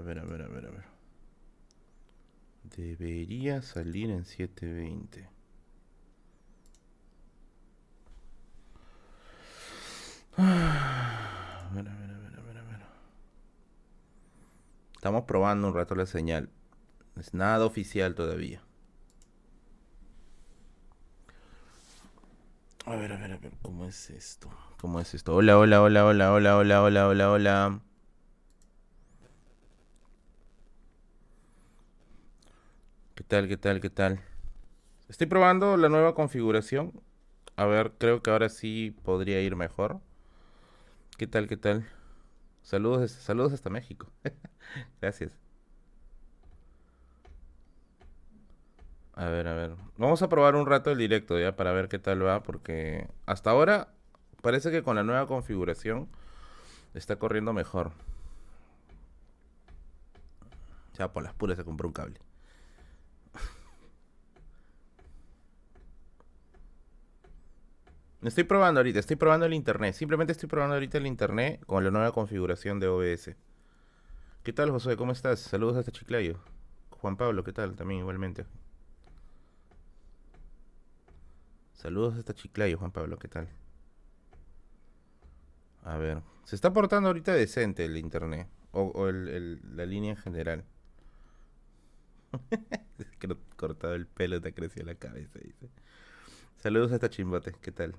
ver, a ver, a ver, a ver, a ver. Debería salir en 720. A ver, a ver, a ver, a ver. Estamos probando un rato la señal. Es nada oficial todavía. A ver, a ver, a ver, ¿cómo es esto? ¿Cómo es esto? Hola, hola, hola, hola, hola, hola, hola, hola, hola. ¿Qué tal, qué tal, qué tal? Estoy probando la nueva configuración. A ver, creo que ahora sí podría ir mejor. ¿Qué tal, qué tal? Saludos, saludos hasta México. Gracias. A ver, a ver. Vamos a probar un rato el directo ya para ver qué tal va, porque hasta ahora parece que con la nueva configuración está corriendo mejor. Ya por las puras se compró un cable. Estoy probando ahorita, estoy probando el internet. Simplemente estoy probando ahorita el internet con la nueva configuración de OBS. ¿Qué tal, José? ¿Cómo estás? Saludos hasta Chiclayo. Juan Pablo, ¿qué tal? También igualmente. Saludos hasta Chiclayo, Juan Pablo, ¿qué tal? A ver, se está portando ahorita decente el internet. O, la línea en general. cortado el pelo te creció la cabeza, dice. Saludos hasta Chimbote, ¿qué tal?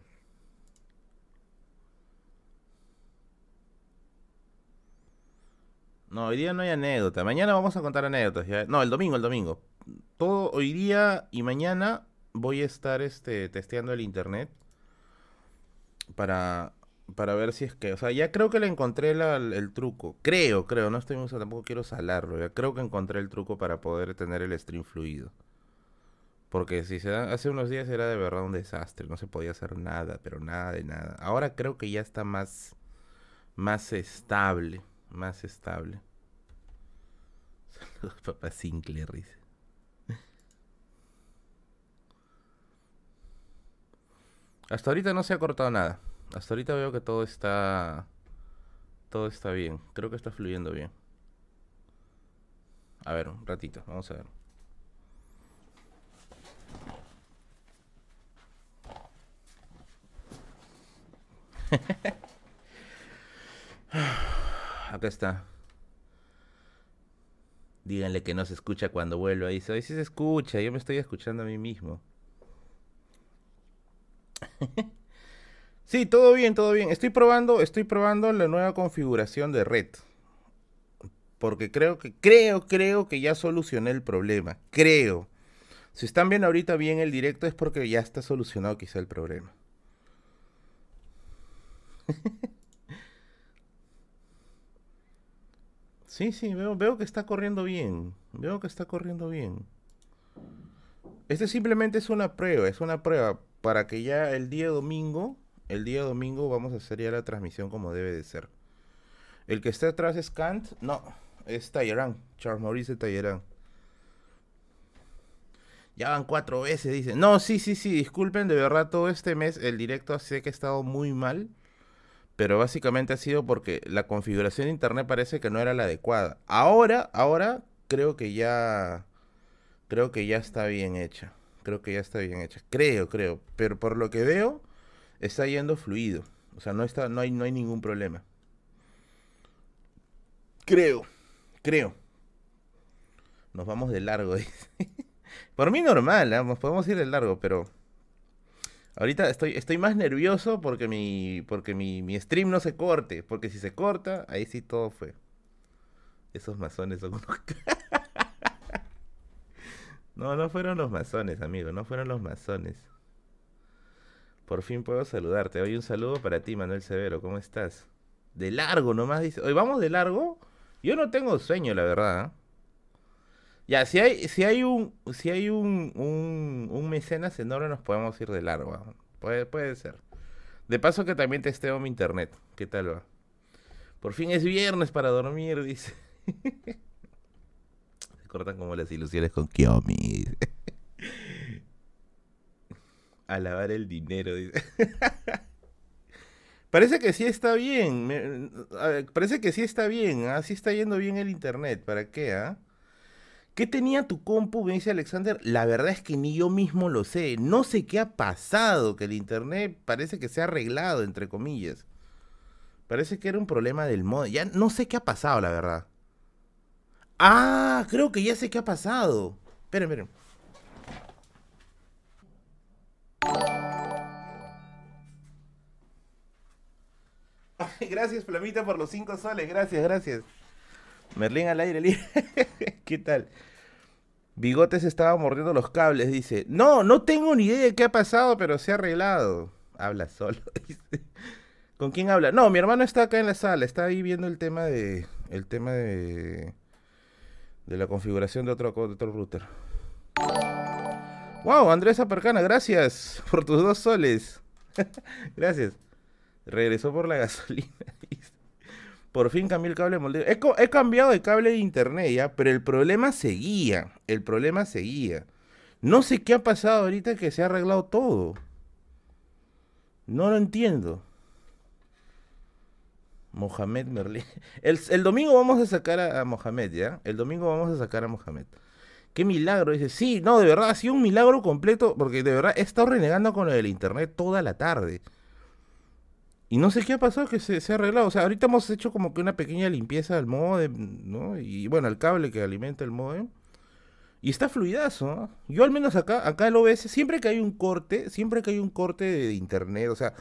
No, hoy día no hay anécdota. Mañana vamos a contar anécdotas. No, el domingo, el domingo. Todo hoy día y mañana voy a estar este, testeando el internet para, para ver si es que, o sea, ya creo que le encontré el truco. Creo, creo, no estoy muy, tampoco quiero salarlo. Ya creo que encontré el truco para poder tener el stream fluido. Porque si se da, hace unos días era de verdad un desastre, no se podía hacer nada, pero nada de nada. Ahora creo que ya está más, más estable más estable. Saludos, papá Sinclair, dice. Hasta ahorita no se ha cortado nada. Hasta ahorita veo que todo está. Todo está bien. Creo que está fluyendo bien. A ver, un ratito, vamos a ver. acá está. Díganle que no se escucha cuando vuelva. Dice, hoy sí se escucha, yo me estoy escuchando a mí mismo. sí, todo bien, todo bien. Estoy probando, estoy probando la nueva configuración de red. Porque creo que, creo, creo que ya solucioné el problema. Creo. Si están viendo ahorita bien el directo es porque ya está solucionado quizá el problema. Sí, sí, veo, veo que está corriendo bien. Veo que está corriendo bien. Este simplemente es una prueba, es una prueba para que ya el día domingo, el día domingo vamos a hacer ya la transmisión como debe de ser. El que está atrás es Kant, no, es Talleyrand, Charles Maurice Talleyrand. Ya van cuatro veces, dice. No, sí, sí, sí, disculpen, de verdad todo este mes el directo sé que ha estado muy mal pero básicamente ha sido porque la configuración de internet parece que no era la adecuada. Ahora, ahora creo que ya creo que ya está bien hecha. Creo que ya está bien hecha. Creo, creo, pero por lo que veo está yendo fluido. O sea, no está no hay no hay ningún problema. Creo. Creo. Nos vamos de largo. por mí normal, ¿eh? podemos ir de largo, pero Ahorita estoy, estoy más nervioso porque mi, porque mi, mi stream no se corte. Porque si se corta, ahí sí todo fue. Esos masones son unos... no, no fueron los masones, amigo. No fueron los masones. Por fin puedo saludarte. Hoy un saludo para ti, Manuel Severo. ¿Cómo estás? De largo nomás dice. Hoy vamos de largo. Yo no tengo sueño, la verdad. ¿eh? Ya, si hay, si hay un, si hay un, un, un mecenas enorme, nos podemos ir de largo. Puede, puede ser. De paso que también testeo mi internet. ¿Qué tal va? Por fin es viernes para dormir, dice. Se cortan como las ilusiones con Kiomi. A lavar el dinero, dice. Parece que sí está bien. parece que sí está bien. Así ¿ah? está yendo bien el internet. ¿Para qué? Ah? ¿Qué tenía tu compu? Me dice Alexander. La verdad es que ni yo mismo lo sé. No sé qué ha pasado. Que el internet parece que se ha arreglado, entre comillas. Parece que era un problema del modo. Ya no sé qué ha pasado, la verdad. Ah, creo que ya sé qué ha pasado. Esperen, esperen. gracias, Flamita, por los cinco soles. Gracias, gracias. Merlín al aire libre. ¿Qué tal? Bigotes estaba mordiendo los cables, dice. No, no tengo ni idea de qué ha pasado, pero se ha arreglado. Habla solo, dice. ¿Con quién habla? No, mi hermano está acá en la sala, está ahí viendo el tema de. El tema de. De la configuración de otro, de otro router. Wow, Andrés Apercana, gracias por tus dos soles. gracias. Regresó por la gasolina. Por fin cambié el cable moldeo. He, cambiado de cable de internet ya, pero el problema seguía. El problema seguía. No sé qué ha pasado ahorita que se ha arreglado todo. No lo entiendo. Mohamed Merlin. El, domingo vamos a sacar a, Mohamed, ¿ya? El domingo vamos a sacar a Mohamed. Qué milagro, dice. Sí, no, de verdad, ha sido un milagro completo, porque de verdad he estado renegando con lo del internet toda la tarde. Y no sé qué ha pasado, que se, ha arreglado. O sea, ahorita hemos hecho como que una pequeña limpieza del modem, ¿no? Y bueno, el cable que alimenta el modem. Y está fluidazo, ¿no? Yo al menos acá, acá el OBS, siempre que hay un corte, siempre que hay un corte de, internet, o sea,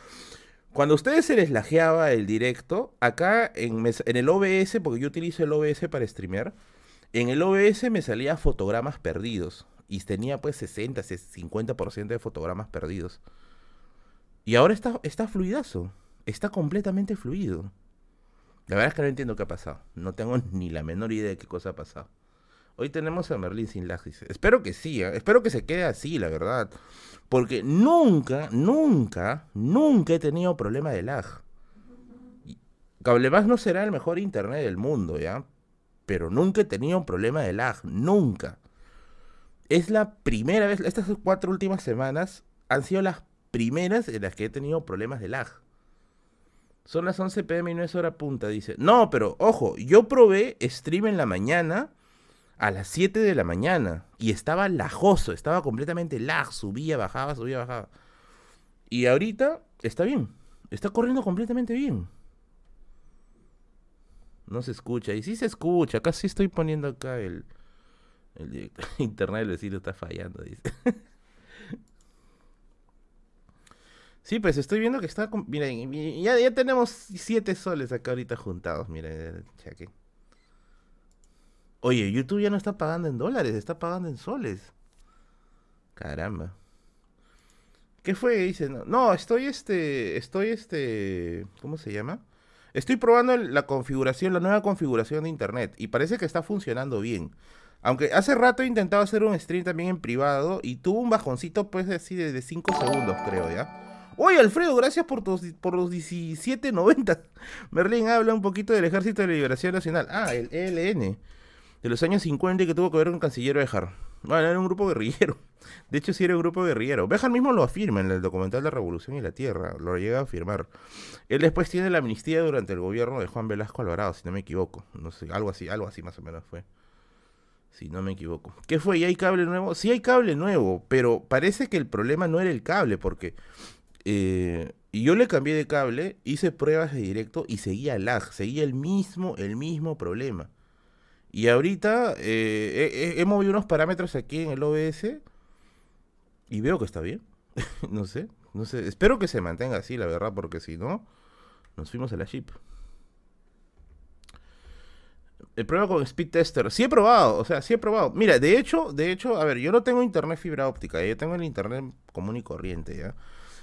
cuando a ustedes se les lajeaba el directo, acá en, en el OBS, porque yo utilizo el OBS para streamear, en el OBS me salía fotogramas perdidos. Y tenía pues 60, 50% de fotogramas perdidos. Y ahora está, está fluidazo está completamente fluido. La verdad es que no entiendo qué ha pasado. No tengo ni la menor idea de qué cosa ha pasado. Hoy tenemos a Merlin sin lag. Espero que sí, ¿eh? espero que se quede así, la verdad. Porque nunca, nunca, nunca he tenido problema de lag. Cablemas no será el mejor internet del mundo, ¿ya? Pero nunca he tenido un problema de lag, nunca. Es la primera vez, estas cuatro últimas semanas han sido las primeras en las que he tenido problemas de lag. Son las 11 pm y no es hora punta, dice. No, pero ojo, yo probé stream en la mañana a las 7 de la mañana y estaba lajoso, estaba completamente lag, subía, bajaba, subía, bajaba. Y ahorita está bien, está corriendo completamente bien. No se escucha, y sí se escucha, acá sí estoy poniendo acá el, el internet del vecino está fallando, dice. Sí, pues estoy viendo que está. Miren, ya, ya tenemos siete soles acá ahorita juntados. Miren, cheque. Oye, YouTube ya no está pagando en dólares, está pagando en soles. Caramba. ¿Qué fue? Dice, no, no, estoy este, estoy este, ¿cómo se llama? Estoy probando la configuración, la nueva configuración de internet y parece que está funcionando bien. Aunque hace rato he intentado hacer un stream también en privado y tuvo un bajoncito pues así de 5 segundos creo, ¿ya? Oye, Alfredo, gracias por, tus, por los 17.90. Merlín habla un poquito del Ejército de Liberación Nacional. Ah, el ELN. De los años 50 que tuvo que ver con Canciller Bejar. Bueno, era un grupo guerrillero. De hecho, sí era un grupo guerrillero. Bejar mismo lo afirma en el documental La Revolución y la Tierra. Lo llega a afirmar. Él después tiene la amnistía durante el gobierno de Juan Velasco Alvarado, si no me equivoco. No sé, algo así, algo así más o menos fue. Si no me equivoco. ¿Qué fue? ¿Y hay cable nuevo? Sí hay cable nuevo, pero parece que el problema no era el cable, porque eh, y yo le cambié de cable, hice pruebas de directo y seguía lag, seguía el mismo, el mismo problema. Y ahorita eh, he, movido unos parámetros aquí en el OBS y veo que está bien. no sé, no sé. Espero que se mantenga así, la verdad, porque si no, nos fuimos a la chip. El problema con Speed Tester. Sí he probado, o sea, sí he probado. Mira, de hecho, de hecho, a ver, yo no tengo internet fibra óptica, yo tengo el internet común y corriente, ¿ya?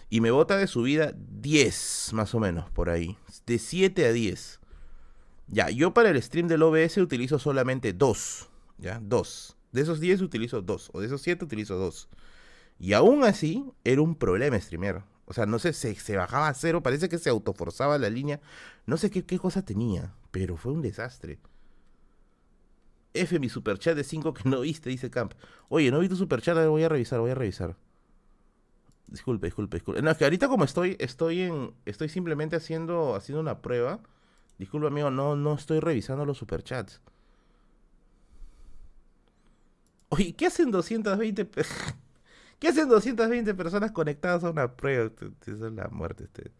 Y me bota de subida 10, más o menos, por ahí. De 7 a 10. Ya, yo para el stream del OBS utilizo solamente 2. Ya, 2. De esos 10 utilizo 2. O de esos 7 utilizo 2. Y aún así, era un problema streamer. O sea, no sé, se, se bajaba a cero, parece que se autoforzaba la línea. No sé qué, qué cosa tenía, pero fue un desastre. F, mi superchat de 5 que no viste, dice Camp. Oye, no vi tu superchat, voy a revisar, voy a revisar. Disculpe, disculpe, disculpe. No, es que ahorita como estoy, estoy en, estoy simplemente haciendo, haciendo una prueba. Disculpe, amigo, no, no estoy revisando los superchats. Oye, ¿qué hacen 220 ¿Qué hacen 220 personas conectadas a una prueba? Eso es la muerte. Este.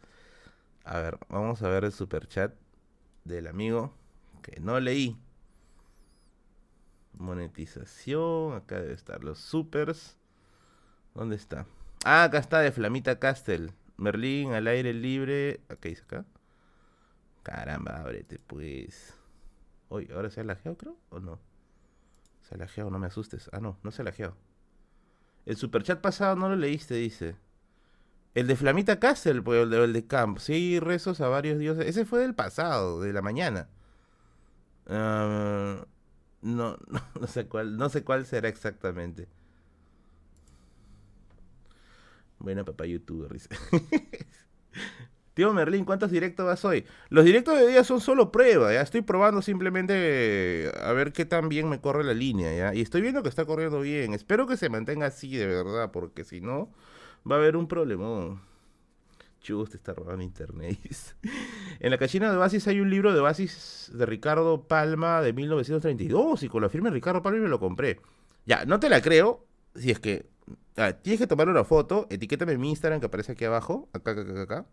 A ver, vamos a ver el superchat del amigo que no leí. Monetización, acá debe estar los supers. ¿Dónde está? Ah, acá está de Flamita Castle. Merlín al aire libre. ¿Qué dice acá? Caramba, ábrete pues. Oye, ¿ahora se ha lajeado creo? ¿O no? Se ha lajeado, no me asustes. Ah, no, no se ha lajeado. El superchat pasado no lo leíste, dice. El de Flamita Castle, pues, el de, el de Camp. Sí, rezos a varios dioses. Ese fue del pasado, de la mañana. Ah, no, no, sé cuál, no sé cuál será exactamente. Bueno, papá youtuber, dice. Tío Merlín, ¿cuántos directos vas hoy? Los directos de día son solo prueba, ya estoy probando simplemente a ver qué tan bien me corre la línea, ya. Y estoy viendo que está corriendo bien. Espero que se mantenga así de verdad, porque si no, va a haber un problema. Chus, te está robando internet. en la cachina de Basis hay un libro de Basis de Ricardo Palma de 1932 y con la firma de Ricardo Palma me lo compré. Ya, no te la creo si es que tienes que tomar una foto, etiquétame en mi Instagram que aparece aquí abajo, acá, acá, acá, acá.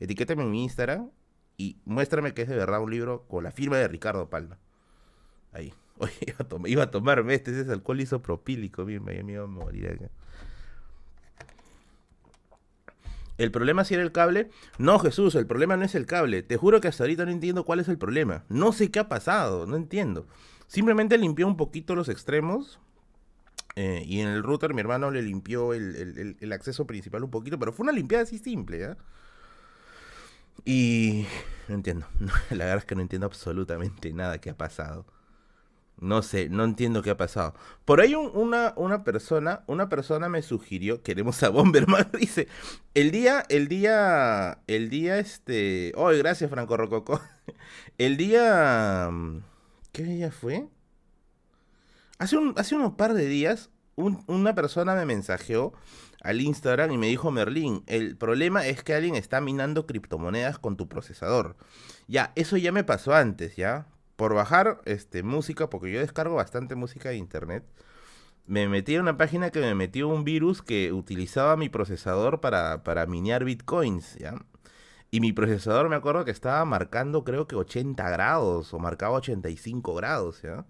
Etiquétame en mi Instagram y muéstrame que es de verdad un libro con la firma de Ricardo Palma. Ahí. Oye, iba a, tomarme este, ese es alcohol isopropílico, mira, me iba a morir acá. ¿El problema si era el cable? No, Jesús, el problema no es el cable. Te juro que hasta ahorita no entiendo cuál es el problema. No sé qué ha pasado, no entiendo. Simplemente limpió un poquito los extremos. Eh, y en el router mi hermano le limpió el, acceso principal un poquito, pero fue una limpiada así simple, ¿ya? Y no entiendo. La verdad es que no entiendo absolutamente nada que ha pasado. No sé, no entiendo qué ha pasado. Por ahí una, una persona, una persona me sugirió, queremos a Bomberman, dice, el día, el día, el día este, oh, gracias Franco Rococo, el día, ¿qué día fue? Hace un, unos par de días, una persona me mensajeó al Instagram y me dijo, Merlín, el problema es que alguien está minando criptomonedas con tu procesador. Ya, eso ya me pasó antes, ¿ya? por bajar este, música, porque yo descargo bastante música de internet, me metí en una página que me metió un virus que utilizaba mi procesador para, para minear bitcoins, ¿ya? Y mi procesador me acuerdo que estaba marcando creo que 80 grados o marcaba 85 grados, ¿ya?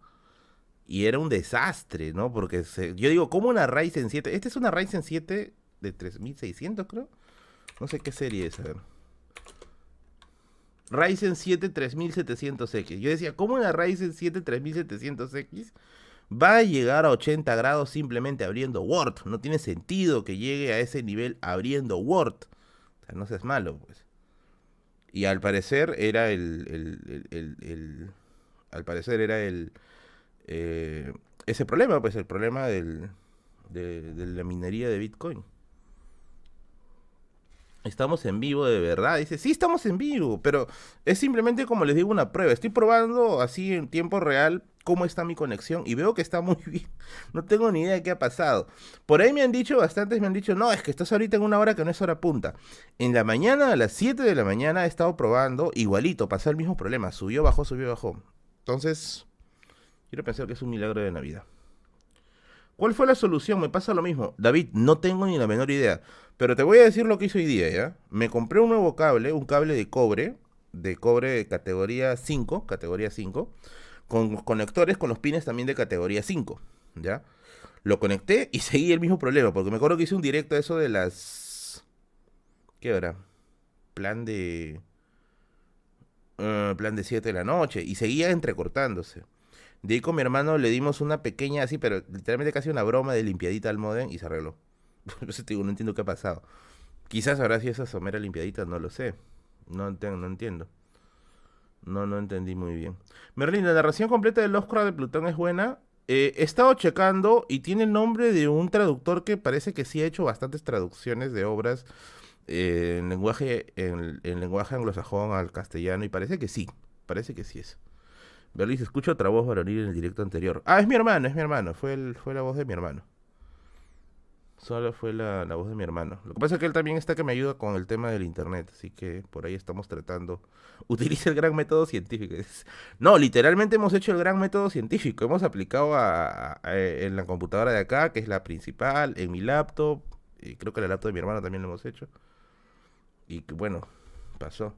Y era un desastre, ¿no? Porque yo digo, ¿cómo una Ryzen 7? Esta es una Ryzen 7 de 3600, creo. No sé qué serie es, a ver. Ryzen 7 3700X. Yo decía, ¿cómo una Ryzen 7 3700X va a llegar a 80 grados simplemente abriendo Word? No tiene sentido que llegue a ese nivel abriendo Word. O sea, no seas malo, pues. Y al parecer era el, el, al parecer era el eh, ese problema, pues el problema del, de la minería de Bitcoin. Estamos en vivo de verdad. Dice, sí, estamos en vivo, pero es simplemente como les digo una prueba. Estoy probando así en tiempo real cómo está mi conexión y veo que está muy bien. No tengo ni idea de qué ha pasado. Por ahí me han dicho, bastantes me han dicho, no, es que estás ahorita en una hora que no es hora punta. En la mañana, a las 7 de la mañana, he estado probando igualito, pasó el mismo problema. Subió, bajó, subió, bajó. Entonces, quiero pensar que es un milagro de Navidad. ¿Cuál fue la solución? Me pasa lo mismo. David, no tengo ni la menor idea. Pero te voy a decir lo que hice hoy día, ¿ya? Me compré un nuevo cable, un cable de cobre, de cobre categoría 5, categoría 5, con conectores con los pines también de categoría 5, ¿ya? Lo conecté y seguí el mismo problema, porque me acuerdo que hice un directo a eso de las... ¿Qué hora? Plan de... Uh, plan de 7 de la noche, y seguía entrecortándose. De ahí con mi hermano le dimos una pequeña, así, pero literalmente casi una broma de limpiadita al modem y se arregló. no entiendo qué ha pasado. Quizás habrá sido esa somera limpiadita, no lo sé. No, entiendo, no entiendo. No, no entendí muy bien. Merlin, la narración completa del Oscar de Plutón es buena. Eh, he estado checando y tiene el nombre de un traductor que parece que sí ha hecho bastantes traducciones de obras eh, en lenguaje en, lenguaje anglosajón al castellano y parece que sí, parece que sí es. Berlis, escucho otra voz varonil en el directo anterior. Ah, es mi hermano, es mi hermano, fue, el, fue la voz de mi hermano. Solo fue la, la voz de mi hermano. Lo que pasa es que él también está que me ayuda con el tema del internet, así que por ahí estamos tratando. Utiliza el gran método científico. No, literalmente hemos hecho el gran método científico. Hemos aplicado a- en la computadora de acá, que es la principal, en mi laptop, y creo que la laptop de mi hermano también lo hemos hecho. Y bueno, pasó.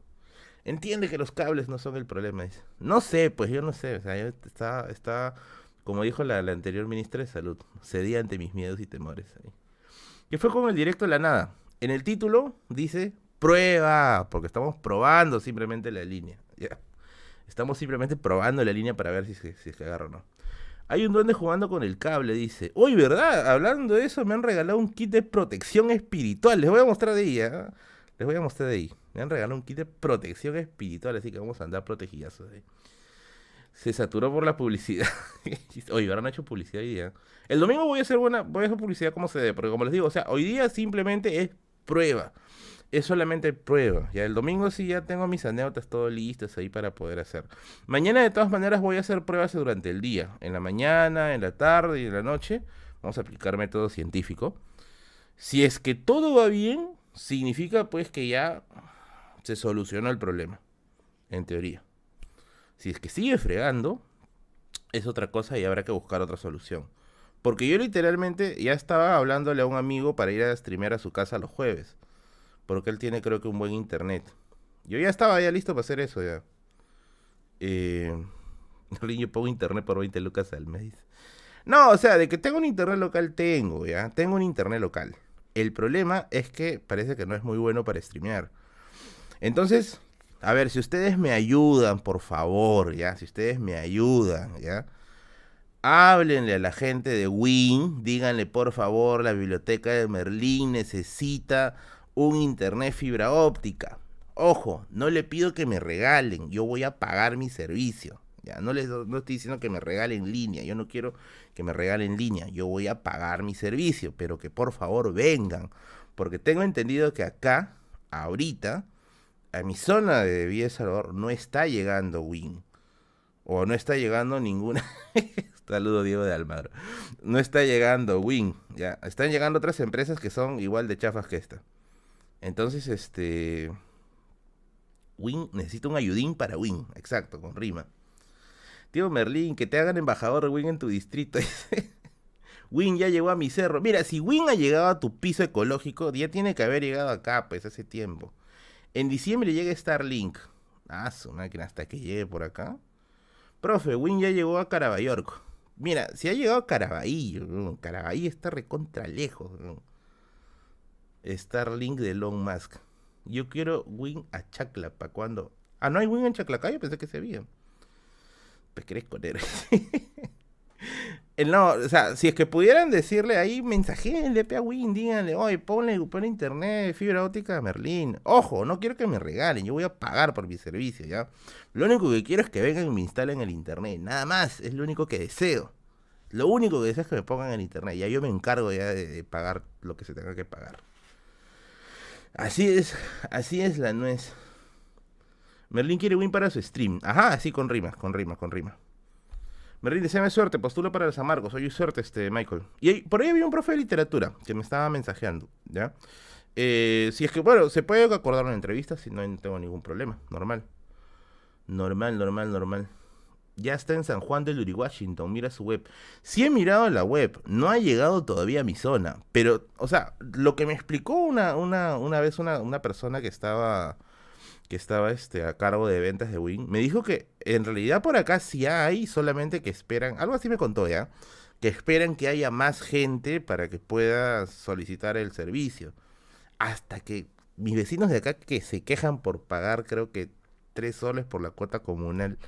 Entiende que los cables no son el problema. dice. No sé, pues yo no sé. Yo- está, está, como dijo la, anterior ministra de Salud, cedía ante mis miedos y temores. ahí. Que fue con el directo de la nada. En el título dice prueba, porque estamos probando simplemente la línea. Estamos simplemente probando la línea para ver si se, si agarra o no. Hay un duende jugando con el cable, dice. Uy, ¿verdad? Hablando de eso, me han regalado un kit de protección espiritual. Les voy a mostrar de ahí, ¿ah? Les voy a mostrar de ahí. Me han regalado un kit de protección espiritual, así que vamos a andar protegidas. Se saturó por la publicidad. Oye, ahora no he hecho publicidad hoy día. El domingo voy a hacer buena, voy a hacer publicidad como se debe, porque como les digo, o sea, hoy día simplemente es prueba. Es solamente prueba. Ya el domingo sí ya tengo mis anécdotas todo listas ahí para poder hacer. Mañana de todas maneras voy a hacer pruebas durante el día. En la mañana, en la tarde y en la noche. Vamos a aplicar método científico. Si es que todo va bien, significa pues que ya se solucionó el problema. En teoría. Si es que sigue fregando, es otra cosa y habrá que buscar otra solución. Porque yo literalmente ya estaba hablándole a un amigo para ir a streamear a su casa los jueves. Porque él tiene creo que un buen internet. Yo ya estaba ya listo para hacer eso ya. Eh, yo pongo internet por 20 lucas al mes. No, o sea, de que tengo un internet local tengo, ya. Tengo un internet local. El problema es que parece que no es muy bueno para streamear. Entonces, a ver, si ustedes me ayudan, por favor, ya. Si ustedes me ayudan, ya. Háblenle a la gente de Win, díganle por favor, la biblioteca de Merlín necesita un internet fibra óptica. Ojo, no le pido que me regalen, yo voy a pagar mi servicio. Ya, no les no estoy diciendo que me regalen línea, yo no quiero que me regalen línea, yo voy a pagar mi servicio, pero que por favor vengan, porque tengo entendido que acá, ahorita, a mi zona de Villa Salvador no está llegando Win. O no está llegando ninguna. Saludo Diego de Almagro. No está llegando Win. Ya. Están llegando otras empresas que son igual de chafas que esta. Entonces, este. Win necesita un ayudín para Win. Exacto, con rima. Tío Merlín, que te hagan embajador de Win en tu distrito. Win ya llegó a mi cerro. Mira, si Win ha llegado a tu piso ecológico, ya tiene que haber llegado acá, pues, hace tiempo. En diciembre llega Starlink. Ah, su máquina, hasta que llegue por acá. Profe, Win ya llegó a Carabayorco. Mira, si ha llegado a Caraballo. Caraballo está recontra lejos. Starlink de Elon Musk. Yo quiero Win a Chacla, ¿para cuándo? Ah, ¿no hay Win en Chaclacayo? Pensé que se había. Pues querés conero. El no, o sea, si es que pudieran decirle ahí, mensajéenle pe a Win, díganle, oye, ponle, ponle internet, fibra óptica a Merlín. Ojo, no quiero que me regalen, yo voy a pagar por mi servicio, ¿ya? Lo único que quiero es que vengan y me instalen el internet, nada más, es lo único que deseo. Lo único que deseo es que me pongan el internet, ya yo me encargo ya de, de pagar lo que se tenga que pagar. Así es, así es la nuez. Merlín quiere win para su stream. Ajá, así con rimas, con rimas, con rimas. Merlín, deseame suerte, postulo para los amargos. Oye, suerte, este, Michael. Y por ahí había un profe de literatura que me estaba mensajeando, ¿ya? Eh, si es que, bueno, se puede acordar una entrevista si no tengo ningún problema. Normal. Normal, normal, normal. Ya está en San Juan del Uri, Washington. Mira su web. Sí he mirado la web. No ha llegado todavía a mi zona. Pero, o sea, lo que me explicó una, una, una vez una, una persona que estaba que estaba este, a cargo de ventas de Win, me dijo que en realidad por acá sí hay, solamente que esperan, algo así me contó ya, que esperan que haya más gente para que pueda solicitar el servicio. Hasta que mis vecinos de acá que se quejan por pagar creo que tres soles por la cuota comunal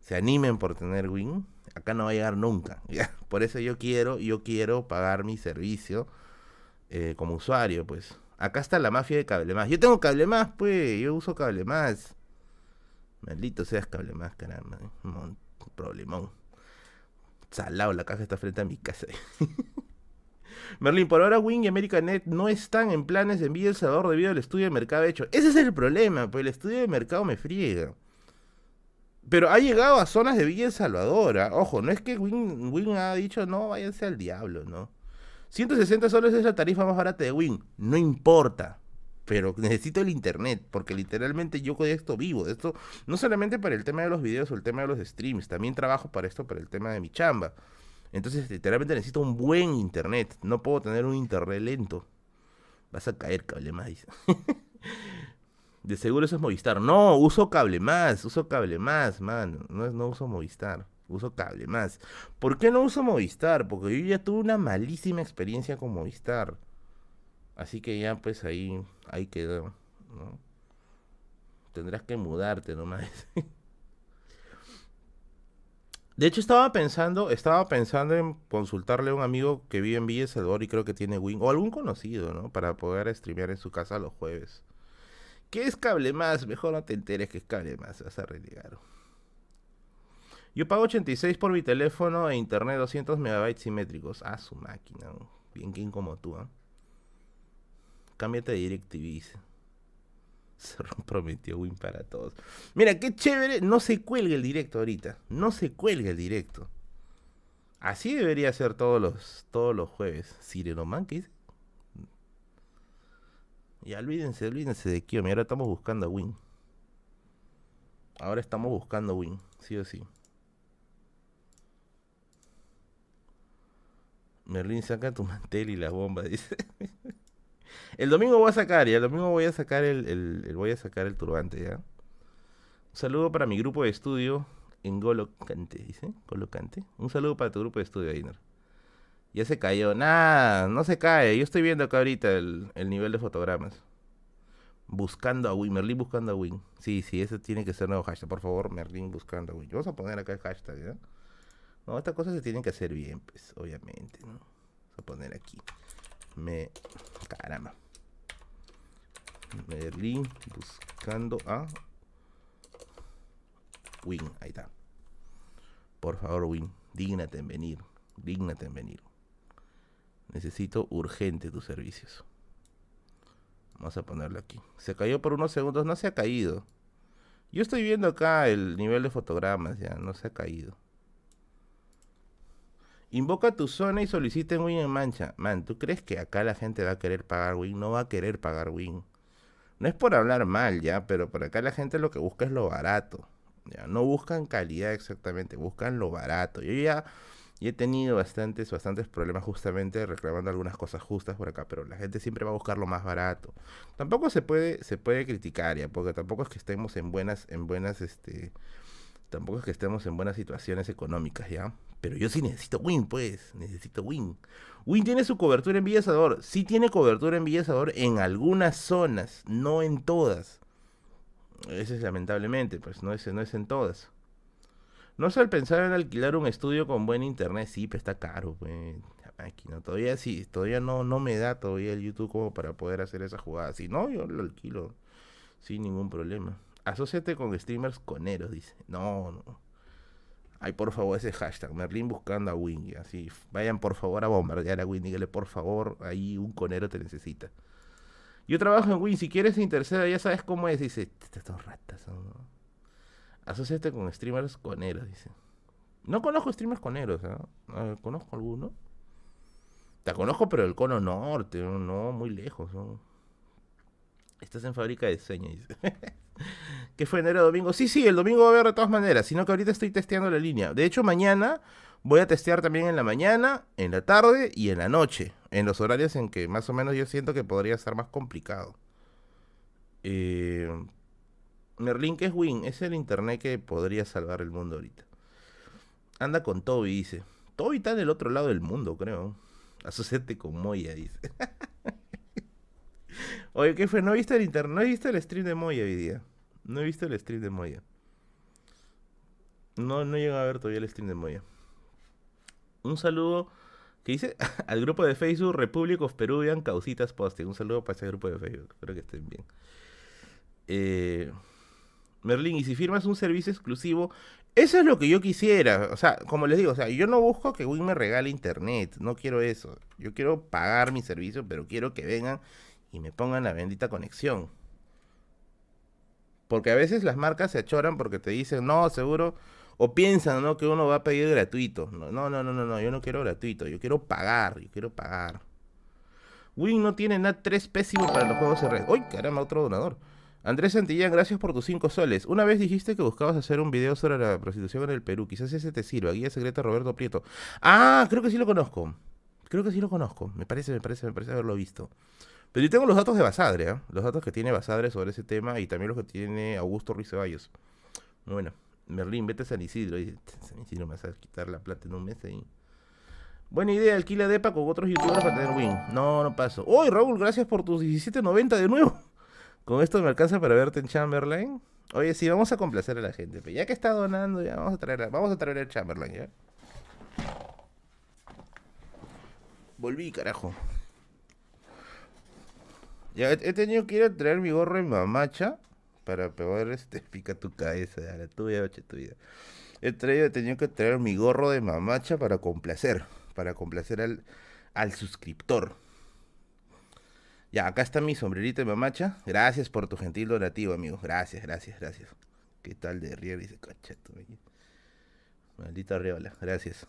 se animen por tener Win, acá no va a llegar nunca. Por eso yo quiero, yo quiero pagar mi servicio eh, como usuario, pues. Acá está la mafia de Cable Más. Yo tengo Cable Más, pues. Yo uso Cable Más. Maldito seas Cable Más, caramba. ¿eh? Un problemón. Salado, la caja está frente a mi casa. Merlin, por ahora Wing y Americanet no están en planes de envío El Salvador debido al estudio de mercado hecho. Ese es el problema, pues el estudio de mercado me friega. Pero ha llegado a zonas de Villa El Salvador. ¿ah? Ojo, no es que Wing, Wing ha dicho, no, váyanse al diablo, ¿no? 160 soles es la tarifa más barata de Win. No importa. Pero necesito el internet, porque literalmente yo con esto vivo. Esto no solamente para el tema de los videos o el tema de los streams, también trabajo para esto, para el tema de mi chamba. Entonces, literalmente necesito un buen internet. No puedo tener un internet lento. Vas a caer, cable más. de seguro eso es Movistar. No, uso cable más. Uso cable más, man. No, no uso Movistar uso cable más. ¿Por qué no uso Movistar? Porque yo ya tuve una malísima experiencia con Movistar. Así que ya pues ahí, ahí quedó. Tendrás que mudarte nomás. De hecho estaba pensando, estaba pensando en consultarle a un amigo que vive en Villa Salvador y creo que tiene Wing, o algún conocido, ¿no? Para poder streamear en su casa los jueves. ¿Qué es cable más? Mejor no te enteres que es cable más, vas a renegar. Yo pago 86 por mi teléfono e internet 200 megabytes simétricos. Ah, su máquina. Bien quien como tú, ¿eh? Cámbiate de DirecTV. Se prometió Win para todos. Mira, qué chévere. No se cuelga el directo ahorita. No se cuelga el directo. Así debería ser todos los, todos los jueves. Sirenoman, ¿qué dice? Ya olvídense, olvídense de Kiyomi. Ahora estamos buscando a Win. Ahora estamos buscando Win, sí o sí. Merlín, saca tu mantel y la bomba, dice. el domingo voy a sacar, ya el domingo voy a sacar el, voy a sacar el turbante, ya. Un saludo para mi grupo de estudio en Golocante, dice. Golocante. Un saludo para tu grupo de estudio, Ainer. Ya se cayó. Nada, no se cae. Yo estoy viendo acá ahorita el, nivel de fotogramas. Buscando a Win. Merlin buscando a Win. Sí, sí, eso tiene que ser nuevo hashtag. Por favor, Merlin buscando a Win. Vamos a poner acá el hashtag, ¿ya? Estas cosas se tienen que hacer bien, pues, obviamente. Vamos a poner aquí. Me... Caramba. Merlin buscando a... Win, ahí está. Por favor, Win, dígnate en venir. Dígnate en venir. Necesito urgente tus servicios. Vamos a ponerlo aquí. Se cayó por unos segundos, no se ha caído. Yo estoy viendo acá el nivel de fotogramas, ya, no se ha caído. Invoca tu zona y solicita en Win en mancha. Man, ¿tú crees que acá la gente va a querer pagar Win? No va a querer pagar Win. No es por hablar mal ya, pero por acá la gente lo que busca es lo barato. Ya, no buscan calidad exactamente, buscan lo barato. Yo ya he tenido bastantes, bastantes problemas justamente reclamando algunas cosas justas por acá, pero la gente siempre va a buscar lo más barato. Tampoco se puede, se puede criticar ya, porque tampoco es que estemos en buenas, en buenas, este, tampoco es que estemos en buenas situaciones económicas, ¿ya? Pero yo sí necesito Win, pues. Necesito Win. Win tiene su cobertura en Villa Salvador. Sí tiene cobertura en Villa Salvador en algunas zonas, no en todas. Ese es lamentablemente, pues no es, no es en todas. No sé, al pensar en alquilar un estudio con buen internet, sí, pero está caro, pues. máquina. Todavía sí, todavía no, no me da todavía el YouTube como para poder hacer esa jugada. Si no, yo lo alquilo sin ningún problema. Asociate con streamers coneros, dice. No, no. Ay, por favor, ese hashtag, Merlin buscando a Wingy. Así, vayan por favor a bombardear a Wingy. Dígale, por favor, ahí un conero te necesita. Yo trabajo en Win, si quieres interceda, ya sabes cómo es. Dice, estas ratas son. Asociate con streamers coneros, dice. No conozco streamers coneros, ¿eh? ¿Conozco alguno? Te conozco, pero el cono norte, no, muy lejos. Estás en fábrica de diseño, dice. que fue enero domingo. Sí, sí, el domingo va a haber de todas maneras, sino que ahorita estoy testeando la línea. De hecho, mañana voy a testear también en la mañana, en la tarde y en la noche, en los horarios en que más o menos yo siento que podría estar más complicado. Eh, que es Win, es el internet que podría salvar el mundo ahorita. Anda con Toby, dice. Toby está en el otro lado del mundo, creo. Asociate con Moya, dice. Oye, ¿qué fue? ¿No viste el internet? ¿No viste el stream de Moya hoy día? No he visto el stream de Moya. No, no llego a ver todavía el stream de Moya. Un saludo que dice al grupo de Facebook Republic of Peruvian Causitas Posting. Un saludo para ese grupo de Facebook. Espero que estén bien. Eh, Merlin, y si firmas un servicio exclusivo, eso es lo que yo quisiera. O sea, como les digo, o sea, yo no busco que Win me regale internet. No quiero eso. Yo quiero pagar mi servicio, pero quiero que vengan y me pongan la bendita conexión. Porque a veces las marcas se achoran porque te dicen, no, seguro, O piensan, ¿no? Que uno va a pedir gratuito. No, no, no, no, no, yo no quiero gratuito, yo quiero pagar, yo quiero pagar. Win no tiene nada 3 pésimo para los juegos de red. ¡Uy, caramba, otro donador! Andrés Santillán, gracias por tus 5 soles. Una vez dijiste que buscabas hacer un video sobre la prostitución en el Perú. Quizás ese te sirva. Guía secreta Roberto Prieto. Ah, creo que sí lo conozco. Creo que sí lo conozco. Me parece, me parece, me parece haberlo visto. Pero yo tengo los datos de Basadre, ¿eh? Los datos que tiene Basadre sobre ese tema y también los que tiene Augusto Ruiz Ceballos. Bueno, Merlín, vete a San Isidro. San Isidro me vas a quitar la plata en un mes ahí. Buena idea, alquila depa con otros youtubers para tener win. No, no paso. Uy, Raúl, gracias por tus 17.90 de nuevo. Con esto me alcanza para verte en Chamberlain. Oye, sí, vamos a complacer a la gente. Ya que está donando, ya vamos a traer, vamos a traer el Chamberlain, ¿ya? Volví, carajo. He, tenido que ir a traer mi gorro en mamacha para poder este pica tu cabeza, la tuya, oche tuya. He tenido que traer mi gorro de mamacha para complacer, para complacer al, al suscriptor. Ya, acá está mi sombrerito de mamacha. Gracias por tu gentil donativo, amigo. Gracias, gracias, gracias. ¿Qué tal de Rier? Dice, cachato. Maldita reola. Gracias.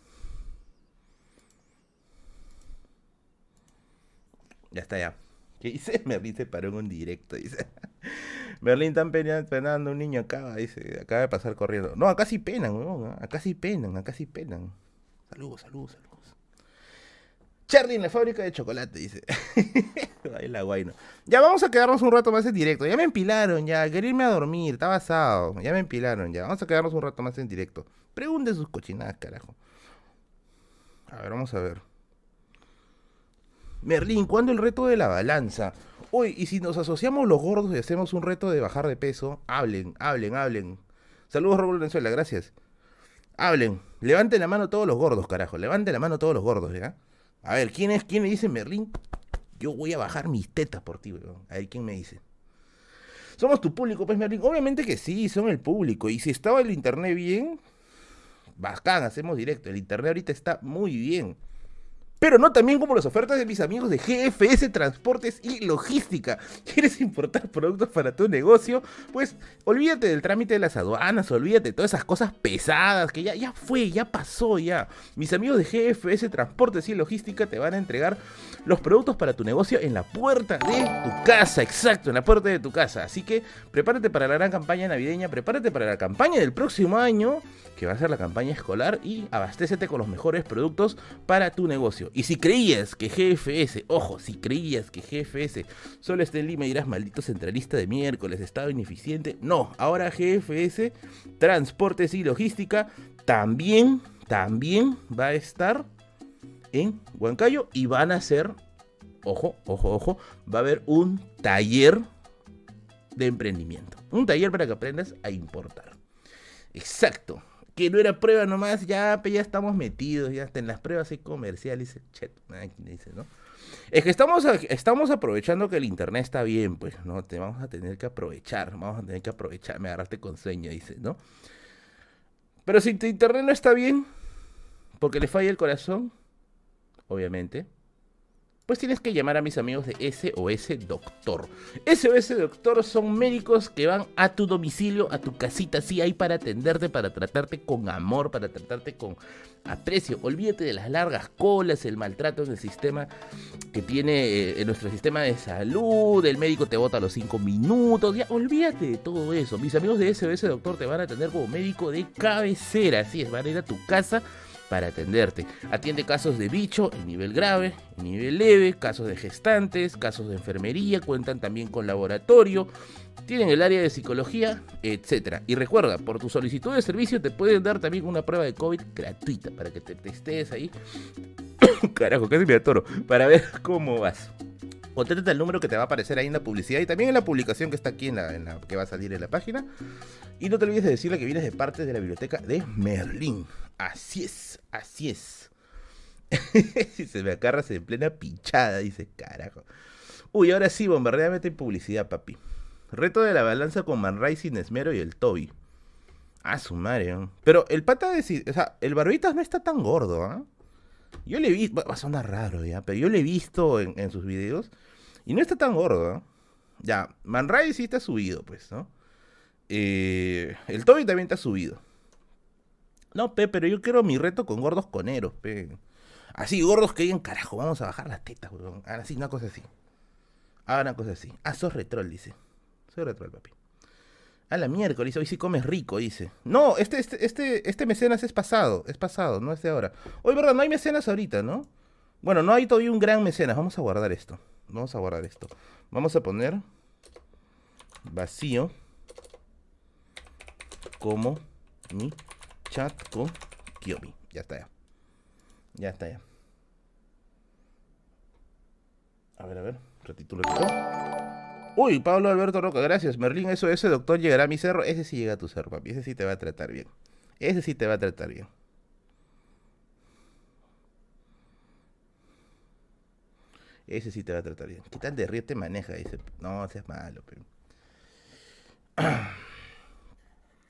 Ya está, ya. ¿Qué dice? Merlín se paró en un directo, dice. Merlín está penando un niño acá, dice. Acaba de pasar corriendo. No, acá sí penan, ¿no? Acá sí penan, acá sí penan. Saludos, saludos, saludos. Charlie en la fábrica de chocolate, dice. La guayno. Ya vamos a quedarnos un rato más en directo. Ya me empilaron, ya. Quería irme a dormir. Está basado. Ya me empilaron, ya. Vamos a quedarnos un rato más en directo. Pregunten sus cochinadas, carajo. A ver, vamos a ver. Merlín, ¿cuándo el reto de la balanza? Uy, y si nos asociamos los gordos y hacemos un reto de bajar de peso, hablen, hablen, hablen. Saludos, Raúl Venezuela, gracias. Hablen, levanten la mano todos los gordos, carajo. Levanten la mano todos los gordos, ¿ya? A ver, ¿quién es? ¿Quién me dice Merlín? Yo voy a bajar mis tetas por ti, weón. A ver, ¿quién me dice? Somos tu público, pues, Merlín. Obviamente que sí, son el público. Y si estaba el internet bien, bacán, hacemos directo. El internet ahorita está muy bien pero no también como las ofertas de mis amigos de GFS Transportes y Logística. ¿Quieres importar productos para tu negocio? Pues olvídate del trámite de las aduanas, olvídate de todas esas cosas pesadas que ya, ya fue, ya pasó ya. Mis amigos de GFS Transportes y Logística te van a entregar los productos para tu negocio en la puerta de tu casa, exacto, en la puerta de tu casa. Así que prepárate para la gran campaña navideña, prepárate para la campaña del próximo año, que va a ser la campaña escolar, y abastécete con los mejores productos para tu negocio. Y si creías que GFS, ojo, si creías que GFS solo está en Lima y dirás maldito centralista de miércoles, estado ineficiente, no, ahora GFS, Transportes y Logística, también, también va a estar en Huancayo y van a hacer, ojo, ojo, ojo, va a haber un taller de emprendimiento. Un taller para que aprendas a importar. Exacto que no era prueba nomás, ya, ya estamos metidos, ya hasta en las pruebas hay comerciales, chet, dice, ¿no? Es que estamos, estamos aprovechando que el internet está bien, pues, ¿no? Te vamos a tener que aprovechar, vamos a tener que aprovechar, me agarraste con sueño, dice, ¿no? Pero si tu internet no está bien, porque le falla el corazón, obviamente, pues tienes que llamar a mis amigos de SOS Doctor. SOS Doctor son médicos que van a tu domicilio, a tu casita, sí, ahí para atenderte, para tratarte con amor, para tratarte con aprecio. Olvídate de las largas colas, el maltrato en el sistema que tiene eh, nuestro sistema de salud, el médico te bota a los 5 minutos, ya, olvídate de todo eso. Mis amigos de SOS Doctor te van a atender como médico de cabecera, así es, van a ir a tu casa para atenderte. Atiende casos de bicho en nivel grave, en nivel leve, casos de gestantes, casos de enfermería, cuentan también con laboratorio, tienen el área de psicología, etc. Y recuerda, por tu solicitud de servicio te pueden dar también una prueba de COVID gratuita para que te testes ahí. Carajo, casi me atoro. Para ver cómo vas. Conténtate el número que te va a aparecer ahí en la publicidad y también en la publicación que está aquí en la, que va a salir en la página. Y no te olvides de decirle que vienes de parte de la biblioteca de Merlín. Así es, así es. si se me acarra en plena pinchada, dice, carajo. Uy, ahora sí, bombardeame en publicidad, papi. Reto de la balanza con Man sin esmero y el Toby. Ah, su madre. Pero el pata de... O sea, el barbitas no está tan gordo, ¿ah? Yo le he visto... Va a sonar raro, ya. Pero yo le he visto en, sus videos. Y no está tan gordo. Ya, Man sí está subido, pues, ¿no? Eh, el Toby también está subido. No, pe, pero yo quiero mi reto con gordos coneros, pe. Así, gordos que digan, carajo, vamos a bajar las tetas, weón. Ahora sí, una cosa así. Haga una cosa así. Ah, sos retrol, dice. Soy retrol, papi. A la miércoles, hoy sí comes rico, dice. No, este, este, este, este mecenas es pasado, es pasado, no es de ahora. Hoy, verdad, no hay mecenas ahorita, ¿no? Bueno, no hay todavía un gran mecenas. Vamos a guardar esto. Vamos a guardar esto. Vamos a poner vacío como mi chat con Kiomi. Ya está ya. Ya está ya. A ver, a ver. Retitulo Uy, Pablo Alberto Roca, gracias. Merlín, eso, ese doctor llegará a mi cerro. Ese sí llega a tu cerro, papi. Ese sí te va a tratar bien. Ese sí te va a tratar bien. Ese sí te va a tratar bien. ¿Qué tal de río te maneja? Dice, no, seas malo. Pero...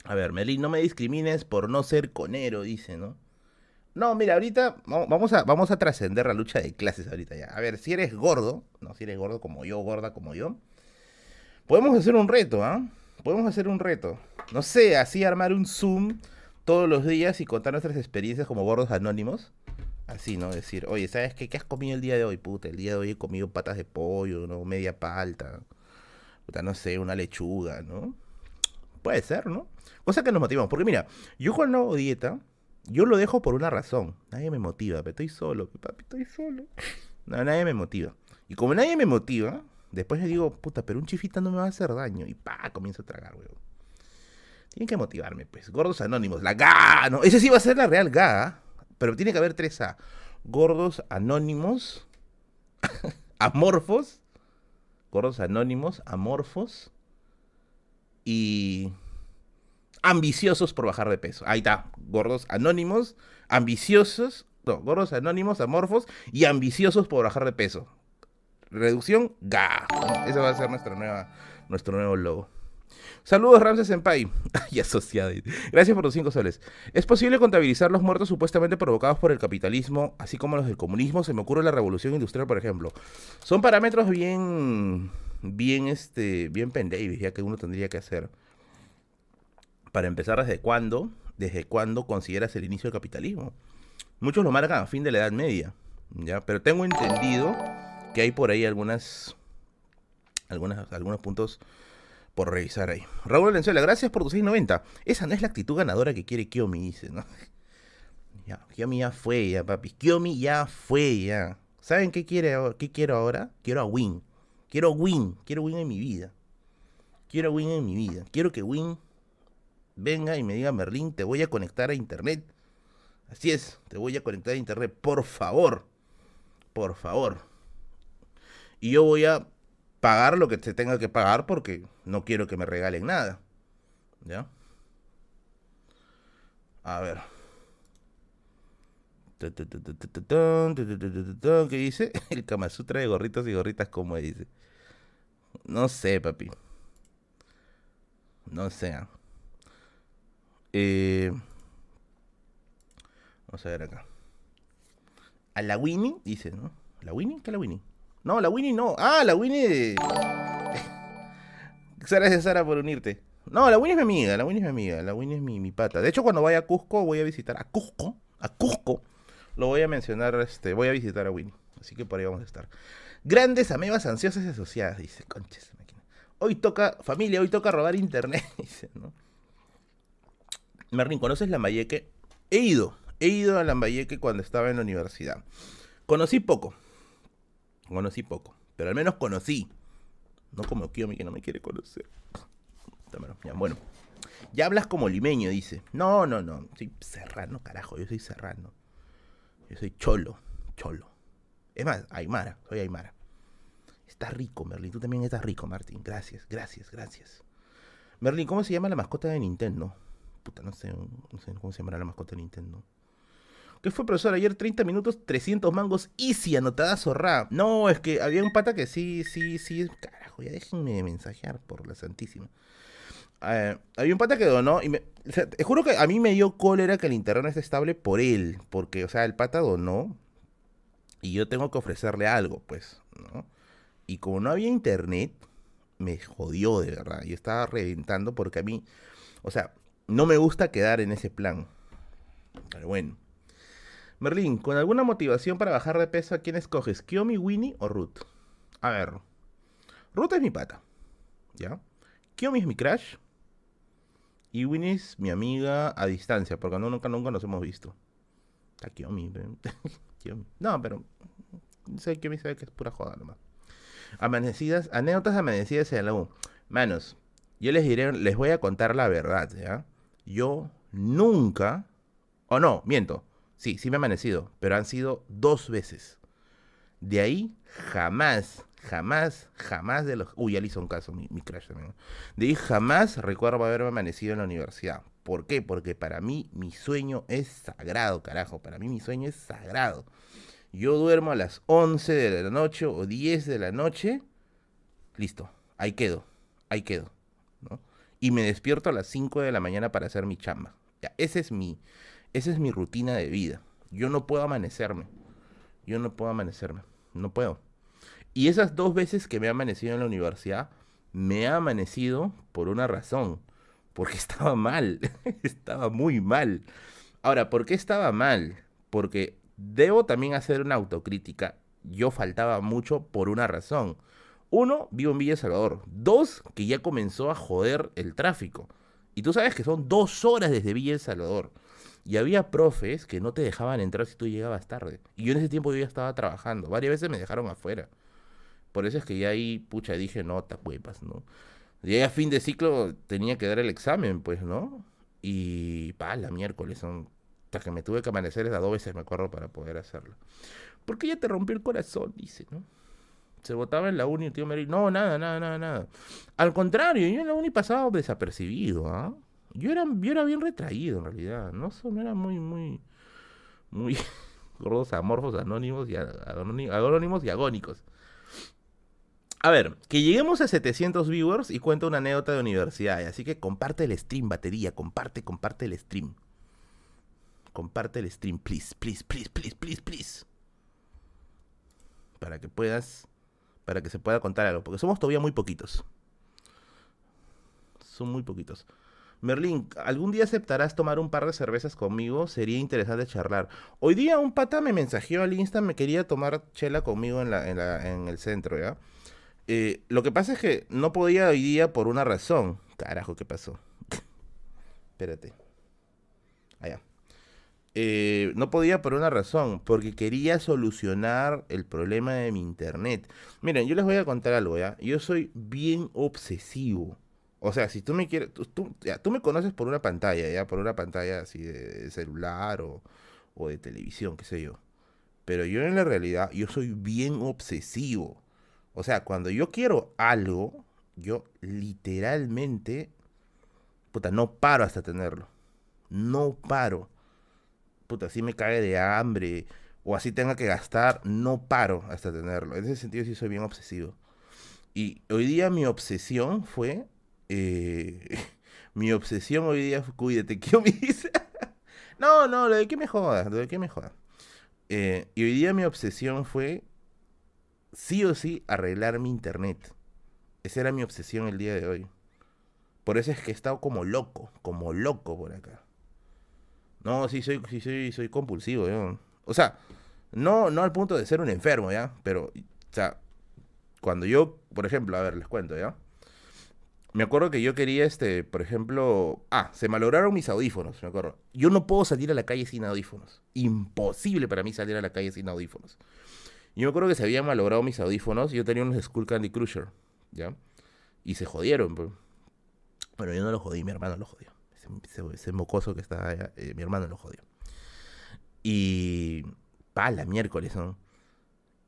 A ver, Merlín, no me discrimines por no ser conero, dice, ¿no? No, mira, ahorita vamos a, vamos a trascender la lucha de clases ahorita ya. A ver, si eres gordo, no, si eres gordo como yo, gorda como yo, podemos hacer un reto, ¿ah? Podemos hacer un reto. No sé, así armar un Zoom todos los días y contar nuestras experiencias como gordos anónimos. Así, ¿no? Decir, oye, ¿sabes qué? ¿Qué has comido el día de hoy? Puta, el día de hoy he comido patas de pollo, ¿no? Media palta. Puta, no sé, una lechuga, ¿no? Puede ser, ¿no? Cosa que nos motivamos. Porque mira, yo cuando hago dieta, yo lo dejo por una razón. Nadie me motiva, pero estoy solo, papi, estoy solo. nadie me motiva. Y como nadie me motiva, después le digo, puta, pero un chifita no me va a hacer daño. Y pa, comienzo a tragar, weón. Tienen que motivarme, pues. Gordos anónimos, la GA, no, ese sí va a ser la real GA, pero tiene que haber tres A. Gordos anónimos, amorfos, gordos anónimos, amorfos y ambiciosos por bajar de peso. Ahí está, gordos anónimos, ambiciosos, no, gordos anónimos, amorfos y ambiciosos por bajar de peso. Reducción, ga. Ese va a ser nuestra nueva, nuestro nuevo logo. Saludos Ramses Senpai y asociado. Gracias por los cinco soles. ¿Es posible contabilizar los muertos supuestamente provocados por el capitalismo, así como los del comunismo? Se me ocurre la revolución industrial, por ejemplo. Son parámetros bien, bien, este, bien pendejos, ya que uno tendría que hacer para empezar, ¿desde cuándo? ¿Desde cuándo consideras el inicio del capitalismo? Muchos lo marcan a fin de la Edad Media, ¿ya? Pero tengo entendido que hay por ahí algunas, algunas algunos puntos por revisar ahí. Raúl Valenzuela, gracias por tu 690. Esa no es la actitud ganadora que quiere Kiomi, dice, ¿no? Ya, Kiomi ya fue, ya, papi. Kiomi ya fue, ya. ¿Saben qué, quiere, qué quiero ahora? Quiero a Win. Quiero Win. Quiero Win en mi vida. Quiero Win en mi vida. Quiero que Win venga y me diga, Merlín, te voy a conectar a internet. Así es, te voy a conectar a internet, por favor. Por favor. Y yo voy a pagar lo que se tenga que pagar porque no quiero que me regalen nada. ¿Ya? A ver. ¿Qué dice? El Kama Sutra de gorritos y gorritas, como dice? No sé, papi. No sé. Eh, vamos a ver acá. A la Winnie, dice, ¿no? ¿La Winnie? ¿Qué es la Winnie? No, la Winnie no. Ah, la Winnie. Gracias, Sara, por unirte. No, la Winnie es mi amiga, la Winnie es mi amiga, la Winnie es mi, mi pata. De hecho, cuando vaya a Cusco, voy a visitar a Cusco, a Cusco, lo voy a mencionar, este, voy a visitar a Winnie. Así que por ahí vamos a estar. Grandes amebas ansiosas y asociadas, dice, conches, máquina. Hoy toca, familia, hoy toca robar internet, dice, ¿no? Merlin, ¿conoces Lambayeque? He ido, he ido a Lambayeque cuando estaba en la universidad. Conocí poco, conocí poco, pero al menos conocí. No como Kiyomi que no me quiere conocer. Bueno, ya hablas como limeño, dice. No, no, no, soy serrano, carajo, yo soy serrano. Yo soy cholo, cholo. Es más, Aymara, soy Aymara. Está rico, Merlin. Tú también estás rico, Martín. Gracias, gracias, gracias. Merlin, ¿cómo se llama la mascota de Nintendo? puta, no sé, no sé cómo se llamará la mascota de Nintendo. ¿Qué fue, profesor? Ayer 30 minutos, 300 mangos, easy, anotada zorra. No, es que había un pata que sí, sí, sí. Carajo, ya déjenme mensajear por la santísima. Eh, había un pata que donó y me... te juro que a mí me dio cólera que el internet esté estable por él. Porque, o sea, el pata donó y yo tengo que ofrecerle algo, pues, ¿no? Y como no había internet, me jodió de verdad. Yo estaba reventando porque a mí, o sea, no me gusta quedar en ese plan. Pero bueno. Merlín, ¿con alguna motivación para bajar de peso a quién escoges? ¿Kiomi, Winnie o Ruth? A ver. Ruth es mi pata. ¿Ya? Kiomi es mi crush. Y Winnie es mi amiga a distancia, porque nunca, nunca nos hemos visto. Está Kiomi. Kiomi. No, pero. Sé Kiomi sabe que es pura joda nomás. Amanecidas, anécdotas amanecidas en la U. Manos, yo les diré, les voy a contar la verdad, ¿ya? Yo nunca, o no, miento, sí, sí me he amanecido, pero han sido dos veces. De ahí, jamás, jamás, jamás de los... Uy, ya le hizo un caso, mi, mi crush también. De ahí jamás recuerdo haberme amanecido en la universidad. ¿Por qué? Porque para mí mi sueño es sagrado, carajo. Para mí mi sueño es sagrado. Yo duermo a las 11 de la noche o 10 de la noche. Listo, ahí quedo, ahí quedo. ¿no? Y me despierto a las 5 de la mañana para hacer mi chamba. Ese es mi, esa es mi rutina de vida. Yo no puedo amanecerme. Yo no puedo amanecerme. No puedo. Y esas dos veces que me he amanecido en la universidad, me ha amanecido por una razón. Porque estaba mal. estaba muy mal. Ahora, ¿por qué estaba mal? Porque debo también hacer una autocrítica. Yo faltaba mucho por una razón. Uno, vivo en Villa Salvador. Dos, que ya comenzó a joder el tráfico. Y tú sabes que son dos horas desde Villa El Salvador. Y había profes que no te dejaban entrar si tú llegabas tarde. Y yo en ese tiempo yo ya estaba trabajando. Varias veces me dejaron afuera. Por eso es que ya ahí, pucha, dije, no, te huepas, ¿no? Y a fin de ciclo tenía que dar el examen, pues, ¿no? Y, pa, la miércoles, son, hasta que me tuve que amanecer esas dos veces, me acuerdo, para poder hacerlo. Porque ya te rompió el corazón, dice, ¿no? Se votaba en la uni, el tío Mary, no, nada, nada, nada, nada. Al contrario, yo en la uni pasaba desapercibido, ¿ah? Yo era, yo era bien retraído, en realidad, ¿no? no era muy, muy, muy gordos, amorfos, anónimos y anónimos y agónicos. A ver, que lleguemos a 700 viewers y cuenta una anécdota de universidad. Así que comparte el stream, batería. Comparte, comparte el stream. Comparte el stream, please, please, please, please, please, please. Para que puedas, para que se pueda contar algo. Porque somos todavía muy poquitos. Son muy poquitos. Merlín, ¿algún día aceptarás tomar un par de cervezas conmigo? Sería interesante charlar. Hoy día un pata me mensajeó al Insta, me quería tomar chela conmigo en, la, en, la, en el centro, ¿ya? Eh, lo que pasa es que no podía hoy día por una razón. Carajo, ¿qué pasó? Espérate. Allá. Eh, no podía por una razón, porque quería solucionar el problema de mi internet. Miren, yo les voy a contar algo, ¿ya? Yo soy bien obsesivo. O sea, si tú me quieres, tú, ya, tú me conoces por una pantalla, ¿ya? Por una pantalla así de celular o, o de televisión, qué sé yo. Pero yo en la realidad, yo soy bien obsesivo. O sea, cuando yo quiero algo, yo literalmente, puta, no paro hasta tenerlo. No paro. Puta, si me cae de hambre o así tenga que gastar, no paro hasta tenerlo. En ese sentido sí soy bien obsesivo. Y hoy día mi obsesión fue... Eh, mi obsesión hoy día fue, cuídate, ¿qué dice? no, no, lo de que me jodas, lo de que me jodas. Eh, y hoy día mi obsesión fue sí o sí arreglar mi internet. Esa era mi obsesión el día de hoy. Por eso es que he estado como loco, como loco por acá. No, sí soy, sí soy, soy compulsivo. O sea, no, no al punto de ser un enfermo, ¿ya? Pero, o sea, cuando yo, por ejemplo, a ver, les cuento, ¿ya? Me acuerdo que yo quería, este, por ejemplo, ah, se malograron mis audífonos, me acuerdo. Yo no puedo salir a la calle sin audífonos. Imposible para mí salir a la calle sin audífonos. Yo me acuerdo que se habían malogrado mis audífonos yo tenía unos Skull Candy Crusher, ¿ya? Y se jodieron, pues. Bueno, yo no lo jodí, mi hermano lo jodió. Ese, mocoso que está allá, eh, mi hermano lo jodió. Y... Pala, miércoles, ¿no?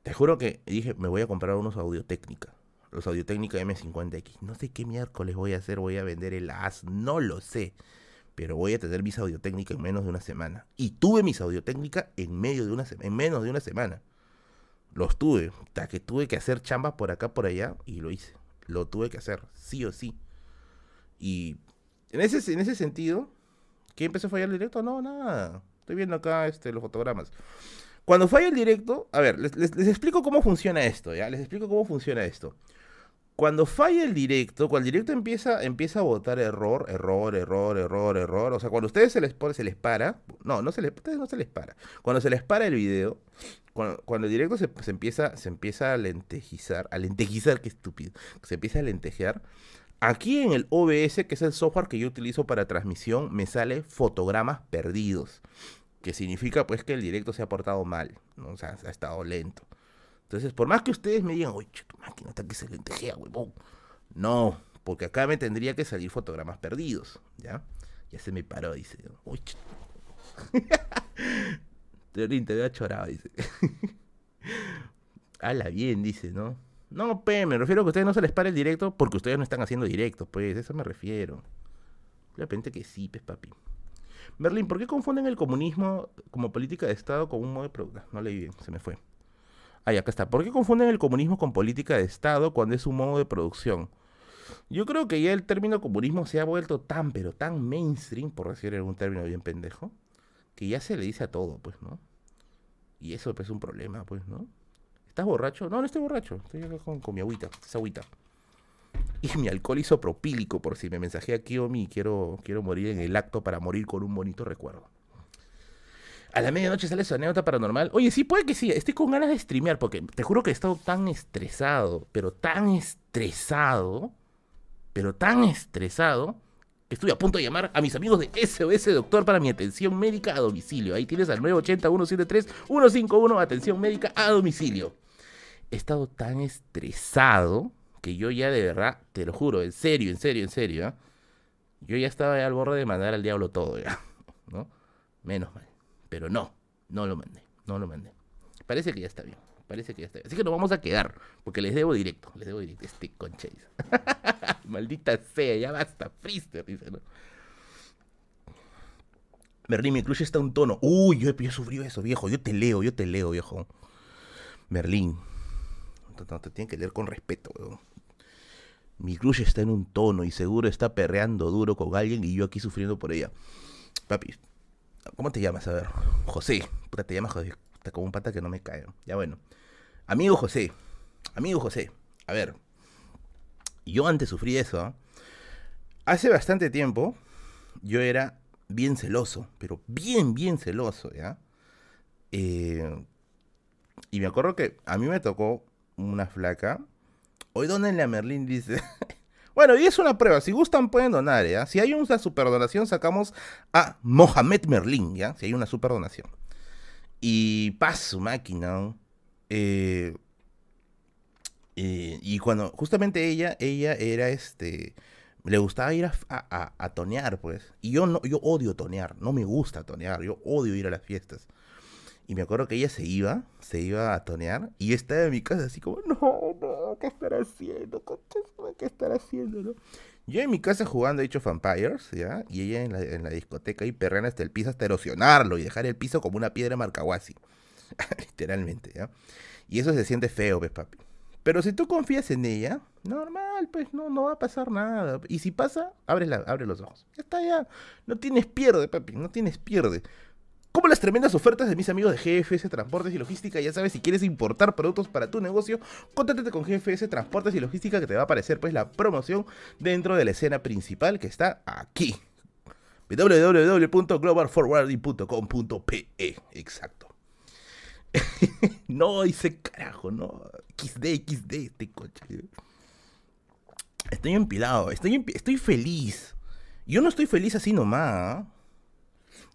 Te juro que dije, me voy a comprar unos Audio Técnica. Los Audio Técnica M50X. No sé qué miércoles voy a hacer, voy a vender el AS, no lo sé. Pero voy a tener mis Audio Técnica en menos de una semana. Y tuve mis Audio Técnica en, medio de una en menos de una semana. Los tuve, hasta que tuve que hacer chambas por acá, por allá, y lo hice. Lo tuve que hacer, sí o sí. Y en ese, en ese sentido, ¿qué empezó a fallar el directo? No, nada. Estoy viendo acá este, los fotogramas. Cuando falla el directo, a ver, les, les, explico cómo funciona esto, ¿ya? Les explico cómo funciona esto. Cuando falla el directo, cuando el directo empieza, empieza a votar error, error, error, error, error, o sea, cuando a ustedes se les se les para, no, no se les, ustedes no se les para, cuando se les para el video, cuando, el directo se, se empieza, se empieza a lentejizar, a lentejizar, qué estúpido, se empieza a lentejear, aquí en el OBS, que es el software que yo utilizo para transmisión, me sale fotogramas perdidos, que significa pues que el directo se ha portado mal, o sea, ha estado lento. Entonces, por más que ustedes me digan, oye, tu máquina está que se lentejea, huevón. No, porque acá me tendría que salir fotogramas perdidos, ¿ya? Ya se me paró, dice. Uy, te veo chorado, dice. Hala bien, dice, ¿no? No, pe, me refiero a que a ustedes no se les pare el directo porque ustedes no están haciendo directo, pues, eso me refiero. De repente que sí, pues, papi. Berlín, ¿por qué confunden el comunismo como política de Estado con un modo de producción? No leí bien, se me fue. Ahí, acá está. ¿Por qué confunden el comunismo con política de Estado cuando es un modo de producción? Yo creo que ya el término comunismo se ha vuelto tan, pero tan mainstream, por decir algún término bien pendejo, que ya se le dice a todo, pues, ¿no? Y eso pues, es un problema, pues, ¿no? ¿Estás borracho? No, no estoy borracho. Estoy acá con, mi agüita, esa agüita. Y mi alcohol isopropílico, por si me mensajea Kiomi y quiero, quiero morir en el acto para morir con un bonito recuerdo. A la medianoche sale su anécdota paranormal. Oye, sí, puede que sí. Estoy con ganas de streamear porque te juro que he estado tan estresado, pero tan estresado, pero tan estresado, que estoy a punto de llamar a mis amigos de SOS Doctor para mi atención médica a domicilio. Ahí tienes al 980-173-151, atención médica a domicilio. He estado tan estresado que yo ya de verdad, te lo juro, en serio, en serio, en serio, ¿eh? yo ya estaba al borde de mandar al diablo todo ya, ¿no? Menos mal. Pero no, no lo mandé, no lo mandé. Parece que ya está bien, parece que ya está bien. Así que nos vamos a quedar, porque les debo directo, les debo directo. Este concha Maldita sea, ya basta, Frister, dice, ¿no? Merlín, mi crush está un tono. Uy, yo, he sufrido eso, viejo. Yo te leo, yo te leo, viejo. Merlín. Te tienen que leer con respeto, weón. Mi crush está en un tono y seguro está perreando duro con alguien y yo aquí sufriendo por ella. Papi, ¿Cómo te llamas? A ver. José. Puta, te llamas José. Está como un pata que no me cae. Ya bueno. Amigo José. Amigo José. A ver. Yo antes sufrí eso. ¿ah? Hace bastante tiempo yo era bien celoso. Pero bien, bien celoso, ¿ya? Eh, y me acuerdo que a mí me tocó una flaca. Hoy en la Merlín dice. Bueno, y es una prueba. Si gustan, pueden donar, ¿ya? Si hay una superdonación, sacamos a Mohamed Merlin, ¿ya? Si hay una superdonación. Y paz su máquina. Eh, eh, y cuando justamente ella, ella era este. Le gustaba ir a, a, tonear, pues. Y yo no, yo odio tonear. No me gusta tonear. Yo odio ir a las fiestas. Y me acuerdo que ella se iba, se iba a tonear, y yo estaba en mi casa así como, no, no, ¿qué estará haciendo? ¿Qué estará haciendo? No? Yo en mi casa jugando Age of Empires, ¿ya? Y ella en la, discoteca y perreando hasta el piso hasta erosionarlo y dejar el piso como una piedra marcahuasi. Literalmente, ¿ya? Y eso se siente feo, pues, papi. Pero si tú confías en ella, normal, pues no, no va a pasar nada. Y si pasa, abre, la, abre los ojos. Ya está, ya. No tienes pierde, papi, no tienes pierde. Como las tremendas ofertas de mis amigos de GFS Transportes y Logística, ya sabes, si quieres importar productos para tu negocio, contáctate con GFS Transportes y Logística que te va a aparecer pues la promoción dentro de la escena principal que está aquí. www.globalforwarding.com.pe Exacto. no, dice carajo, no. XD, XD, este coche. Estoy empilado, estoy, estoy feliz. Yo no estoy feliz así nomás. ¿ah?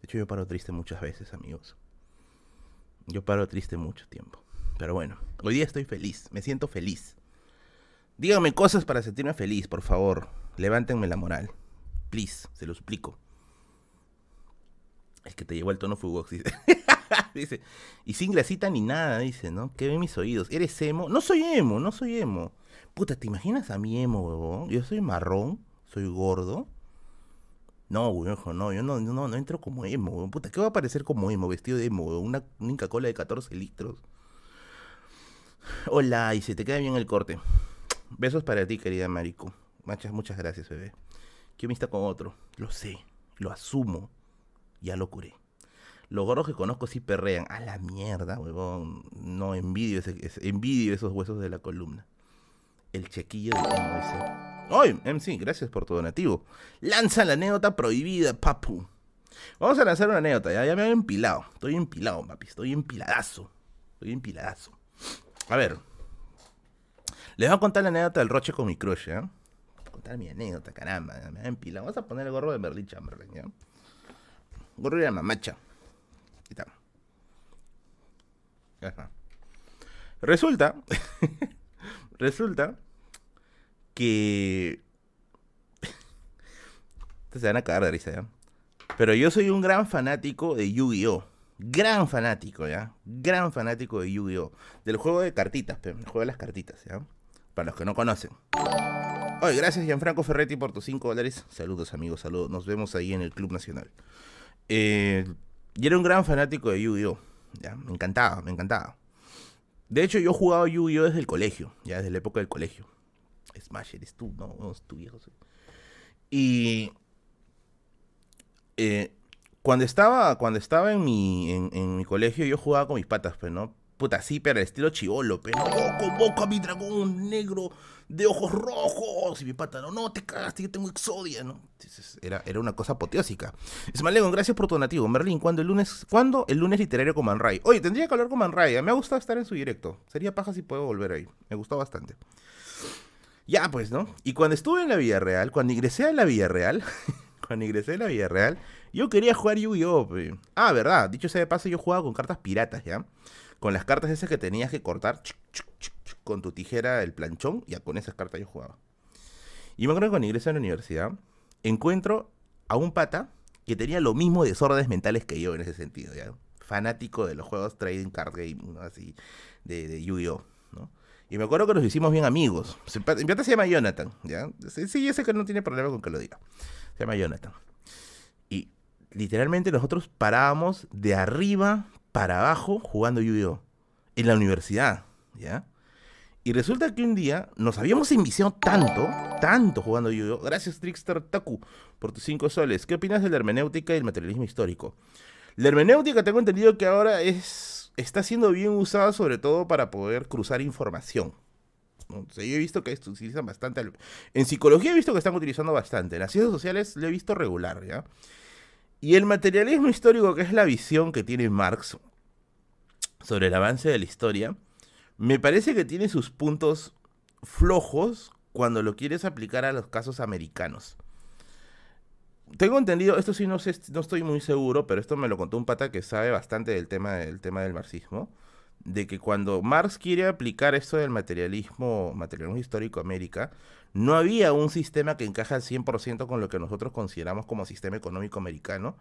De hecho, yo paro triste muchas veces, amigos. Yo paro triste mucho tiempo. Pero bueno, hoy día estoy feliz, me siento feliz. Díganme cosas para sentirme feliz, por favor. Levántenme la moral. Please, se lo suplico. Es que te llevó el tono Fugox, dice. Y sin glasita ni nada, dice, ¿no? Que ven mis oídos. ¿Eres emo? No soy emo, no soy emo. Puta, ¿te imaginas a mí emo, huevón? Yo soy marrón, soy gordo. No, viejo, no, yo no, no, no entro como emo, Puta, ¿qué va a parecer como emo? Vestido de emo, Una, Inca Cola de 14 litros. Hola, y se te queda bien el corte. Besos para ti, querida Marico. Muchas, muchas gracias, bebé. ¿Quién me está con otro? Lo sé, lo asumo. Ya lo curé. Los gorros que conozco sí perrean. A la mierda, huevón. No, envidio, ese, envidio esos huesos de la columna. El chequillo de Pingo ¡Ay, MC! Gracias por tu donativo. Lanza la anécdota prohibida, papu. Vamos a lanzar una anécdota, ya, me he empilado. Estoy empilado, papi. Estoy empiladazo. Estoy empiladazo. A ver. Les voy a contar la anécdota del Roche con mi crush, a contar mi anécdota, caramba. Me he empilado. Vamos a poner el gorro de Merlin Chamberlain. Gorro de la mamacha. Ahí está. Ya está. Resulta. resulta que. se van a cagar de risa. Pero yo soy un gran fanático de Yu-Gi-Oh! Gran fanático, ¿ya? Gran fanático de Yu-Gi-Oh! Del juego de cartitas, el juego de las cartitas, ¿ya? Para los que no conocen. Oye, gracias Gianfranco Ferretti por tus 5 dólares. Saludos amigos, saludos. Nos vemos ahí en el Club Nacional. Eh, y era un gran fanático de Yu-Gi-Oh! ¿ya? Me encantaba, me encantaba. De hecho, yo jugaba Yu-Gi-Oh! desde el colegio, ya desde la época del colegio. Smash, eres tú, no, no es tu viejo. Y eh, cuando estaba, cuando estaba en mi, en, mi colegio, yo jugaba con mis patas, pues, ¿no? Puta, sí, pero estilo chivolo, pero pues, no, convoco a mi dragón negro de ojos rojos. Y mi pata, no, no, te cagaste, yo tengo exodia, ¿no? era, era una cosa apoteósica. Esmalego, gracias por tu donativo. Merlin, ¿cuándo el lunes? ¿Cuándo el lunes literario con Man Ray? Oye, tendría que hablar con Man Ray. Me ha gustado estar en su directo. Sería paja si puedo volver ahí. Me gustó bastante. Ya, pues, ¿no? Y cuando estuve en la Villarreal, cuando ingresé a la Villarreal, cuando ingresé a la Villarreal, yo quería jugar Yu-Gi-Oh! Ah, verdad, dicho sea de paso, yo jugaba con cartas piratas, ¿ya? Con las cartas esas que tenías que cortar con tu tijera el planchón, ya con esas cartas yo jugaba. Y me acuerdo que cuando ingresé a la universidad, encuentro a un pata que tenía lo mismo desórdenes mentales que yo en ese sentido, ¿ya? Fanático de los juegos trading card game. Así, de, de Yu-Gi-Oh! ¿no? Y me acuerdo que nos hicimos bien amigos. Mi pata se llama Jonathan, ¿ya? Sí, yo sé que no tiene problema con que lo diga. Se llama Jonathan. Y literalmente nosotros parábamos de arriba para abajo jugando Yu-Gi-Oh! En la universidad, ¿ya? Y resulta que un día nos habíamos enviciado tanto, tanto jugando Yu-Gi-Oh! Gracias, Trickster Taku, por tus cinco soles. ¿Qué opinas de la hermenéutica y el materialismo histórico? La hermenéutica tengo entendido que ahora es está siendo bien usada sobre todo para poder cruzar información. ¿no? yo he visto que esto utilizan bastante. En psicología he visto que están utilizando bastante. En las ciencias sociales lo he visto regular, ¿ya? Y el materialismo histórico, que es la visión que tiene Marx sobre el avance de la historia, me parece que tiene sus puntos flojos cuando lo quieres aplicar a los casos americanos tengo entendido, esto sí no sé, no estoy muy seguro, pero esto me lo contó un pata que sabe bastante del tema del tema del marxismo, de que cuando Marx quiere aplicar esto del materialismo, materialismo histórico América, no había un sistema que encaja al 100% con lo que nosotros consideramos como sistema económico americano,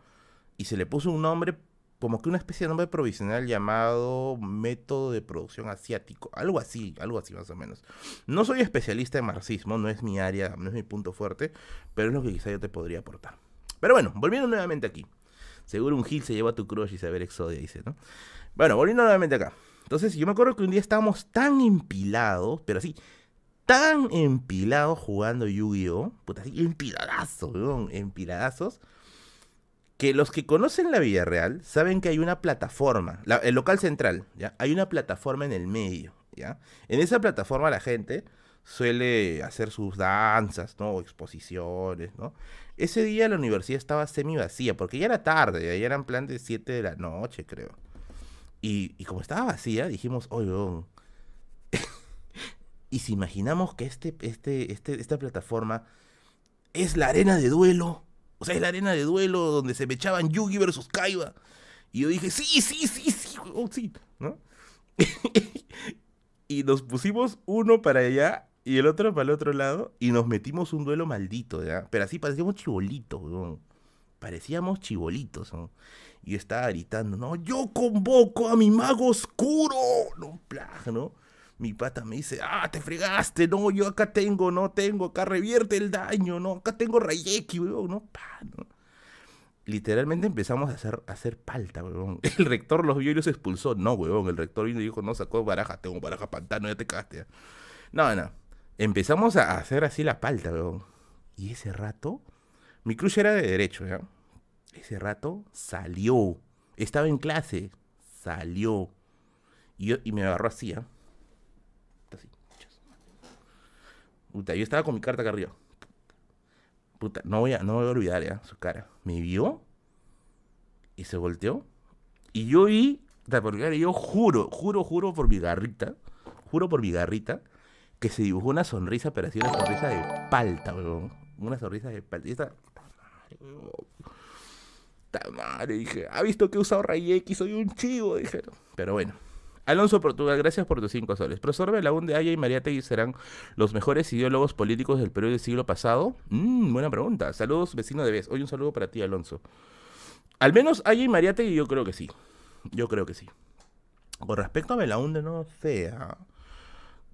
y se le puso un nombre como que una especie de nombre provisional llamado método de producción asiático, algo así, algo así más o menos. No soy especialista en marxismo, no es mi área, no es mi punto fuerte, pero es lo que quizá yo te podría aportar. Pero bueno, volviendo nuevamente aquí. Seguro un Gil se lleva tu crush y saber Exodia, dice, ¿no? Bueno, volviendo nuevamente acá. Entonces, yo me acuerdo que un día estábamos tan empilados, pero así, tan empilados jugando Yu-Gi-Oh! Puta, así, empiladazos, empiladazos que los que conocen la Villarreal saben que hay una plataforma, el local central, ¿ya? Hay una plataforma en el medio, ¿ya? En esa plataforma la gente suele hacer sus danzas, ¿no? exposiciones, ¿no? Ese día la universidad estaba semi vacía, porque ya era tarde, ya eran plan de 7 de la noche, creo. Y, como estaba vacía, dijimos, oye, y si imaginamos que este, este, este, esta plataforma es la arena de duelo, o sea, es la arena de duelo donde se me echaban Yugi versus Kaiba. Y yo dije, sí, sí, sí, sí, sí, ¿no? y nos pusimos uno para allá y el otro para el otro lado y nos metimos un duelo maldito, ¿ya? Pero así parecíamos chibolitos, ¿no? Parecíamos chibolitos, ¿no? Y yo estaba gritando, no, yo convoco a mi mago oscuro, ¿no? Mi pata me dice, ah, te fregaste, no, yo acá tengo, no tengo, acá revierte el daño, no, acá tengo Rayeki, weón, no, pa, no. Literalmente empezamos a hacer, a hacer palta, weón. El rector los vio y los expulsó. No, weón, el rector vino y dijo, no, sacó baraja, tengo baraja pantano, ya te cagaste. No, no. Empezamos a hacer así la palta, weón. Y ese rato, mi cruz era de derecho, ¿ya? Ese rato salió. Estaba en clase, salió. Y, yo, y me agarró así, ¿ya? Puta, yo estaba con mi carta acá arriba. Puta, no voy a, no voy a olvidar ya su cara. Me vio y se volteó. Y yo vi, yo juro, juro, juro por mi garrita, juro por mi garrita, que se dibujó una sonrisa, pero así una sonrisa de palta, weón. Una sonrisa de palta. Y esta. madre, dije. ¿Ha visto que he usado Ray X? Soy un chivo, dije. Pero bueno. Alonso Portugal, gracias por tus cinco soles. Profesor Belaunde, Aya y María Tegui serán los mejores ideólogos políticos del periodo del siglo pasado. Mm, buena pregunta. Saludos, vecino de Vez. Hoy un saludo para ti, Alonso. Al menos Aya y María Tegui yo creo que sí. Yo creo que sí. Con respecto a Belaunde, no sé. Ah.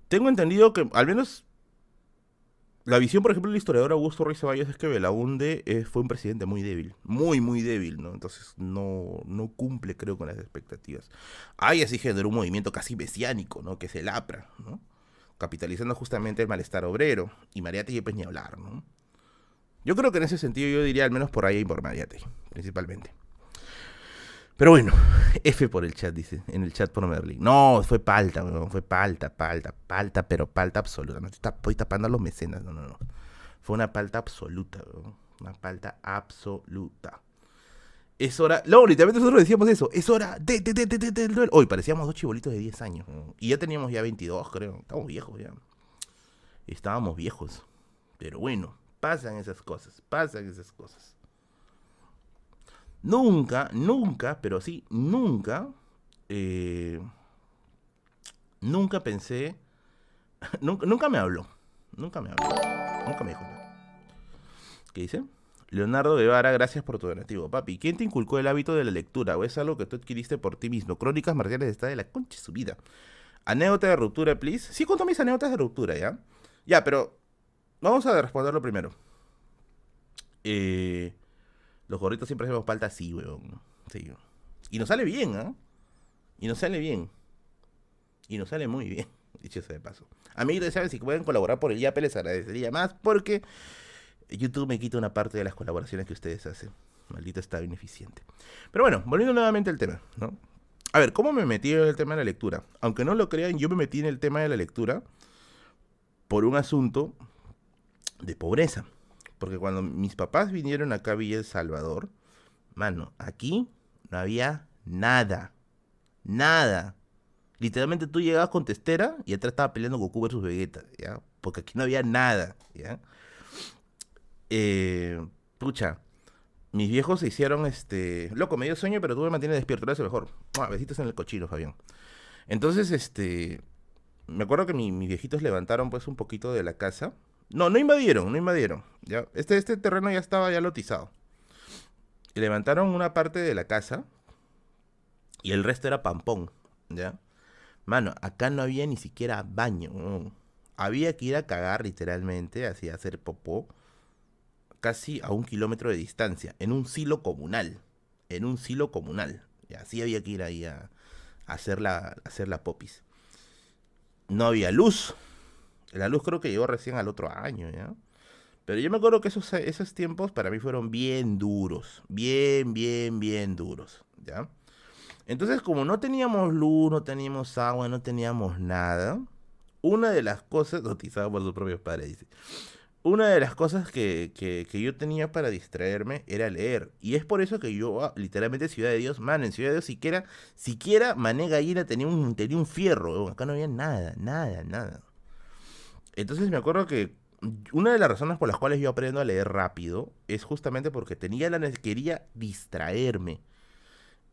Tengo entendido que, al menos, la visión, por ejemplo, del historiador Augusto Ruiz Ceballos es que Belaunde eh, fue un presidente muy débil, muy, muy débil, ¿no? Entonces no, no cumple, creo, con las expectativas. Ahí así generó un movimiento casi mesiánico, ¿no? Que es el APRA, ¿no? Capitalizando justamente el malestar obrero. Y Mariate pues ni hablar, ¿no? Yo creo que en ese sentido yo diría al menos por ahí y por Mariate, principalmente. Pero bueno, F por el chat, dice, en el chat por Merlin. No, fue palta, weón, fue palta, palta, palta, pero palta absoluta. No estoy tapando a los mecenas, no, no, no. Fue una palta absoluta, weón. Una palta absoluta. Es hora, luego literalmente nosotros decíamos eso, es hora de, de, de, de, de, de. Hoy parecíamos dos chibolitos de 10 años. Y ya teníamos ya 22, creo. Estábamos viejos ya. Estábamos viejos. Pero bueno, pasan esas cosas, pasan esas cosas. Nunca, nunca, pero sí, nunca, eh, nunca pensé, nunca, nunca me habló, nunca me habló, nunca me dijo nada. ¿Qué dice? Leonardo Guevara, gracias por tu donativo. Papi, ¿quién te inculcó el hábito de la lectura? ¿O es algo que tú adquiriste por ti mismo? Crónicas marciales está de la concha de su vida. Anécdota de ruptura, please. Sí, cuento mis anécdotas de ruptura, ¿ya? Ya, pero vamos a responderlo primero. Eh, los gorritos siempre hacemos falta así, weón. Sí. Y nos sale bien, ¿ah? Y nos sale bien. Y nos sale muy bien, dicho sea de paso. Amigos, ¿saben? Si pueden colaborar por el YAPE les agradecería más porque YouTube me quita una parte de las colaboraciones que ustedes hacen. Maldito está ineficiente. Pero bueno, volviendo nuevamente al tema, ¿no? A ver, ¿cómo me metí en el tema de la lectura? Aunque no lo crean, yo me metí en el tema de la lectura por un asunto de pobreza. Porque cuando mis papás vinieron acá a Villa El Salvador, mano, aquí no había nada. Nada. Literalmente tú llegabas con testera y atrás estaba peleando Goku versus Vegeta, ¿ya? Porque aquí no había nada, ¿ya? Eh, pucha, mis viejos se hicieron, este... Loco, me dio sueño, pero tú me mantienes despierto, lo mejor. Besitos en el cochino, Fabián. Entonces, este... Me acuerdo que mis viejitos levantaron, pues, un poquito de la casa no, no invadieron, no invadieron. Ya, este, este terreno ya estaba ya lotizado. Y levantaron una parte de la casa y el resto era pampón, ¿ya? Mano, acá no había ni siquiera baño. Había que ir a cagar literalmente, así a hacer popó, casi a un kilómetro de distancia, en un silo comunal. En un silo comunal. Y así había que ir ahí a, hacer, la, a hacer la popis. No había luz, la luz creo que llegó recién al otro año, ¿ya? Pero yo me acuerdo que esos, esos tiempos para mí fueron bien duros. Bien, bien, bien duros, ¿ya? Entonces, como no teníamos luz, no teníamos agua, no teníamos nada, una de las cosas, notizado por sus propios padres, una de las cosas que, que, que, yo tenía para distraerme era leer. Y es por eso que yo, ah, literalmente, Ciudad de Dios, man, en Ciudad de Dios siquiera, siquiera Mané Gallina tenía un, tenía un fierro, acá no había nada, nada, nada. Entonces me acuerdo que una de las razones por las cuales yo aprendo a leer rápido es justamente porque tenía la quería distraerme.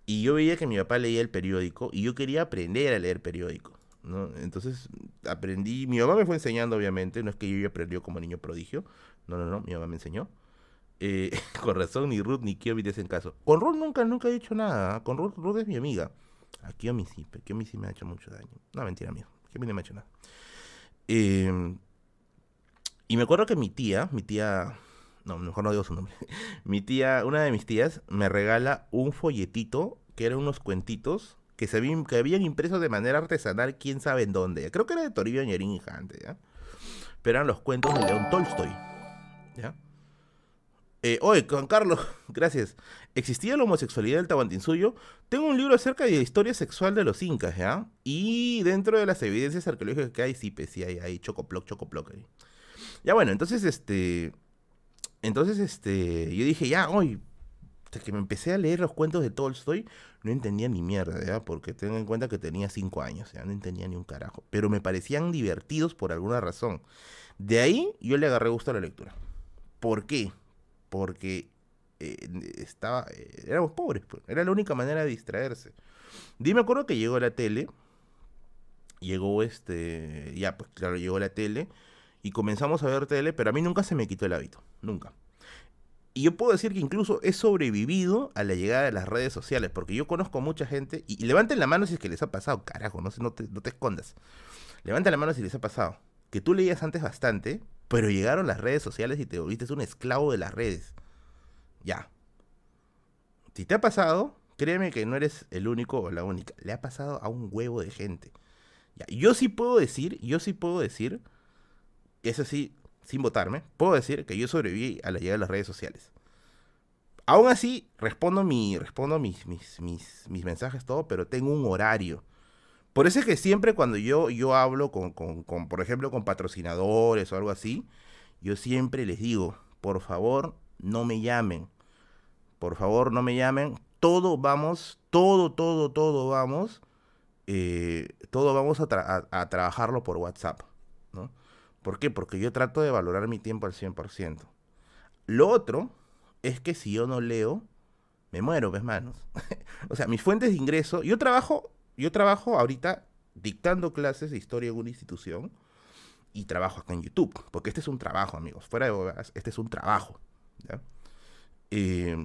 Y yo veía que mi papá leía el periódico y yo quería aprender a leer periódico. ¿no? Entonces aprendí, mi mamá me fue enseñando obviamente, no es que yo aprendió como niño prodigio, no, no, no, mi mamá me enseñó. Eh, con razón, ni Ruth ni Kiomi te hacen caso. Con Ruth nunca, nunca he hecho nada. ¿ah? Con Ruth, Ruth es mi amiga. A Kiomi sí, pero Kiomi sí me ha hecho mucho daño. No, mentira, amigo. Kiomi no me ha hecho nada. Em, y me acuerdo que mi tía, mi tía, no, mejor no digo su nombre, mi tía, una de mis tías, me regala un folletito que eran unos cuentitos que, se habían, que habían impresos de manera artesanal, quién sabe en dónde. Creo que era de Toribio Ñerín y Jante, ¿ya? Pero eran los cuentos de León Tolstoy, ¿ya? Eh, oye, Juan Carlos, gracias. ¿Existía la homosexualidad del Tahuantinsuyo? Tengo un libro acerca de la historia sexual de los incas, ¿ya? Y dentro de las evidencias arqueológicas que hay, sí, pues sí, hay, hay chocoploc, chocoploc ahí. Ya bueno, entonces este. Entonces, este. Yo dije, ya, hoy. Hasta que me empecé a leer los cuentos de Tolstoy, no entendía ni mierda, ¿ya? Porque tengo en cuenta que tenía cinco años, ya no entendía ni un carajo. Pero me parecían divertidos por alguna razón. De ahí yo le agarré gusto a la lectura. ¿Por qué? Porque eh, estaba, eh, éramos pobres, pues. era la única manera de distraerse. Dime, me acuerdo que llegó la tele, llegó este, ya pues claro, llegó la tele y comenzamos a ver tele, pero a mí nunca se me quitó el hábito, nunca. Y yo puedo decir que incluso he sobrevivido a la llegada de las redes sociales, porque yo conozco mucha gente, y, levanten la mano si es que les ha pasado, carajo, no, no, te, no te escondas. Levanten la mano si les ha pasado, que tú leías antes bastante, pero llegaron las redes sociales y te volviste un esclavo de las redes. Ya. Si te ha pasado, créeme que no eres el único o la única. Le ha pasado a un huevo de gente. Yo sí puedo decir, yo sí puedo decir, eso sí, sin votarme, puedo decir que yo sobreviví a la llegada de las redes sociales. Aún así, respondo, mi, respondo mis, mis, mis, mis mensajes, todo, pero tengo un horario. Por eso es que siempre cuando yo, yo hablo con, con, por ejemplo, con patrocinadores o algo así, yo siempre les digo, por favor, no me llamen. Por favor, no me llamen. Todo vamos, todo, todo, todo vamos. Eh, todo vamos a, a, trabajarlo por WhatsApp. ¿no? ¿Por qué? Porque yo trato de valorar mi tiempo al 100%. Lo otro es que si yo no leo, me muero, ves manos. o sea, mis fuentes de ingreso, yo trabajo yo trabajo ahorita dictando clases de historia en una institución y trabajo acá en YouTube, porque este es un trabajo, amigos, fuera de bodas, este es un trabajo. Eh,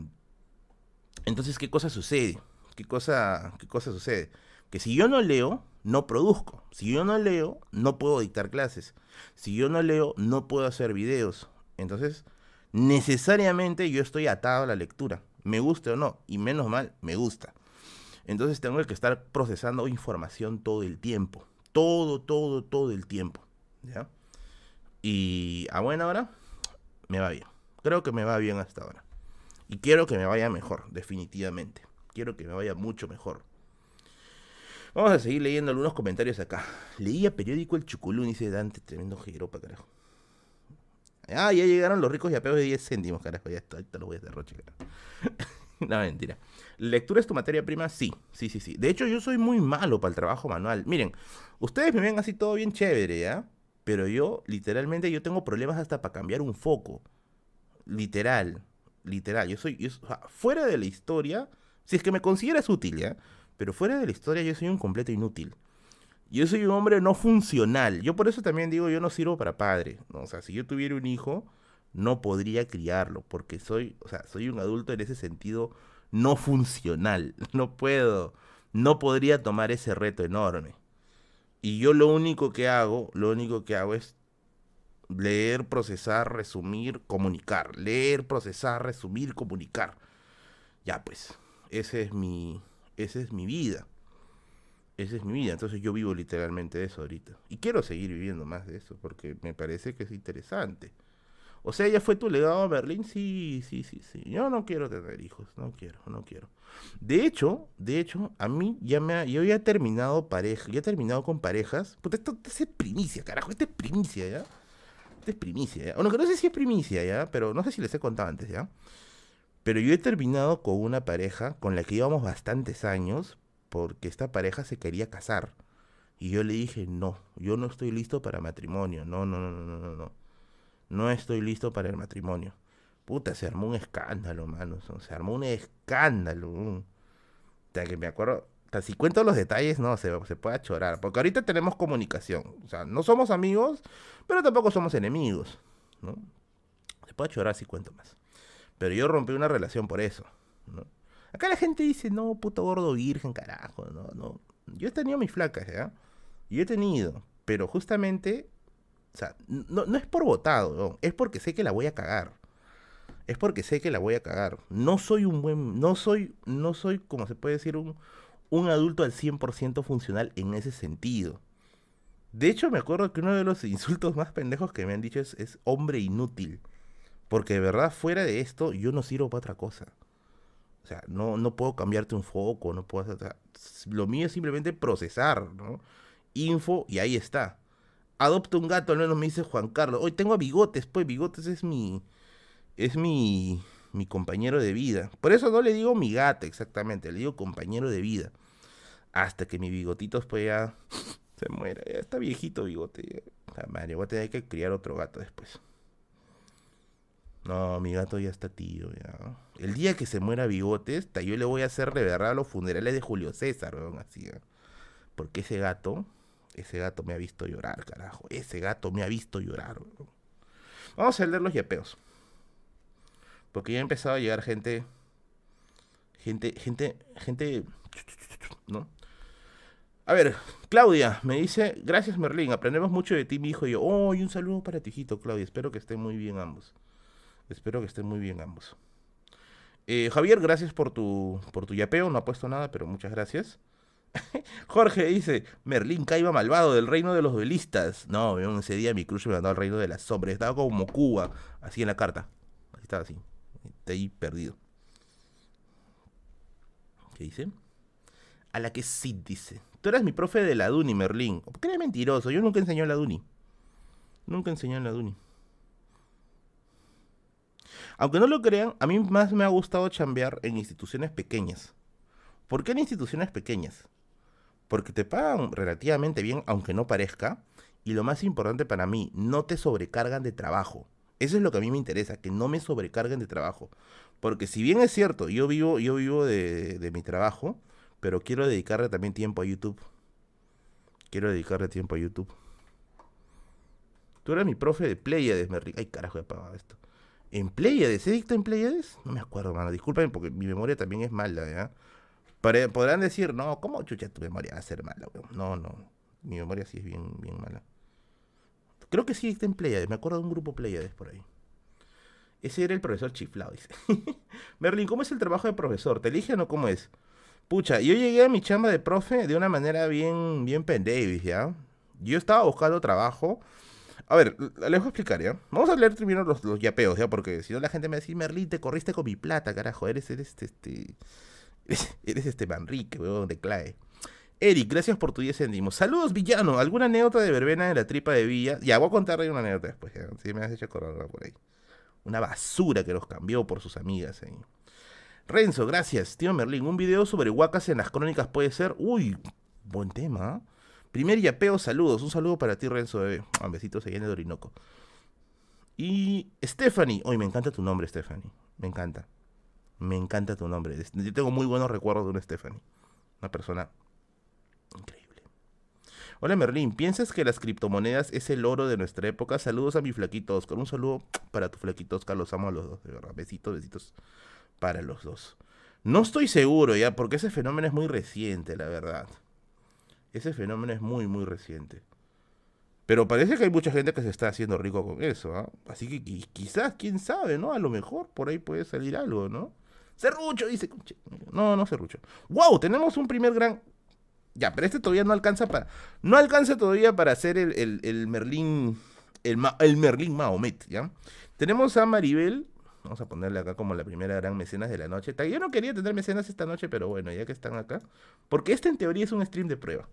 entonces, ¿qué cosa sucede? ¿Qué cosa, ¿Qué cosa sucede? Que si yo no leo, no produzco. Si yo no leo, no puedo dictar clases. Si yo no leo, no puedo hacer videos. Entonces, necesariamente yo estoy atado a la lectura. Me guste o no. Y menos mal, me gusta. Entonces tengo que estar procesando información todo el tiempo. Todo, todo, todo el tiempo. ¿Ya? Y a buena hora, me va bien. Creo que me va bien hasta ahora. Y quiero que me vaya mejor, definitivamente. Quiero que me vaya mucho mejor. Vamos a seguir leyendo algunos comentarios acá. Leía periódico El Chuculún, dice Dante, tremendo jeropa, carajo. Ah, ya llegaron los ricos y apeos de 10 céntimos, carajo. Ya está, ahorita lo voy a derroche, carajo. no, mentira. ¿Lectura es tu materia prima? Sí, sí, sí, sí. De hecho, yo soy muy malo para el trabajo manual. Miren, ustedes me ven así todo bien chévere, ¿ya? Pero yo, literalmente, yo tengo problemas hasta para cambiar un foco. Literal, literal. Yo soy, fuera de la historia, si es que me consideras útil, ¿ya? Pero fuera de la historia yo soy un completo inútil. Yo soy un hombre no funcional. Yo por eso también digo, yo no sirvo para padre. O sea, si yo tuviera un hijo, no podría criarlo, porque soy, o sea, soy un adulto en ese sentido no funcional. No puedo, no podría tomar ese reto enorme. Y yo lo único que hago, lo único que hago es leer, procesar, resumir, comunicar. Leer, procesar, resumir, comunicar. Ya pues, ese es mi, esa es mi vida. Esa es mi vida. Entonces yo vivo literalmente de eso ahorita. Y quiero seguir viviendo más de eso porque me parece que es interesante. O sea, ya fue tu legado a Berlín, sí, sí, sí, sí. Yo no quiero tener hijos, no quiero, no quiero. De hecho, de hecho, a mí ya me ha, yo ya he terminado pareja, ya he terminado con parejas. Puta, esto, es primicia, carajo, esto es primicia, ¿ya? Esto es primicia, ¿ya? Bueno, no sé si es primicia, ¿ya? Pero no sé si les he contado antes, ¿ya? Pero yo he terminado con una pareja con la que íbamos bastantes años porque esta pareja se quería casar. Y yo le dije, no, yo no estoy listo para matrimonio, no, no, no, no, no, no no estoy listo para el matrimonio. Puta, se armó un escándalo, mano. Se armó un escándalo. O sea, que me acuerdo. si cuento los detalles, no, se, puede chorar. Porque ahorita tenemos comunicación. O sea, no somos amigos, pero tampoco somos enemigos. ¿no? Se puede chorar si cuento más. Pero yo rompí una relación por eso. Acá la gente dice, no, puto gordo virgen, carajo. No, no. Yo he tenido mis flacas, ¿ya? Yo he tenido. Pero justamente o sea, no, es por votado, es porque sé que la voy a cagar. Es porque sé que la voy a cagar. No soy un buen, no soy, no soy, como se puede decir, un, un adulto al 100% funcional en ese sentido. De hecho, me acuerdo que uno de los insultos más pendejos que me han dicho es, hombre inútil. Porque de verdad, fuera de esto, yo no sirvo para otra cosa. O sea, no, no puedo cambiarte un foco, no puedo hacer... lo mío es simplemente procesar, ¿no? Info y ahí está Adopta un gato, al menos me dice Juan Carlos. Hoy tengo a Bigotes, pues Bigotes es mi. Es mi. Mi compañero de vida. Por eso no le digo mi gata exactamente, le digo compañero de vida. Hasta que mi bigotito pues ya se muera. Ya está viejito bigote. madre, voy a tener que criar otro gato después. No, mi gato ya está tío, ya. El día que se muera Bigotes, yo le voy a hacer de verdad los funerales de Julio César, weón, así. Porque ese gato, ese gato me ha visto llorar, carajo. Ese gato me ha visto llorar. Vamos a leer los yapeos. Porque ya ha empezado a llegar gente. Gente, gente, gente. ¿No? A ver, Claudia me dice, gracias Merlín, aprendemos mucho de ti, mi hijo. Y yo, oh, y un saludo para ti, hijito, Claudia. Espero que estén muy bien ambos. Espero que estén muy bien ambos. Eh, Javier, gracias por tu, por tu yapeo. No ha puesto nada, pero muchas gracias. Jorge dice, Merlín Caiba malvado del reino de los duelistas. No, ese día mi crush me mandó al reino de las sombras. Estaba como Cuba, así en la carta. Ahí estaba así. Está ahí perdido. ¿Qué dice? A la que sí dice. Tú eras mi profe de la Duni, Merlín. ¿Por qué eres mentiroso? Yo nunca enseñé en la Duni. Nunca enseñé en la Duni. Aunque no lo crean, a mí más me ha gustado chambear en instituciones pequeñas. ¿Por qué en instituciones pequeñas? Porque te pagan relativamente bien, aunque no parezca. Y lo más importante para mí, no te sobrecargan de trabajo. Eso es lo que a mí me interesa, que no me sobrecarguen de trabajo. Porque si bien es cierto, yo vivo, yo vivo de, de mi trabajo, pero quiero dedicarle también tiempo a YouTube. Quiero dedicarle tiempo a YouTube. Tú eras mi profe de Pleiades, me Ay, carajo, he apagado esto. ¿En Pleiades? ¿Se dicta en Pleiades? No me acuerdo, mano. Disculpen porque mi memoria también es mala, ¿ya? Podrán decir, no, ¿cómo chucha tu memoria va a ser mala, weón? No, no. Mi memoria sí es bien, bien mala. Creo que sí está en Pleiades. Me acuerdo de un grupo Pleiades por ahí. Ese era el profesor chiflado, dice. Merlin, ¿cómo es el trabajo de profesor? ¿Te eligen o cómo es? Pucha, yo llegué a mi chamba de profe de una manera bien, bien pendevis, ¿ya? Yo estaba buscando trabajo a ver, les voy a explicar, ¿ya? Vamos a leer primero los, los yapeos, ¿ya? Porque si no la gente me va a decir, Merlín, te corriste con mi plata, carajo. Eres, eres, este... Eres, este Manrique, weón, de Clae. Eric, gracias por tu 10 céntimos. Saludos, villano. ¿Alguna anécdota de verbena en la tripa de Villa? Ya, voy a contarle una anécdota después, ¿ya? Si me has hecho correr por ahí. Una basura que los cambió por sus amigas ahí. Renzo, gracias. Tío Merlín, un video sobre huacas en las crónicas puede ser. Uy, buen tema. ¿eh? Primer yapeo, saludos. Un saludo para ti, Renzo Bebé. Un besito, se de Orinoco. Y Stephanie. Hoy me encanta tu nombre, Stephanie. Me encanta. Me encanta tu nombre. Yo tengo muy buenos recuerdos de una Stephanie. Una persona increíble. Hola Merlín, ¿piensas que las criptomonedas es el oro de nuestra época? Saludos a mi flaquito Oscar. Un saludo para tu flaquito Oscar. Los amo a los dos, de verdad. Besitos, besitos para los dos. No estoy seguro ya, porque ese fenómeno es muy reciente, la verdad. Ese fenómeno es muy, muy reciente. Pero parece que hay mucha gente que se está haciendo rico con eso, ¿ah? Así que quizás, quién sabe, ¿no? A lo mejor por ahí puede salir algo, ¿no? Cerrucho, dice. No, no Cerrucho. ¡Wow! Tenemos un primer gran. Ya, pero este todavía no alcanza para. No alcanza todavía para hacer el, el, el Merlín. El, el Merlín Mahomet, ¿ya? Tenemos a Maribel. Vamos a ponerle acá como la primera gran mecenas de la noche. Yo no quería tener mecenas esta noche, pero bueno, ya que están acá. Porque este en teoría es un stream de prueba.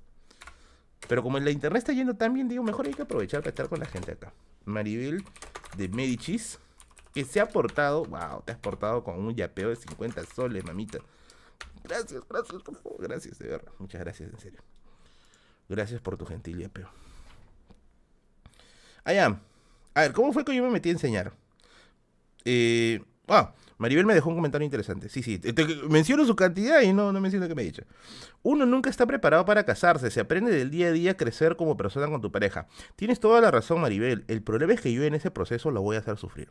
Pero como la internet está yendo tan bien, digo, mejor hay que aprovechar para estar con la gente acá. Maribel de Medicis, que se ha portado, wow, te has portado con un yapeo de 50 soles, mamita. Gracias, gracias, por favor, gracias, de verdad. Muchas gracias, en serio. Gracias por tu gentil yapeo. Allá. A ver, ¿cómo fue que yo me metí a enseñar? Eh, ah, Maribel me dejó un comentario interesante. Sí, sí. menciono su cantidad y no, no menciono que me ha dicho. Uno nunca está preparado para casarse. Se aprende del día a día a crecer como persona con tu pareja. Tienes toda la razón, Maribel. El problema es que yo en ese proceso lo voy a hacer sufrir.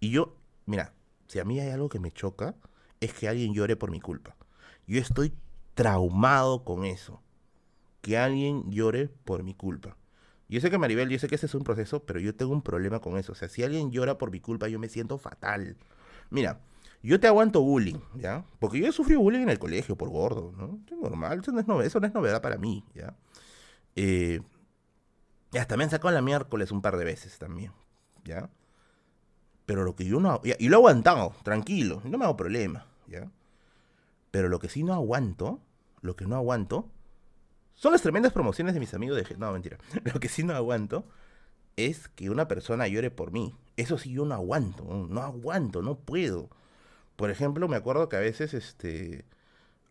Y yo, mira, si a mí hay algo que me choca, es que alguien llore por mi culpa. Yo estoy traumado con eso. Que alguien llore por mi culpa. Yo sé que Maribel, yo sé que ese es un proceso, pero yo tengo un problema con eso. O sea, si alguien llora por mi culpa, yo me siento fatal. Mira, yo te aguanto bullying, ¿ya? Porque yo he sufrido bullying en el colegio por gordo, ¿no? Es normal, eso no es, novedad, eso no es novedad para mí, ¿ya? Eh, y hasta me han sacado la miércoles un par de veces también, ¿ya? Pero lo que yo no... Y lo he aguantado, tranquilo, no me hago problema, ¿ya? Pero lo que sí no aguanto, lo que no aguanto, Son las tremendas promociones de mis amigos de... No, mentira. Lo que sí no aguanto es que una persona llore por mí. Eso sí yo no aguanto, no aguanto, no puedo. Por ejemplo, me acuerdo que a veces, este,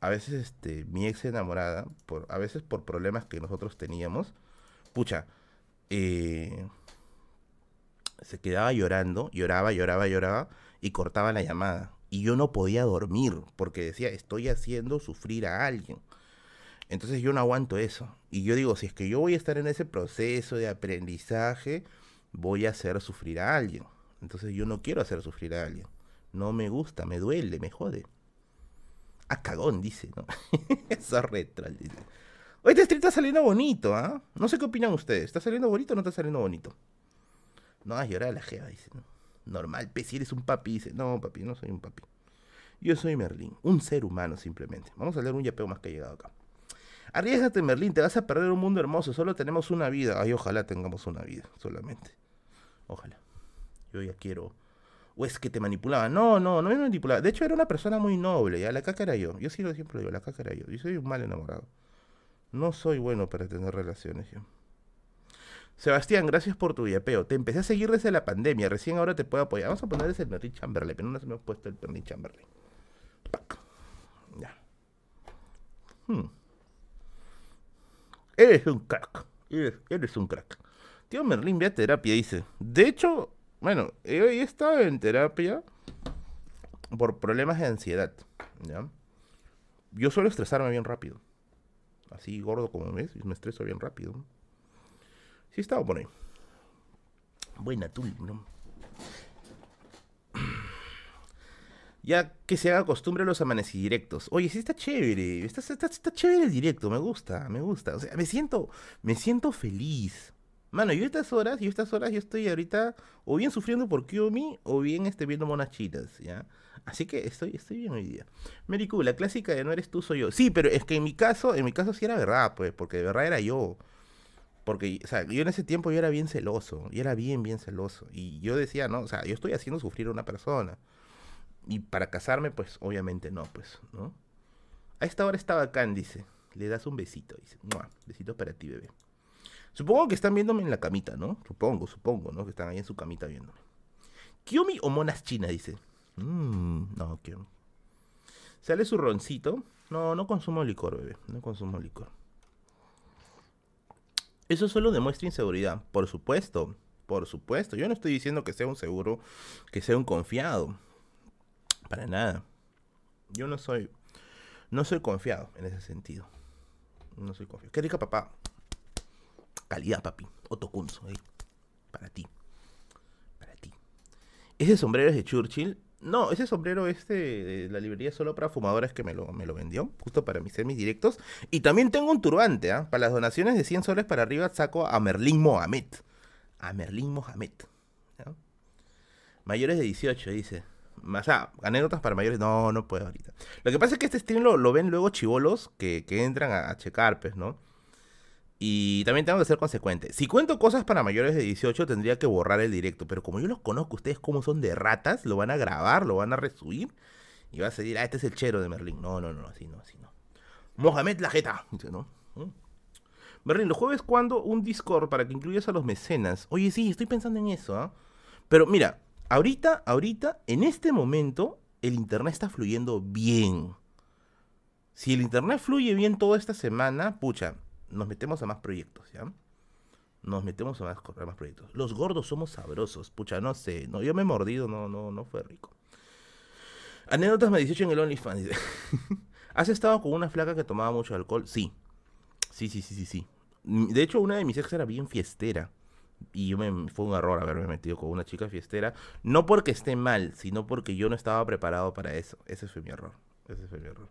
a veces, este, mi ex enamorada, por, a veces por problemas que nosotros teníamos, pucha, eh, se quedaba llorando, lloraba, lloraba, lloraba y cortaba la llamada. Y yo no podía dormir porque decía, estoy haciendo sufrir a alguien. Entonces yo no aguanto eso. Y yo digo, si es que yo voy a estar en ese proceso de aprendizaje, voy a hacer sufrir a alguien. Entonces yo no quiero hacer sufrir a alguien. No me gusta, me duele, me jode. A cagón, dice, ¿no? Eso retro, dice. Hoy este stream está saliendo bonito, ¿ah? No sé qué opinan ustedes. ¿Está saliendo bonito o no está saliendo bonito? No, a llorar a la jeva, dice. ¿no? Normal, pe, si eres un papi, dice. No, papi, no soy un papi. Yo soy Merlín, un ser humano simplemente. Vamos a leer un yapeo más que ha llegado acá. Arriesgate, Merlín, te vas a perder un mundo hermoso. Solo tenemos una vida. Ay, ojalá tengamos una vida, solamente. Ojalá. Yo ya quiero. O es que te manipulaba. No, no, no me manipulaba. De hecho, era una persona muy noble. Ya la caca era yo. Yo sí lo siempre digo, la caca era yo. Yo soy un mal enamorado. No soy bueno para tener relaciones yo. Sebastián, gracias por tu yapeo. Te empecé a seguir desde la pandemia. Recién ahora te puedo apoyar. Vamos a poner ese Merlin Chamberlain. Pero no se me puesto el Merlin Chamberlain. Pac. Ya. Hmm. Eres un crack. Eres, un crack. Tío Merlin, ve a terapia, dice. De hecho, bueno, he estado en terapia por problemas de ansiedad. ¿ya? Yo suelo estresarme bien rápido. Así gordo como ves, me estreso bien rápido. Sí, estaba por ahí. Buena tú, ¿no? Ya que se haga costumbre los amanecidirectos. Oye, sí está chévere. Está, está, está, chévere el directo. Me gusta, me gusta. O sea, me siento, me siento feliz. Mano, yo estas horas, yo estas horas, yo estoy ahorita o bien sufriendo por Kiyomi o bien este, viendo monas chinas, ¿ya? Así que estoy, estoy bien hoy día. Meriku, la clásica de no eres tú, soy yo. Sí, pero es que en mi caso, en mi caso sí era verdad, pues, porque de verdad era yo. Porque, o sea, yo en ese tiempo yo era bien celoso, yo era bien, bien celoso. Y yo decía, no, o sea, yo estoy haciendo sufrir a una persona. Y para casarme, pues obviamente no, pues, ¿no? A esta hora estaba acá, dice. Le das un besito, dice. Mua, besito para ti, bebé. Supongo que están viéndome en la camita, ¿no? Supongo, supongo, ¿no? Que están ahí en su camita viéndome. Kiyomi o monas china, dice. Mmm, no, Kiyomi. Sale su roncito. No, no consumo licor, bebé. No consumo licor. Eso solo demuestra inseguridad. Por supuesto, por supuesto. Yo no estoy diciendo que sea un seguro, que sea un confiado. Para nada. Yo no soy. No soy confiado en ese sentido. No soy confiado. Qué rica, papá. Calidad, papi. Otokunzo. Para ti. Para ti. Ese sombrero es de Churchill. No, ese sombrero este la librería solo para fumadores que me lo, me lo vendió, justo para mis semis directos. Y también tengo un turbante, ¿ah? Para las donaciones de 100 soles para arriba saco a Merlín Mohamed. A Merlín Mohamed. Mayores de 18, dice. O sea, anécdotas para mayores, no, no puedo ahorita. Lo que pasa es que este stream lo, ven luego chivolos que, que entran a, a, checar, pues, ¿no? Y también tengo que ser consecuente. Si cuento cosas para mayores de 18, tendría que borrar el directo. Pero como yo los conozco, ustedes como son de ratas, lo van a grabar, lo van a resubir. Y va a decir, ah, este es el chero de Merlín. No, no, no, así no, así no. Mohamed la jeta. ¿no? ¿Mm? Merlín, ¿los jueves cuándo un Discord para que incluyas a los mecenas? Oye, sí, estoy pensando en eso, ¿ah? Pero mira, ahorita, ahorita, en este momento, el internet está fluyendo bien. Si el internet fluye bien toda esta semana, pucha, nos metemos a más proyectos, ¿ya? Nos metemos a más, a más proyectos. Los gordos somos sabrosos, pucha, no sé, no, yo me he mordido, no, no, no fue rico. Anécdotas me 18 en el OnlyFans. ¿Has estado con una flaca que tomaba mucho alcohol? Sí. Sí, sí, sí, sí, sí. De hecho, una de mis ex era bien fiestera. Y yo me, fue un error haberme metido con una chica fiestera. No porque esté mal, sino porque yo no estaba preparado para eso. Ese fue mi error. Ese fue mi error.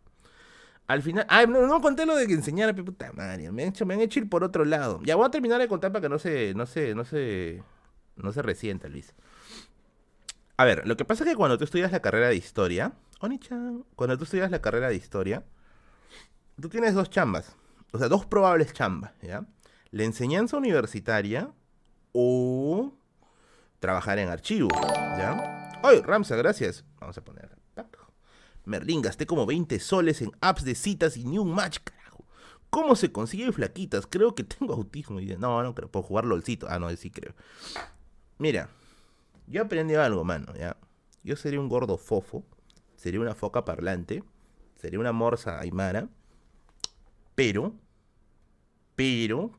Al final, ay, no, no conté lo de que enseñara, puta madre, me han, hecho, me han hecho ir por otro lado. Ya voy a terminar de contar para que no se, no se, no se, no se resienta, Luis. A ver, lo que pasa es que cuando tú estudias la carrera de historia, Oni-chan, cuando tú estudias la carrera de historia, tú tienes dos chambas, o sea, dos probables chambas, ¿ya? La enseñanza universitaria o trabajar en archivo, ¿ya? Ay, Ramsa, gracias. Vamos a poner Merlín, gasté como 20 soles en apps de citas y ni un match, carajo. ¿Cómo se consigue flaquitas? Creo que tengo autismo. Y no, no creo. Por jugar LOLcito. Ah, no, sí creo. Mira, yo aprendí algo, mano, ¿ya? Yo sería un gordo fofo. Sería una foca parlante. Sería una morsa aymara. Pero, pero,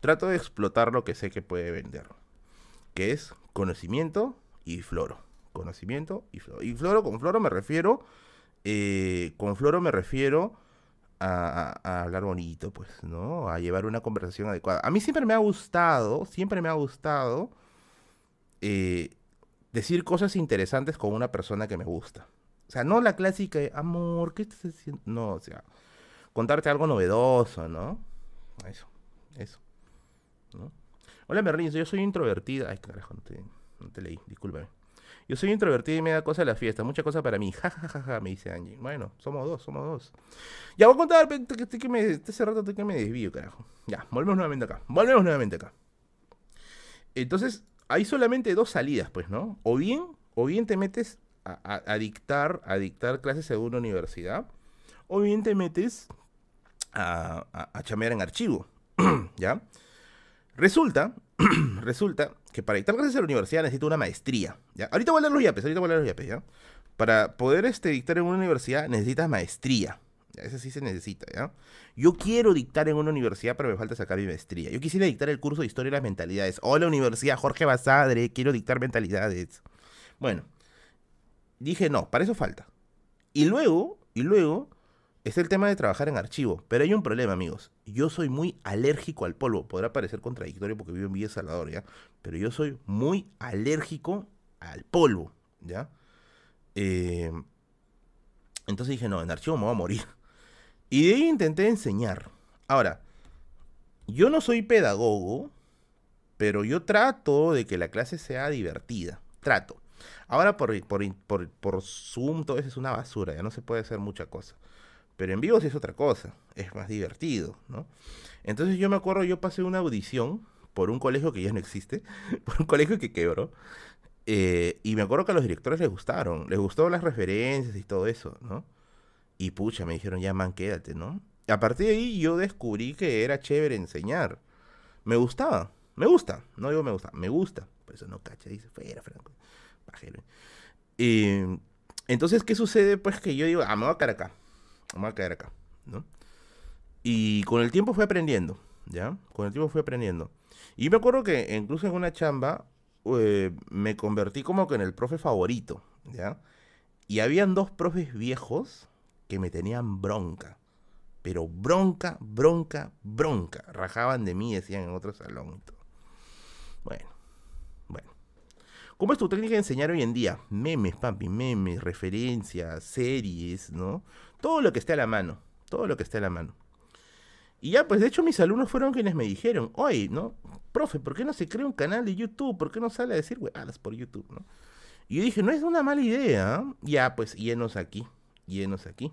trato de explotar lo que sé que puede vender. Que es conocimiento y floro. Conocimiento y floro. Y floro, con floro me refiero, eh, con floro me refiero a, hablar bonito, pues, ¿no? A llevar una conversación adecuada. A mí siempre me ha gustado, siempre me ha gustado eh, decir cosas interesantes con una persona que me gusta. O sea, no la clásica de, amor, ¿qué estás haciendo? No, o sea, contarte algo novedoso, ¿no? Eso, eso. ¿no? Hola Merlin, yo soy introvertida. Ay, carajo, no te, no te leí, discúlpame. Yo soy introvertido y me da cosa la fiesta, mucha cosa para mí. Ja, ja, ja, ja, me dice Angie. Bueno, somos dos, somos dos. Ya voy a contar, que, me, este rato que me desvío, carajo. Ya, volvemos nuevamente acá. Volvemos nuevamente acá. Entonces, hay solamente dos salidas, pues, ¿no? O bien, o bien te metes a, dictar, a dictar clases en una universidad, o bien te metes a, a, chamear en archivo, ¿ya? Resulta, resulta que para dictar clases en la universidad necesito una maestría. ¿ya? Ahorita voy a leer los yapes, ahorita voy a leer los yapes, ¿ya? Para poder este, dictar en una universidad necesitas maestría. Eso sí se necesita, ¿ya? Yo quiero dictar en una universidad, pero me falta sacar mi maestría. Yo quisiera dictar el curso de Historia de las Mentalidades. Hola, Universidad Jorge Basadre, quiero dictar mentalidades. Bueno, dije, no, para eso falta. Y luego, y luego, es el tema de trabajar en archivo. Pero hay un problema, amigos. Yo soy muy alérgico al polvo. Podrá parecer contradictorio porque vivo en Villa Salvador, ¿ya? Pero yo soy muy alérgico al polvo, ¿ya? Eh, entonces dije, no, en archivo me voy a morir. Y de ahí intenté enseñar. Ahora, yo no soy pedagogo, pero yo trato de que la clase sea divertida. Trato. Ahora por, por, por, por Zoom todo eso es una basura, ya no se puede hacer mucha cosa. Pero en vivo sí es otra cosa, es más divertido, ¿no? Entonces yo me acuerdo, yo pasé una audición por un colegio que ya no existe, por un colegio que quebró, eh, y me acuerdo que a los directores les gustaron, les gustó las referencias y todo eso, ¿no? Y pucha, me dijeron, ya man, quédate, ¿no? A partir de ahí yo descubrí que era chévere enseñar. Me gustaba, me gusta, no digo me gusta, me gusta. Por eso no cacha, dice, fuera, Franco. Eh, entonces, ¿qué sucede? Pues que yo digo, ah, me voy a acá vamos a caer acá, ¿no? Y con el tiempo fui aprendiendo, ¿ya? Con el tiempo fui aprendiendo. Y me acuerdo que incluso en una chamba eh, me convertí como que en el profe favorito, ¿ya? Y habían dos profes viejos que me tenían bronca. Pero bronca, bronca, bronca. Rajaban de mí, decían en otro salón Bueno, bueno. ¿Cómo es tu técnica de enseñar hoy en día? Memes, papi, memes, referencias, series, ¿no? Todo lo que esté a la mano, todo lo que esté a la mano. Y ya, pues de hecho mis alumnos fueron quienes me dijeron, oye, ¿no? Profe, ¿por qué no se crea un canal de YouTube? ¿Por qué no sale a decir huevadas por YouTube, ¿no? Y yo dije, no es una mala idea. Ya, pues llenos aquí, llenos aquí.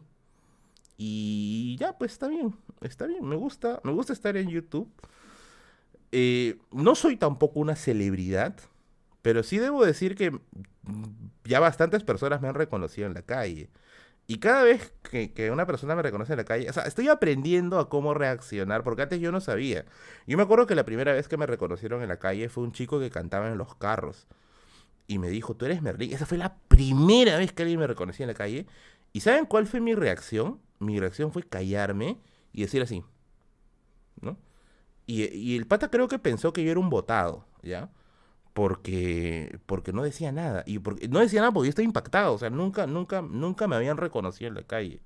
Y ya, pues está bien, está bien, me gusta, me gusta estar en YouTube. Eh, no soy tampoco una celebridad, pero sí debo decir que ya bastantes personas me han reconocido en la calle. Y cada vez que, una persona me reconoce en la calle, o sea, estoy aprendiendo a cómo reaccionar, porque antes yo no sabía. Yo me acuerdo que la primera vez que me reconocieron en la calle fue un chico que cantaba en los carros. Y me dijo, tú eres Merlín. Esa fue la primera vez que alguien me reconoció en la calle. ¿Y saben cuál fue mi reacción? Mi reacción fue callarme y decir así. ¿No? Y, y el pata creo que pensó que yo era un botado, ¿ya? Porque, porque no decía nada. Y porque, no decía nada porque yo estaba impactado. O sea, nunca, nunca, nunca me habían reconocido en la calle.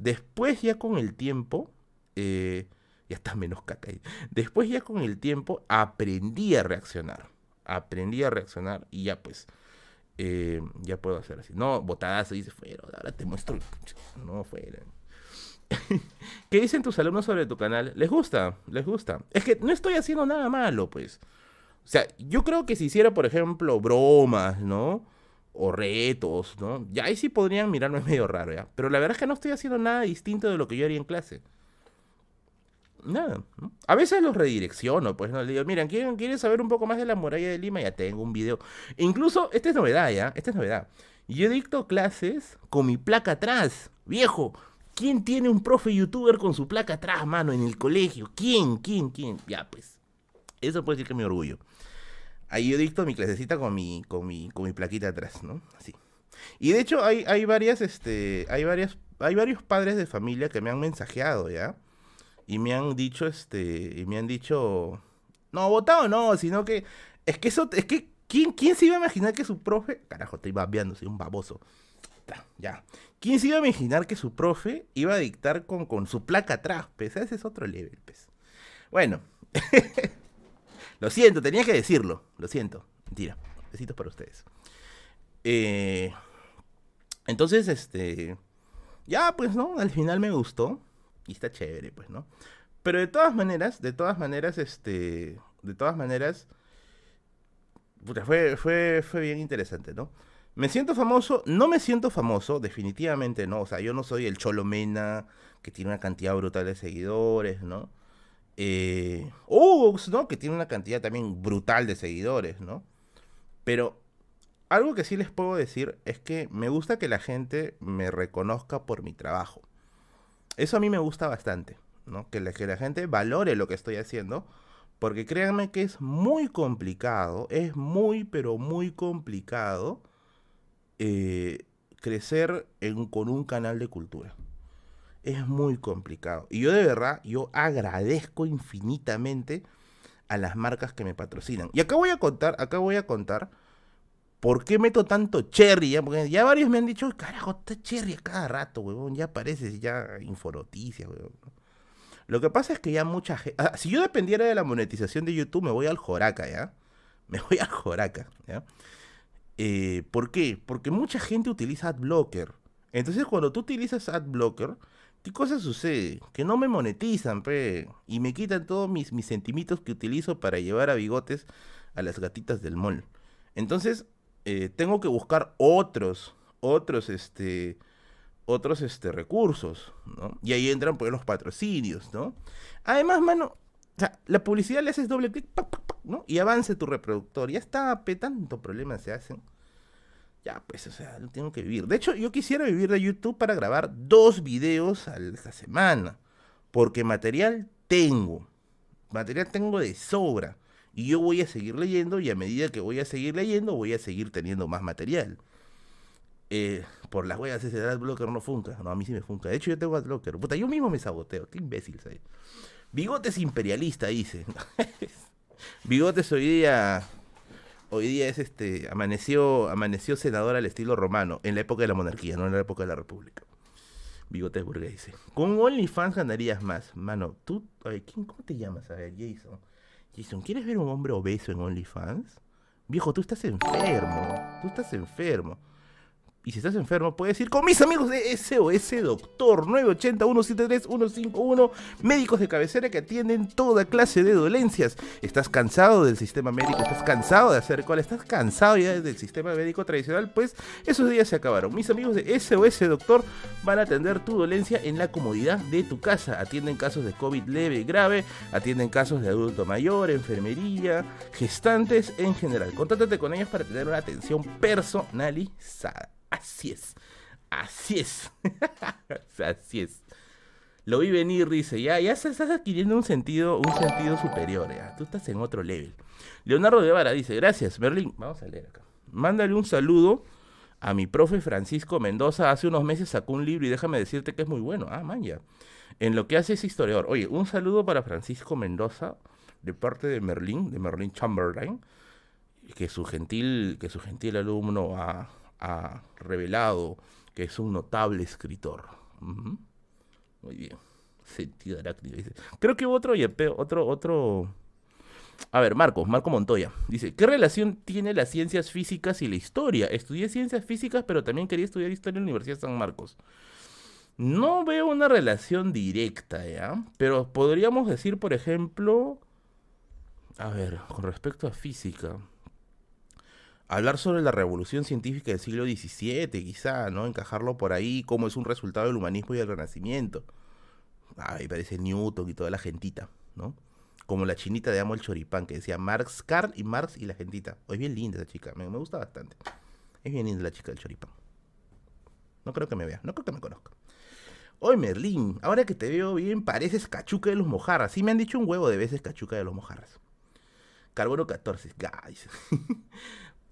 Después ya con el tiempo, eh, ya está menos caca ahí. Después ya con el tiempo aprendí a reaccionar. Aprendí a reaccionar y ya pues, eh, ya puedo hacer así. No, botadas dice, fuera, ahora te muestro. No, fuera. ¿Qué dicen tus alumnos sobre tu canal? ¿Les gusta? ¿Les gusta? Es que no estoy haciendo nada malo, pues. O sea, yo creo que si hiciera, por ejemplo, bromas, ¿no? O retos, ¿no? Ya ahí sí podrían mirarme medio raro, ¿ya? Pero la verdad es que no estoy haciendo nada distinto de lo que yo haría en clase. Nada, ¿no? A veces los redirecciono, pues, ¿no? Le digo, miren, ¿quieren, ¿quieren saber un poco más de la muralla de Lima? Ya tengo un video. incluso, esta es novedad, ¿ya? Esta es novedad. Yo dicto clases con mi placa atrás, viejo. ¿Quién tiene un profe youtuber con su placa atrás, mano, en el colegio? ¿Quién? ¿Quién? ¿Quién? Ya, pues. Eso puede decir que es mi orgullo. Ahí yo dicto mi clasecita con mi, con mi, con mi plaquita atrás, ¿no? Así. Y de hecho hay, hay varias, este, hay varias, hay varios padres de familia que me han mensajeado, ¿ya? Y me han dicho, este, y me han dicho, no, votado no, sino que, es que eso, es que, ¿quién, quién se iba a imaginar que su profe, carajo, estoy babeando, soy un baboso. Ya. ¿Quién se iba a imaginar que su profe iba a dictar con, con su placa atrás? Pues ese es otro level, pues. Bueno. lo siento, tenía que decirlo. Lo siento. Mentira. Besitos para ustedes. Eh, entonces, este. Ya, pues, ¿no? Al final me gustó. Y está chévere, pues, ¿no? Pero de todas maneras, de todas maneras, este. De todas maneras. fue, fue, fue bien interesante, ¿no? ¿Me siento famoso? No me siento famoso, definitivamente no. O sea, yo no soy el Cholomena que tiene una cantidad brutal de seguidores, ¿no? Eh, ¿no? Que tiene una cantidad también brutal de seguidores, ¿no? Pero algo que sí les puedo decir es que me gusta que la gente me reconozca por mi trabajo. Eso a mí me gusta bastante, ¿no? Que la, que la gente valore lo que estoy haciendo. Porque créanme que es muy complicado, es muy, pero muy complicado eh, crecer con un canal de cultura. Es muy complicado. Y yo de verdad, yo agradezco infinitamente a las marcas que me patrocinan. Y acá voy a contar, acá voy a contar por qué meto tanto cherry. Ya, porque ya varios me han dicho, carajo, está cherry a cada rato, huevón. Ya apareces, ya inforoticias, huevón. Lo que pasa es que ya mucha gente... Ah, si yo dependiera de la monetización de YouTube, me voy al Joraca, ¿ya? Me voy al Joraca, ¿ya? Eh, ¿Por qué? Porque mucha gente utiliza AdBlocker. Entonces, cuando tú utilizas AdBlocker, ¿qué cosa sucede? Que no me monetizan, pe, y me quitan todos mis, mis que utilizo para llevar a bigotes a las gatitas del mall. Entonces, eh, tengo que buscar otros, otros, este, otros, este, recursos, ¿no? Y ahí entran, pues, los patrocinios, ¿no? Además, mano, o sea, la publicidad le haces doble clic, ¿no? Y avance tu reproductor. Ya está, pe, tanto problemas se hacen. Ya, pues, o sea, lo tengo que vivir. De hecho, yo quisiera vivir de YouTube para grabar dos videos a la semana. Porque material tengo. Material tengo de sobra. Y yo voy a seguir leyendo y a medida que voy a seguir leyendo, voy a seguir teniendo más material. Eh, por las huellas ese adblocker no funca. No, a mí sí me funca. De hecho, yo tengo adblocker. Puta, yo mismo me saboteo. Qué imbécil soy. Bigotes imperialista, dice. Bigotes hoy día. Hoy día es este. Amaneció, amaneció senador al estilo romano. En la época de la monarquía, no en la época de la república. Bigotes burgués, dice. Con OnlyFans ganarías más. Mano, tú. ¿quién, ¿cómo te llamas? A ver, Jason. Jason, ¿quieres ver un hombre obeso en OnlyFans? Viejo, tú estás enfermo. Tú estás enfermo. Y si estás enfermo, puedes ir con mis amigos de SOS Doctor 980-173-151, médicos de cabecera que atienden toda clase de dolencias. ¿Estás cansado del sistema médico? ¿Estás cansado de hacer cuál? ¿Estás cansado ya del sistema médico tradicional? Pues esos días se acabaron. Mis amigos de SOS Doctor van a atender tu dolencia en la comodidad de tu casa. Atienden casos de COVID leve y grave, atienden casos de adulto mayor, enfermería, gestantes en general. Contáctate con ellos para tener una atención personalizada. Así es. Así es. Así es. Lo vi venir, dice, ya, ya estás adquiriendo un sentido, un sentido superior, ya. Tú estás en otro level. Leonardo de Vara dice, gracias, Berlín. Vamos a leer acá. Mándale un saludo a mi profe Francisco Mendoza. Hace unos meses sacó un libro y déjame decirte que es muy bueno. Ah, man, ya. En lo que hace ese historiador. Oye, un saludo para Francisco Mendoza, de parte de Merlín, de Merlín Chamberlain, que su gentil, que su gentil alumno ha ha revelado que es un notable escritor. Muy bien. Sentido arácnido. Dice. Creo que otro, otro, otro. A ver, Marcos, Marco Montoya. Dice, ¿qué relación tiene las ciencias físicas y la historia? Estudié ciencias físicas, pero también quería estudiar historia en la Universidad de San Marcos. No veo una relación directa, ¿ya? Pero podríamos decir, por ejemplo, a ver, con respecto a física hablar sobre la revolución científica del siglo XVII, quizá, ¿no? Encajarlo por ahí, como es un resultado del humanismo y del renacimiento. Ay, parece Newton y toda la gentita, ¿no? Como la chinita de Amo el Choripán, que decía Marx, Karl y Marx y la gentita. es bien linda esa chica, me, me gusta bastante. Es bien linda la chica del Choripán. No creo que me vea, no creo que me conozca. Oye, Merlín, ahora que te veo bien, pareces cachuca de los mojarras. Sí, me han dicho un huevo de veces cachuca de los mojarras. Carbono 14, guys.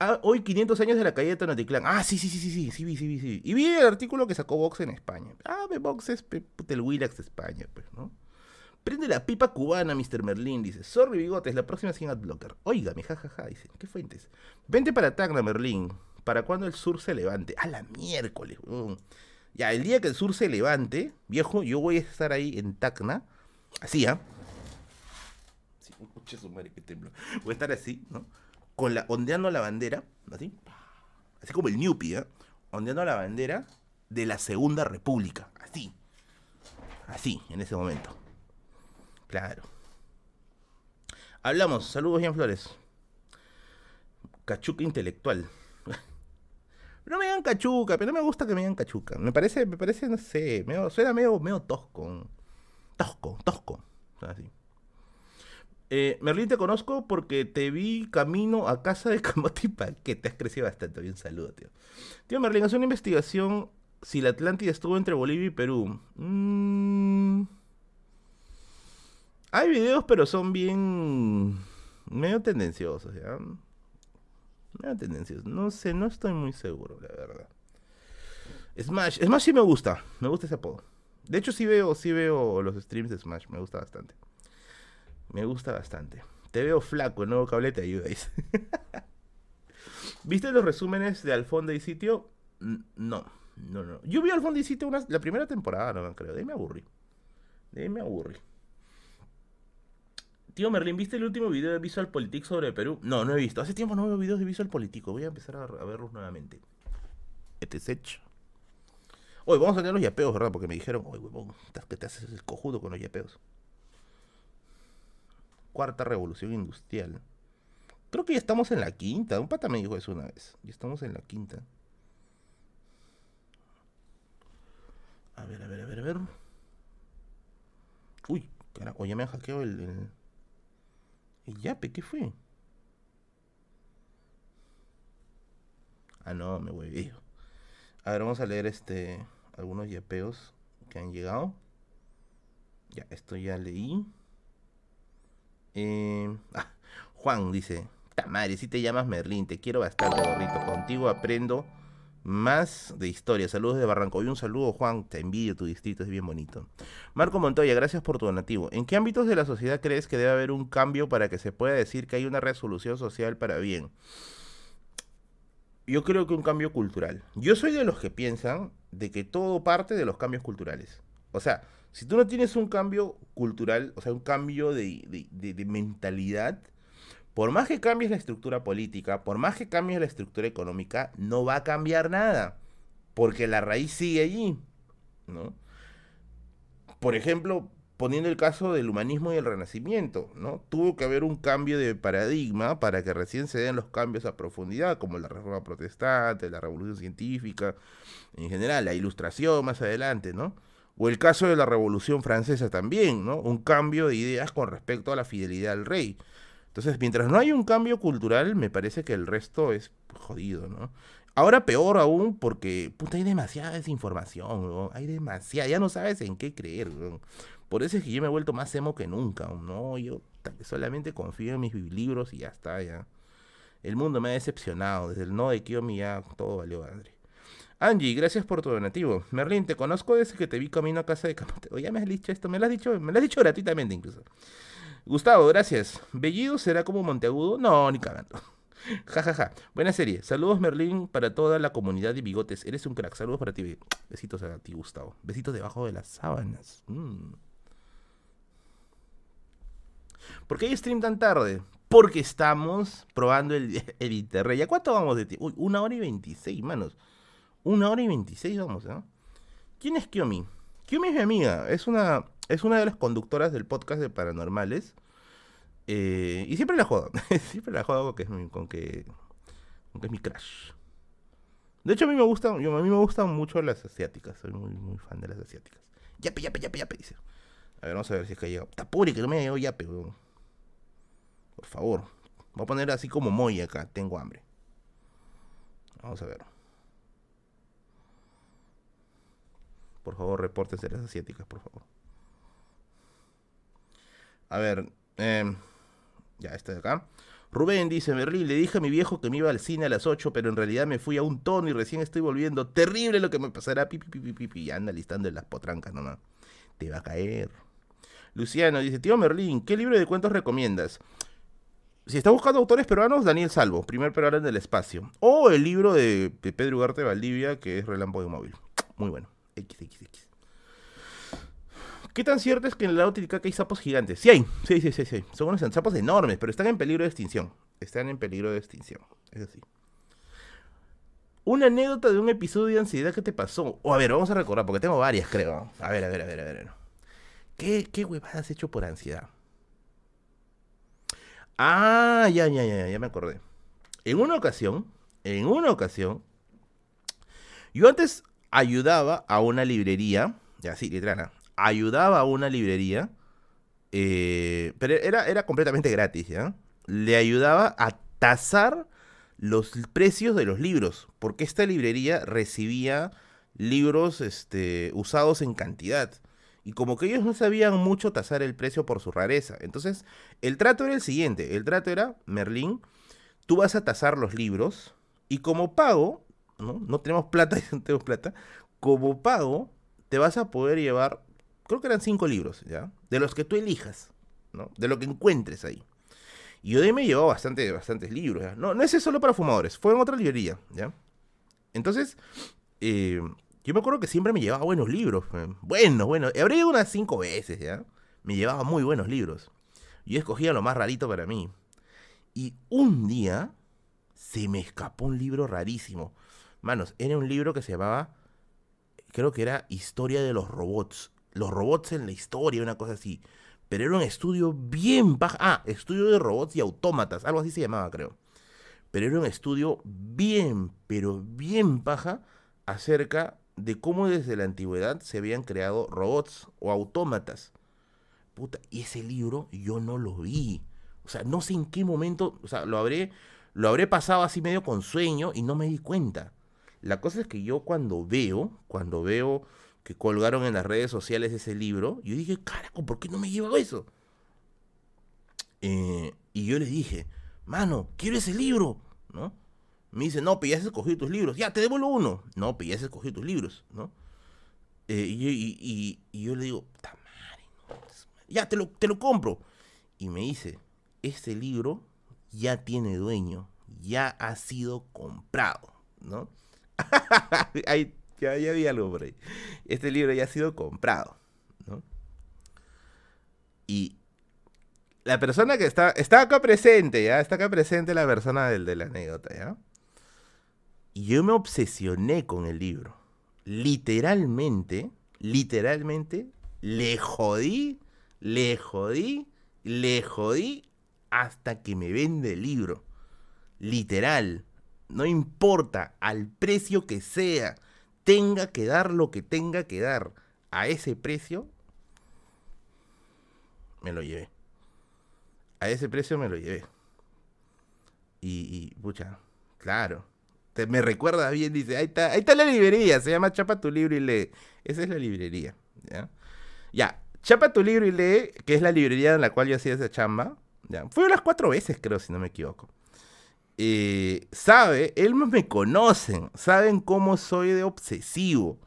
Ah, hoy 500 años de la caída de Tenochtitlán. Ah, sí, sí, sí, sí, sí, sí, sí, vi, sí. Y vi el artículo que sacó Vox en España. Ah, Vox es el Willax de España, pues, ¿no? Prende la pipa cubana, Mr. Merlin, dice. Sorry, bigotes, la próxima sin adblocker. Óigame, jajaja, dice. ¿Qué fuentes? Vente para Tacna, Merlin. ¿Para cuando el sur se levante? A la miércoles, Ya, el día que el sur se levante, viejo, yo voy a estar ahí en Tacna. Así, ¿ah? Sí, su madre que temblo. Voy a estar así, ¿no? Con la, ondeando la bandera, así. Así como el Newpie, ¿eh? Ondeando la bandera de la Segunda República. Así. Así, en ese momento. Claro. Hablamos. Saludos, Jean Flores. Cachuca intelectual. No me digan cachuca, pero no me gusta que me digan cachuca. Me parece, me parece, no sé, medio, suena medio, medio tosco. Tosco, tosco. Así. Eh, Merlín, te conozco porque te vi camino a casa de Camote que te has crecido bastante. Un saludo, tío. Tío Merlín, haz una investigación si la Atlántida estuvo entre Bolivia y Perú. Mmm... Hay videos, pero son bien. medio tendenciosos, ¿ya? Medio tendenciosos. No sé, no estoy muy seguro, la verdad. Smash, Smash sí me gusta. Me gusta ese apodo. De hecho, sí veo, sí veo los streams de Smash. Me gusta bastante. Me gusta bastante. Te veo flaco, el nuevo cable te ayuda. ¿Viste los resúmenes de Alfonso y Sitio? No, no, no. Yo vi Alfonso y Sitio la primera temporada, no creo. De ahí me aburrí. De ahí me aburrí. Tío Merlin, ¿viste el último video de Visual Politics sobre Perú? No, no he visto. Hace tiempo no veo videos de Visual Politico. Voy a empezar a, verlos nuevamente. Este es hecho. Hoy vamos a tener los yapeos, ¿verdad? Porque me dijeron, oye, huevón, te haces el cojudo con los yapeos. Cuarta revolución industrial. Creo que ya estamos en la quinta. Un pata me dijo eso una vez. Ya estamos en la quinta. A ver, a ver, a ver, a ver. Uy, carajo, ya me han hackeado el... ¿El yape qué fue? Ah, no, me voy A ver, vamos a leer este algunos yapeos que han llegado. Ya, esto ya leí. Eh, ah, Juan dice, Tamari, si te llamas Merlín, te quiero bastante, gorrito. Contigo aprendo más de historia. Saludos de Barranco. Y un saludo, Juan. Te envidio, tu distrito es bien bonito. Marco Montoya, gracias por tu donativo. ¿En qué ámbitos de la sociedad crees que debe haber un cambio para que se pueda decir que hay una resolución social para bien? Yo creo que un cambio cultural. Yo soy de los que piensan de que todo parte de los cambios culturales. O sea, si tú no tienes un cambio cultural, o sea, un cambio de, de mentalidad, por más que cambies la estructura política, por más que cambies la estructura económica, no va a cambiar nada, porque la raíz sigue allí, ¿no? Por ejemplo, poniendo el caso del humanismo y el renacimiento, ¿no? Tuvo que haber un cambio de paradigma para que recién se den los cambios a profundidad, como la reforma protestante, la revolución científica, en general, la ilustración más adelante, ¿no? O el caso de la revolución francesa también, ¿no? Un cambio de ideas con respecto a la fidelidad al rey. Entonces, mientras no hay un cambio cultural, me parece que el resto es jodido, ¿no? Ahora peor aún porque, puta, hay demasiada desinformación. Hay demasiada, ya no sabes en qué creer, ¿no? Por eso es que yo me he vuelto más emo que nunca, ¿no? Yo solamente confío en mis libros y ya está, ya. El mundo me ha decepcionado, desde el no de Kiyomi ya todo valió madre. Angie, gracias por tu donativo. Merlin, te conozco desde que te vi camino a casa de Camote. Oye, me has dicho esto, me lo has dicho, me lo has dicho gratuitamente incluso. Gustavo, gracias. ¿Bellido será como Monteagudo? No, ni cagando. Ja, ja, ja. Buena serie. Saludos, Merlín, para toda la comunidad de bigotes. Eres un crack. Saludos para ti. Besitos a ti, Gustavo. Besitos debajo de las sábanas. Mm. ¿Por qué hay stream tan tarde? Porque estamos probando el, el. ¿Ya cuánto vamos de ti? Uy, una hora y veintiséis, manos. Una hora y veintiséis vamos, ¿eh? ¿Quién es Kiomi? Kiomi es mi amiga. Es una es una de las conductoras del podcast de Paranormales. Eh, y siempre la jodo. siempre la jodo con que, con que, es mi crush. De hecho, a mí me gustan, a mí me gustan mucho las asiáticas. Soy muy, muy fan de las asiáticas. Yape, yape, yape, yape, dice. A ver, vamos a ver si es que ha llegado. Tapuri, que no me ha llegado yape, weón. Por favor. Voy a poner así como Moy acá. Tengo hambre. Vamos a ver. Por favor, repórtense las asiáticas, por favor. A ver, em, ya, está de acá. Rubén dice, Merlín, le dije a mi viejo que me iba al cine a las 8, pero en realidad me fui a un tono y recién estoy volviendo. Terrible lo que me pasará. Pipi, pipi, pipi. Y anda listando en las potrancas nomás. Te va a caer. Luciano dice, tío Merlín, ¿qué libro de cuentos recomiendas? Si está buscando autores peruanos, Daniel Salvo, primer peruano en el espacio. O el libro de, Pedro Ugarte Valdivia, que es Relámpago Móvil. Muy bueno. XXX. ¿Qué tan cierto es que en el lago Titicaca hay sapos gigantes? Sí hay, sí, sí, sí, sí. Son unos sapos enormes, pero están en peligro de extinción. Están en peligro de extinción, es así. Una anécdota de un episodio de ansiedad que te pasó. O a ver, vamos a recordar, porque tengo varias, creo. A ver, a ver, a ver, a ver. ¿Qué, qué huevadas has hecho por ansiedad? Ah, ya, ya, ya, ya me acordé. En una ocasión, en una ocasión, yo antes ayudaba a una librería, ya sí, literal, ayudaba a una librería, eh, pero era, era completamente gratis, ¿ya? Le ayudaba a tasar los precios de los libros, porque esta librería recibía libros este, usados en cantidad. Y como que ellos no sabían mucho tasar el precio por su rareza. Entonces, el trato era el siguiente. El trato era, Merlín, tú vas a tasar los libros y como pago, ¿no? No tenemos plata y no tenemos plata. Como pago, te vas a poder llevar, creo que eran cinco libros, ¿ya? De los que tú elijas, ¿no? De lo que encuentres ahí. Y de me llevó bastante, bastantes libros. No, no es solo para fumadores, fue en otra librería, ¿ya? Entonces, eh, yo me acuerdo que siempre me llevaba buenos libros. Bueno, bueno. Habré ido unas cinco veces, ¿ya? Me llevaba muy buenos libros. Yo escogía lo más rarito para mí. Y un día se me escapó un libro rarísimo. Manos, era un libro que se llamaba, creo que era Historia de los Robots. Los robots en la historia, una cosa así. Pero era un estudio bien baja. Ah, estudio de robots y autómatas. Algo así se llamaba, creo. Pero era un estudio bien, pero bien baja acerca de cómo desde la antigüedad se habían creado robots o autómatas. Puta, y ese libro yo no lo vi. O sea, no sé en qué momento, o sea, lo habré, lo habré pasado así medio con sueño y no me di cuenta. La cosa es que yo cuando veo, cuando veo que colgaron en las redes sociales ese libro, yo dije, carajo, ¿por qué no me llevo eso? Eh, y yo le dije, mano, quiero ese libro, ¿no? Me dice, no, pero ya has escogido tus libros. Ya, te devuelvo uno. No, pero ya has escogido tus libros, ¿no? Eh, y, yo le digo, ya, te lo, te lo compro. Y me dice, este libro ya tiene dueño, ya ha sido comprado, ¿no? ahí, ya, ya vi algo por ahí. Este libro ya ha sido comprado, ¿no? Y la persona que está, está acá presente, ¿ya? Está acá presente la persona del, de la anécdota, ¿ya? Y yo me obsesioné con el libro. Literalmente, literalmente, le jodí, le jodí, le jodí hasta que me vende el libro. Literal. No importa, al precio que sea, tenga que dar lo que tenga que dar a ese precio, me lo llevé. A ese precio me lo llevé. Y, y pucha, claro me recuerda bien, dice, ahí está, ahí está la librería, se llama Chapa tu libro y lee. Esa es la librería. ¿ya? ya, Chapa tu libro y lee, que es la librería en la cual yo hacía esa chamba. ¿ya? Fue unas cuatro veces, creo, si no me equivoco. Eh, sabe, él me conocen, saben cómo soy de obsesivo.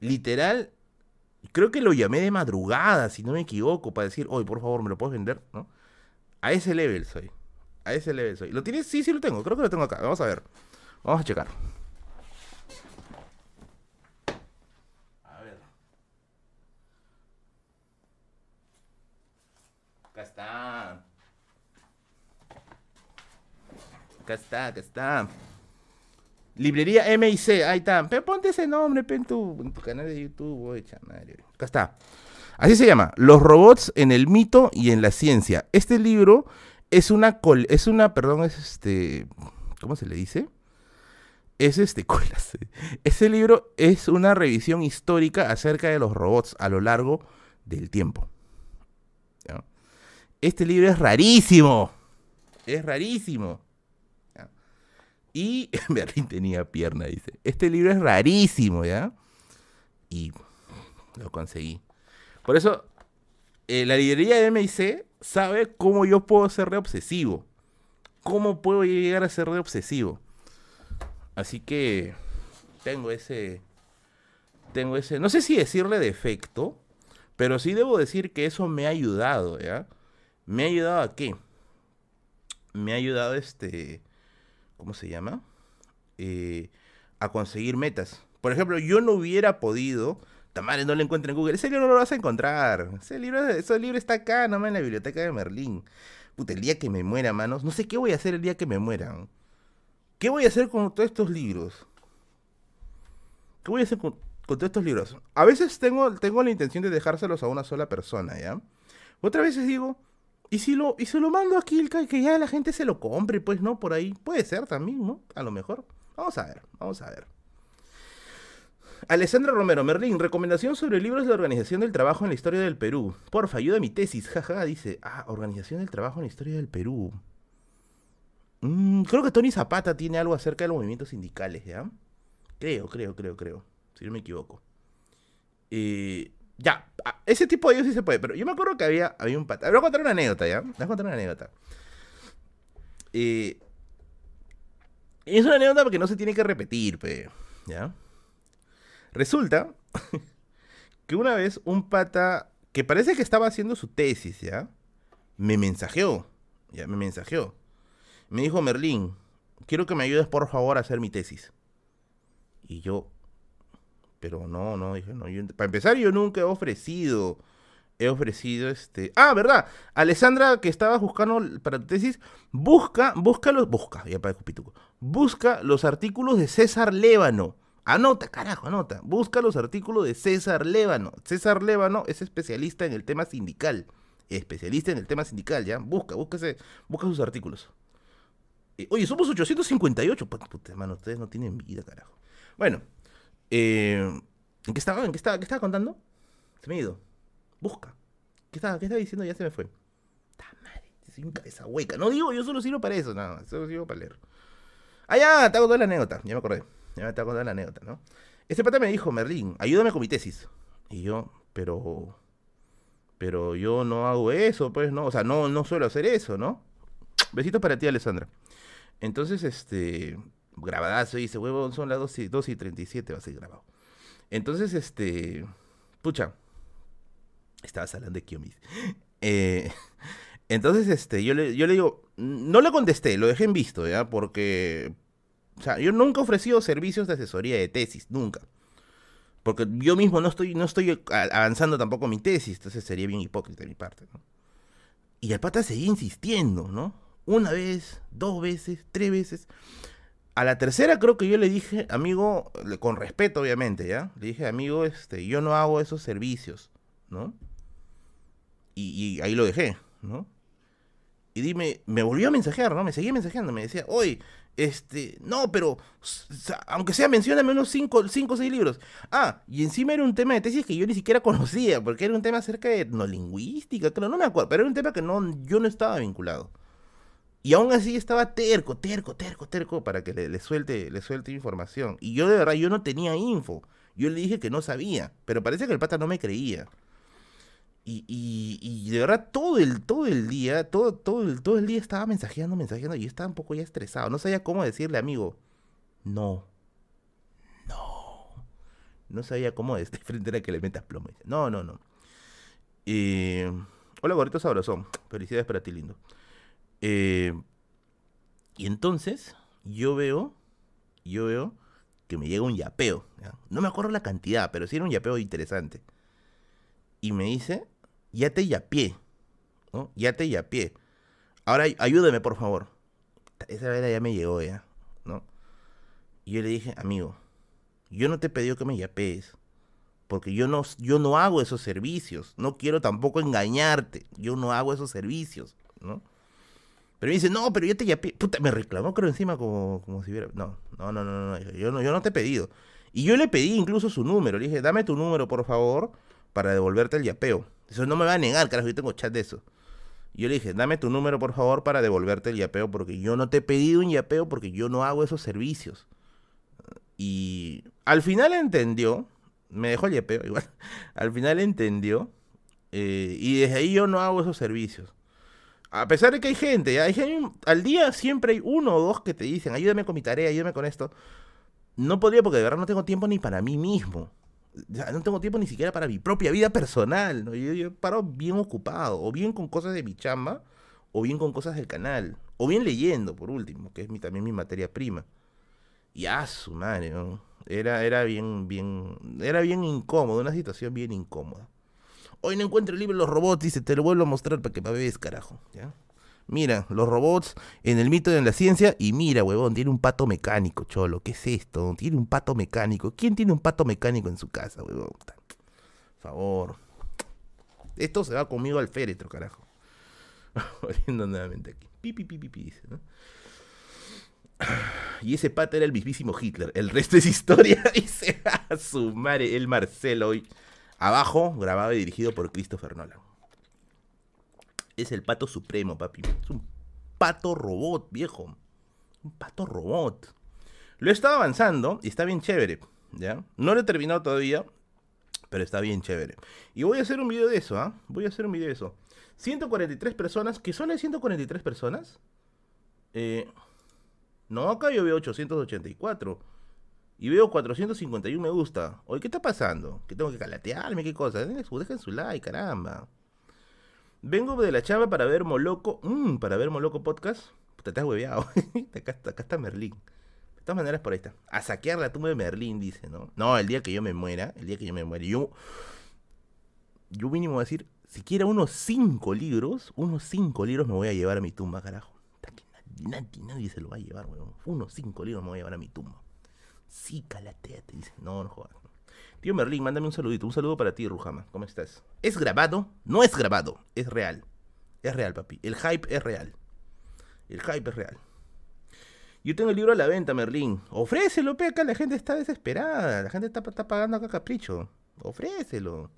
Literal, creo que lo llamé de madrugada, si no me equivoco, para decir, oye, por favor, ¿me lo puedes vender? ¿no? A ese level soy. A ese level soy. ¿Lo tienes? Sí, sí lo tengo. Creo que lo tengo acá. Vamos a ver. Vamos a checar. A ver. Acá está. Acá está, acá está. Librería MIC, ahí está. Pero ponte ese nombre en, tu, canal de YouTube, Acá está. Así se llama, Los robots en el mito y en la ciencia. Este libro es una, es una, perdón, es este, ¿cómo se le dice? es este, ese libro es una revisión histórica acerca de los robots a lo largo del tiempo. Este libro es rarísimo. Es rarísimo. Y Berlín tenía pierna, dice. Este libro es rarísimo, ¿ya? Y Lo conseguí. Por eso, eh, la librería de MIC sabe cómo yo puedo ser re obsesivo. Cómo puedo llegar a ser re obsesivo. Así que tengo ese. Tengo ese. No sé si decirle defecto. Pero sí debo decir que eso me ha ayudado, ¿ya? ¿Me ha ayudado a qué? Me ha ayudado este. ¿Cómo se llama? Eh, a conseguir metas. Por ejemplo, yo no hubiera podido. Tamales no lo encuentro en Google. Ese libro no lo vas a encontrar. Ese libro, está acá, nomás en la biblioteca de Merlín. Puta, el día que me muera, manos. No sé qué voy a hacer el día que me muera. ¿Qué voy a hacer con todos estos libros? ¿Qué voy a hacer con, todos estos libros? A veces tengo, tengo la intención de dejárselos a una sola persona, ¿ya? Otras veces digo, ¿y si lo, y se lo mando aquí, que ya la gente se lo compre? Pues no, por ahí. Puede ser también, ¿no? A lo mejor. Vamos a ver, vamos a ver. Alessandra Romero, Merlín, recomendación sobre libros de organización del trabajo en la historia del Perú. Porfa, ayuda a mi tesis, jaja, dice. Ah, organización del trabajo en la historia del Perú. Mm, creo que Tony Zapata tiene algo acerca de los movimientos sindicales, ¿ya? Creo, creo, creo, creo. Si no me equivoco. Eh, ya, ese tipo de ellos sí se puede, pero yo me acuerdo que había, había un pata. Voy a contar una anécdota, ¿ya? Voy a contar una anécdota. Eh, es una anécdota porque no se tiene que repetir, pe, ¿ya? Resulta que una vez un pata que parece que estaba haciendo su tesis, ¿ya? Me mensajeó, ya, me mensajeó. Me dijo, Merlín, quiero que me ayudes por favor a hacer mi tesis. Y yo, pero no, no, dije, no, para empezar yo nunca he ofrecido he ofrecido este. Ah, ¿verdad? Alessandra, que estaba buscando para tu tesis, busca, busca los. Busca, ya para Cupituco. Busca los artículos de César Lévano. Anota, carajo, anota. Busca los artículos de César Lévano. César Lévano es especialista en el tema sindical. Especialista en el tema sindical, ¿ya? Busca, busca, busca sus artículos. Eh, oye, somos 858. Puta, hermano, ustedes no tienen vida, carajo. Bueno, eh, ¿en qué estaba? ¿En qué estaba, qué estaba contando? Se me ha ido. Busca. ¿Qué estaba, qué diciendo? Ya se me fue. madre, soy un cabeza hueca. No digo, yo solo sirvo para eso, nada más. Solo sirvo para leer. Ah, ya, te hago toda la anécdota. Ya me acordé. Ya me te hago toda la anécdota, ¿no? Este pata me dijo, Merlín, ayúdame con mi tesis. Y yo, pero. Pero yo no hago eso, pues, ¿no? O sea, no, no suelo hacer eso, ¿no? Besitos para ti, Alessandra. Entonces, este. Grabadazo, dice, huevo, son las 2 y, 2 y 37, va a ser grabado. Entonces, este. Pucha, Estabas hablando de Kiyomis. Eh, entonces, este, yo le, yo le digo, no le contesté, lo dejé en visto, ¿ya? Porque, o sea, yo nunca he ofrecido servicios de asesoría de tesis, nunca. Porque yo mismo no estoy, no estoy avanzando tampoco mi tesis, entonces sería bien hipócrita de mi parte, ¿no? Y el pata seguía insistiendo, ¿no? Una vez, dos veces, tres veces. A la tercera creo que yo le dije, amigo, con respeto obviamente, ¿ya? Le dije, amigo, este, yo no hago esos servicios, ¿no? y, ahí lo dejé, ¿no? Y dime, me volvió a mensajear, ¿no? Me seguía mensajeando, me decía, oye, este, no, pero aunque sea, mencióname unos 5 o 6 libros. Ah, y encima era un tema de tesis que yo ni siquiera conocía, porque era un tema acerca de no lingüística, creo, no me acuerdo, pero era un tema que no, yo no estaba vinculado. Y aún así estaba terco, terco, terco, terco para que le, suelte, le suelte información. Y yo de verdad, yo no tenía info. Yo le dije que no sabía, pero parece que el pata no me creía. Y, y, de verdad todo el, todo el día, todo, todo, el, todo el día estaba mensajeando, mensajeando y estaba un poco ya estresado. No sabía cómo decirle, amigo, no, no. No sabía cómo decirle frente a que le metas plomo. No, no, no. Eh, hola, gorrito sabrosón. Felicidades para ti, lindo. Eh, y entonces, yo veo, yo veo que me llega un yapeo. No me acuerdo la cantidad, pero sí era un yapeo interesante. Y me dice, ya te yapié, ¿no? Ya te yapié. Ahora ayúdame, por favor. Esa vez ya me llegó ya, ¿no? Y yo le dije, amigo, yo no te he pedido que me yapees. Porque yo no, yo no hago esos servicios. No quiero tampoco engañarte. Yo no hago esos servicios, ¿no? Pero me dice, no, pero yo te yapeé. Puta, me reclamó, creo, encima como, como si hubiera... No, no, no, no, no. Yo, no. yo no te he pedido. Y yo le pedí incluso su número. Le dije, dame tu número, por favor, para devolverte el yapeo. Eso no me va a negar, carajo, yo tengo chat de eso. yo le dije, dame tu número por favor para devolverte el yapeo, porque yo no te he pedido un yapeo porque yo no hago esos servicios. Y al final entendió, Me dejó el yepeo igual. Al final entendió. eh, y desde ahí yo no hago esos servicios. A pesar de que hay gente, hay gente- al día siempre hay uno o dos que te dicen, ayúdame con mi tarea, ayúdame con esto. No podría porque de verdad no tengo tiempo ni para mí mismo. No tengo tiempo ni siquiera para mi propia vida personal. ¿no? Yo, paro bien ocupado, o bien con cosas de mi chamba, o bien con cosas del canal, o bien leyendo, por último, que es mi, también mi materia prima. Y a su madre. Era, era bien, bien, era bien incómodo, una situación bien incómoda. Hoy no encuentro el libro de los robots, dice, te lo vuelvo a mostrar para que me veas, carajo. ¿ya? Mira, los robots en el mito de la ciencia, y mira, huevón, tiene un pato mecánico, cholo. ¿Qué es esto? Tiene un pato mecánico. ¿Quién tiene un pato mecánico en su casa, huevón? Favor. Esto se va conmigo al féretro, carajo. Volviendo nuevamente aquí. Pi, pi, dice, ¿no? Y ese pata era el mismísimo Hitler. El resto es historia. Dice a su madre, el Marcelo. hoy. Abajo, grabado y dirigido por Christopher Nolan. Es el pato supremo, papi. Es un pato robot, viejo. Un pato robot. Lo he estado avanzando y está bien chévere. ¿Ya? No lo he terminado todavía. Pero está bien chévere. Y voy a hacer un video de eso, ¿ah? Voy a hacer un video de eso. 143 personas. ¿Qué son las 143 personas? Eh, no, acá yo veo 884. Y veo 451 me gusta. Oye, ¿qué está pasando? ¿Que tengo que calatearme? ¿Qué cosa? Dejen su, like, caramba. Vengo de la chamba para ver Moloco. Mmm, para ver Moloco Podcast. Puta, te has hueveado. acá, está, Merlín. De todas maneras, por ahí está. A saquear la tumba de Merlín, dice, ¿no? No, el día que yo me muera, el día que yo me muera, yo. Mínimo voy a decir, siquiera unos 5 libros, unos 5 libros me voy a llevar a mi tumba, carajo. Nadie, nadie, se lo va a llevar, weón. Unos 5 libros me voy a llevar a mi tumba. Sí, calateate, dice. No, no jodas. Tío Merlín, mándame un saludito. Un saludo para ti, Rujama. ¿Cómo estás? ¿Es grabado? No es grabado. Es real. Es real, papi. El hype es real. El hype es real. Yo tengo el libro a la venta, Merlín. Ofrécelo, pe, acá la gente está desesperada. La gente está, está pagando acá capricho. Ofrécelo.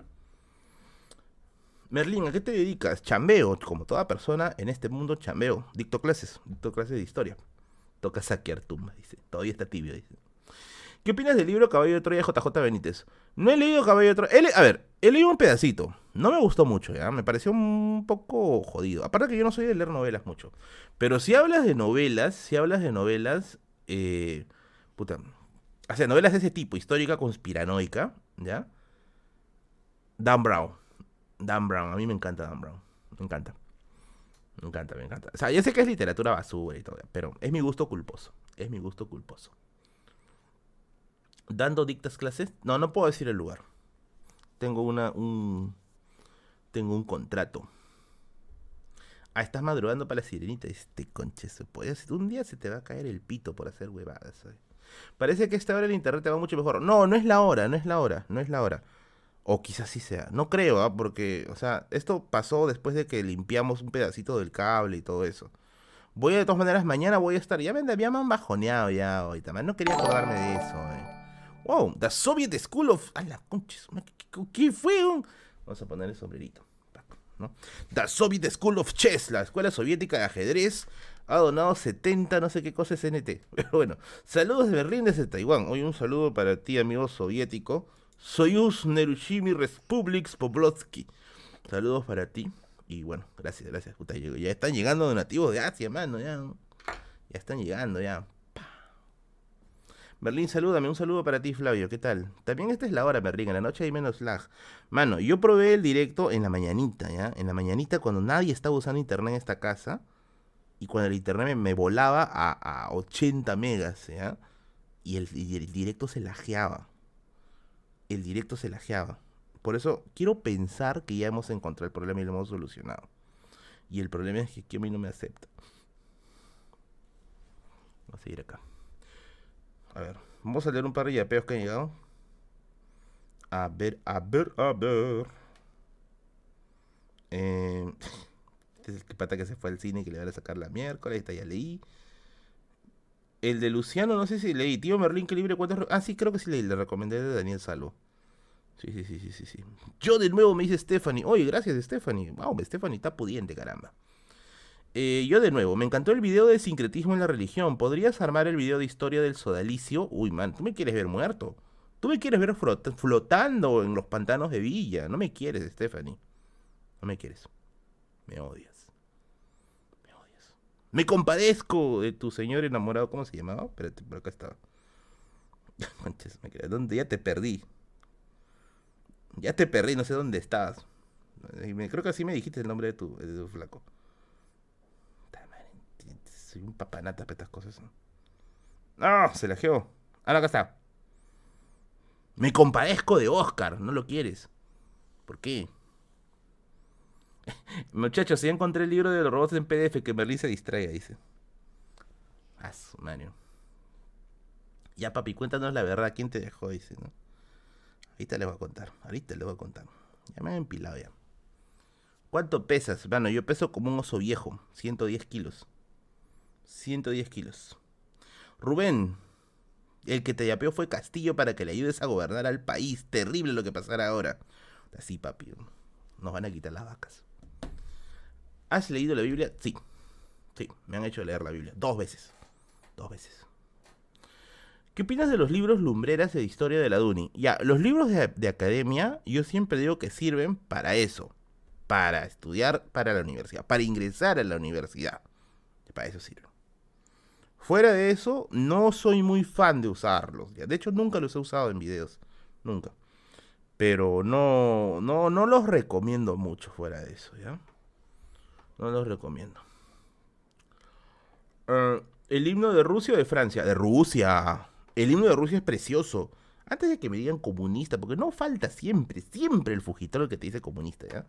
Merlín, ¿a qué te dedicas? Chambeo, como toda persona en este mundo, chambeo. Dicto clases, dicto clases de historia. Toca saquear tumbas, dice. Todavía está tibio, dice. ¿Qué opinas del libro Caballo de Troya de JJ Benítez? No he leído Caballo de Troya. A ver, he leído un pedacito. No me gustó mucho, ¿ya? Me pareció un poco jodido. Aparte que yo no soy de leer novelas mucho. Pero si hablas de novelas, si hablas de novelas, eh, puta. O sea, novelas de ese tipo, histórica, conspiranoica, ¿ya? Dan Brown. Dan Brown, a mí me encanta Dan Brown. Me encanta. Me encanta, me encanta. O sea, yo sé que es literatura basura y todo, pero es mi gusto culposo. Es mi gusto culposo. Dando dictas clases. No, no puedo decir el lugar. Tengo una, un, tengo un contrato. Ah, estás madrugando para la sirenita. Este puede. Un día se te va a caer el pito por hacer huevadas. Parece que esta hora el internet te va mucho mejor. No, no es la hora, no es la hora, no es la hora. O quizás sí sea. No creo, ¿ah? porque, o sea, esto pasó después de que limpiamos un pedacito del cable y todo eso. Voy a, de todas maneras, mañana voy a estar. Ya me, me han bajoneado ya ahorita. man. No quería acordarme de eso, eh. Wow, The Soviet School of. ¡A la madre! ¿Qué, fue? Vamos a poner el sombrerito. ¿no? The Soviet School of Chess, la escuela soviética de ajedrez, ha donado 70 no sé qué cosa es NT. Pero bueno, saludos de Berlín desde Taiwán. Hoy un saludo para ti, amigo soviético. Soyuz Nerushimi Republics Poblotsky. Saludos para ti. Y bueno, gracias, gracias. Ya están llegando donativos de Asia, mano. Ya, ya están llegando, ya. Berlín, salúdame, un saludo para ti, Flavio, ¿qué tal? También esta es la hora, Berlín, en la noche hay menos lag. Mano, yo probé el directo en la mañanita, ¿ya? En la mañanita cuando nadie estaba usando internet en esta casa y cuando el internet me, volaba a, a 80 megas, ¿ya? Y el, directo se lajeaba. El directo se lajeaba. Por eso quiero pensar que ya hemos encontrado el problema y lo hemos solucionado. Y el problema es que Kimi no me acepta. Vamos a seguir acá. A ver, vamos a leer un par de yapeos que han llegado. A ver, a ver, a ver. Eh, este es el que pata que se fue al cine y que le van a sacar la miércoles. Esta ya leí. El de Luciano, no sé si leí. Tío Merlín, que libre. Ah, sí, creo que sí leí. Le recomendé de Daniel Salvo. Sí, sí, sí, sí, sí, sí. Yo de nuevo me dice Stephanie. Oye, gracias, Stephanie. Wow, Stephanie está pudiente, caramba. Eh, yo de nuevo, me encantó el video de sincretismo en la religión. ¿Podrías armar el video de historia del sodalicio? Uy, man, ¿tú me quieres ver muerto? Tú me quieres ver flotando en los pantanos de Villa. No me quieres, Stephanie. No me quieres. Me odias. Me odias. Me compadezco de tu señor enamorado. ¿Cómo se llamaba? Espérate, por acá estaba. ¿Dónde? Ya te perdí. Ya te perdí, no sé dónde estás. Creo que así me dijiste el nombre de tu, de tu flaco. Soy un papanata para estas cosas. ¡Ah! se la geó. Ahora acá está. Me compadezco de Oscar. No lo quieres. ¿Por qué? Muchachos, ya encontré el libro de los robots en PDF que Merlin se distraiga, dice. Ah, Mario. Ya, papi, cuéntanos la verdad. ¿Quién te dejó? Dice, ¿no? Ahorita les voy a contar. Ahorita les voy a contar. Ya me han empilado ya. ¿Cuánto pesas? Bueno, yo peso como un oso viejo. 110 kilos. 110 kilos. Rubén, el que te yapeó fue Castillo para que le ayudes a gobernar al país. Terrible lo que pasará ahora. Así, papi. Nos van a quitar las vacas. ¿Has leído la Biblia? Sí. Sí, me han hecho leer la Biblia. Dos veces. Dos veces. ¿Qué opinas de los libros lumbreras de historia de la Duni? Ya, los libros de, de academia, yo siempre digo que sirven para eso. Para estudiar para la universidad. Para ingresar a la universidad. Para eso sirven. Fuera de eso, no soy muy fan de usarlos. De hecho, nunca los he usado en videos. Nunca. Pero no, no, no los recomiendo mucho fuera de eso, ¿ya? No los recomiendo. Eh, el himno de Rusia o de Francia. De Rusia. El himno de Rusia es precioso. Antes de que me digan comunista, porque no falta siempre, siempre el fugitero que te dice comunista, ¿ya?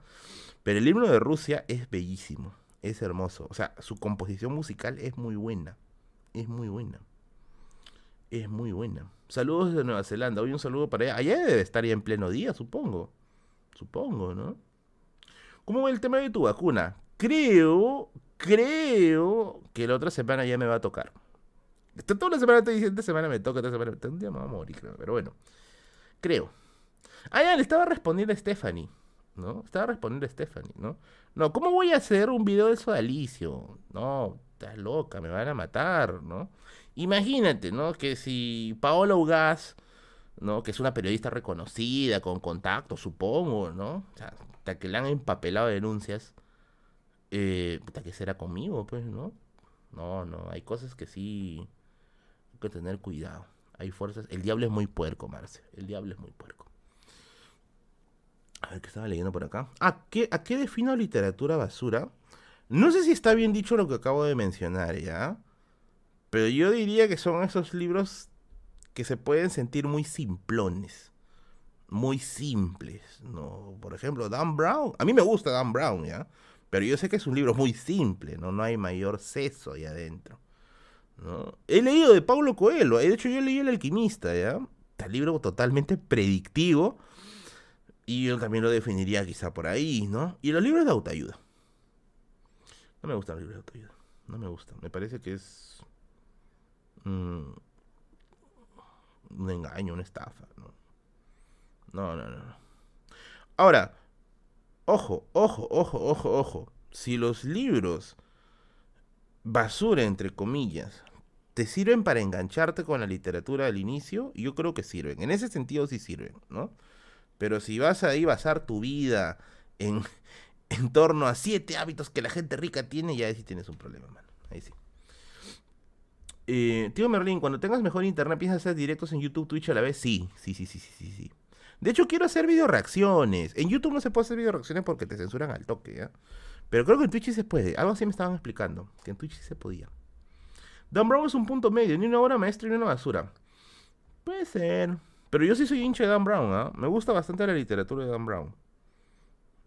Pero el himno de Rusia es bellísimo, es hermoso. O sea, su composición musical es muy buena es muy buena. Es muy buena. Saludos desde Nueva Zelanda. Hoy un saludo para allá. Allá debe estar ya en pleno día, supongo. Supongo, ¿no? ¿Cómo va el tema de tu vacuna? Creo, creo que la otra semana ya me va a tocar. Toda la semana estoy diciendo, esta semana me toca, esta semana un día me va a morir, creo. Pero bueno, creo. Ah, ya, le estaba respondiendo a Stephanie, ¿no? Estaba respondiendo a Stephanie, ¿no? No, ¿cómo voy a hacer un video de eso de Alicio? No, estás loca, me van a matar, ¿no? Imagínate, ¿no? Que si Paola Ugaz, ¿no? Que es una periodista reconocida, con contacto, supongo, ¿no? O sea, hasta que le han empapelado denuncias, eh, puta, que será conmigo, pues, ¿no? No, no, hay cosas que sí hay que tener cuidado. Hay fuerzas. El diablo es muy puerco, Marce. El diablo es muy puerco. A ver, ¿qué estaba leyendo por acá? ¿A qué, a qué defino literatura basura? No sé si está bien dicho lo que acabo de mencionar, ¿ya? Pero yo diría que son esos libros que se pueden sentir muy simplones. Muy simples, ¿no? Por ejemplo, Dan Brown. A mí me gusta Dan Brown, ¿ya? Pero yo sé que es un libro muy simple, ¿no? No hay mayor seso ahí adentro. ¿no? He leído de Paulo Coelho. De hecho, yo leí El Alquimista, ¿ya? Este libro totalmente predictivo. Y yo también lo definiría quizá por ahí, ¿no? Y los libros de autoayuda. No me gustan los libros de autoayuda. No me gustan. Me parece que es mm, un engaño, una estafa. ¿no? no, no. Ahora, ojo, ojo, ojo, ojo, ojo. Si los libros basura, entre comillas, te sirven para engancharte con la literatura al inicio, yo creo que sirven. En ese sentido sí sirven, ¿no? Pero si vas ahí a basar tu vida en, en torno a siete hábitos que la gente rica tiene, ya ahí sí tienes un problema, mano. Ahí sí. Eh, tío Merlin, cuando tengas mejor internet, ¿piensas hacer directos en YouTube, Twitch a la vez? Sí, sí, sí, sí, sí, sí, sí. De hecho, quiero hacer video reacciones. En YouTube no se puede hacer video reacciones porque te censuran al toque, ¿ya? Pero creo que en Twitch sí se puede. Algo así me estaban explicando. Que en Twitch sí se podía. Dan Brown es un punto medio. Ni una obra maestra ni una basura. Puede ser. Pero yo sí soy hincha de Dan Brown, ¿ah? Me gusta bastante la literatura de Dan Brown.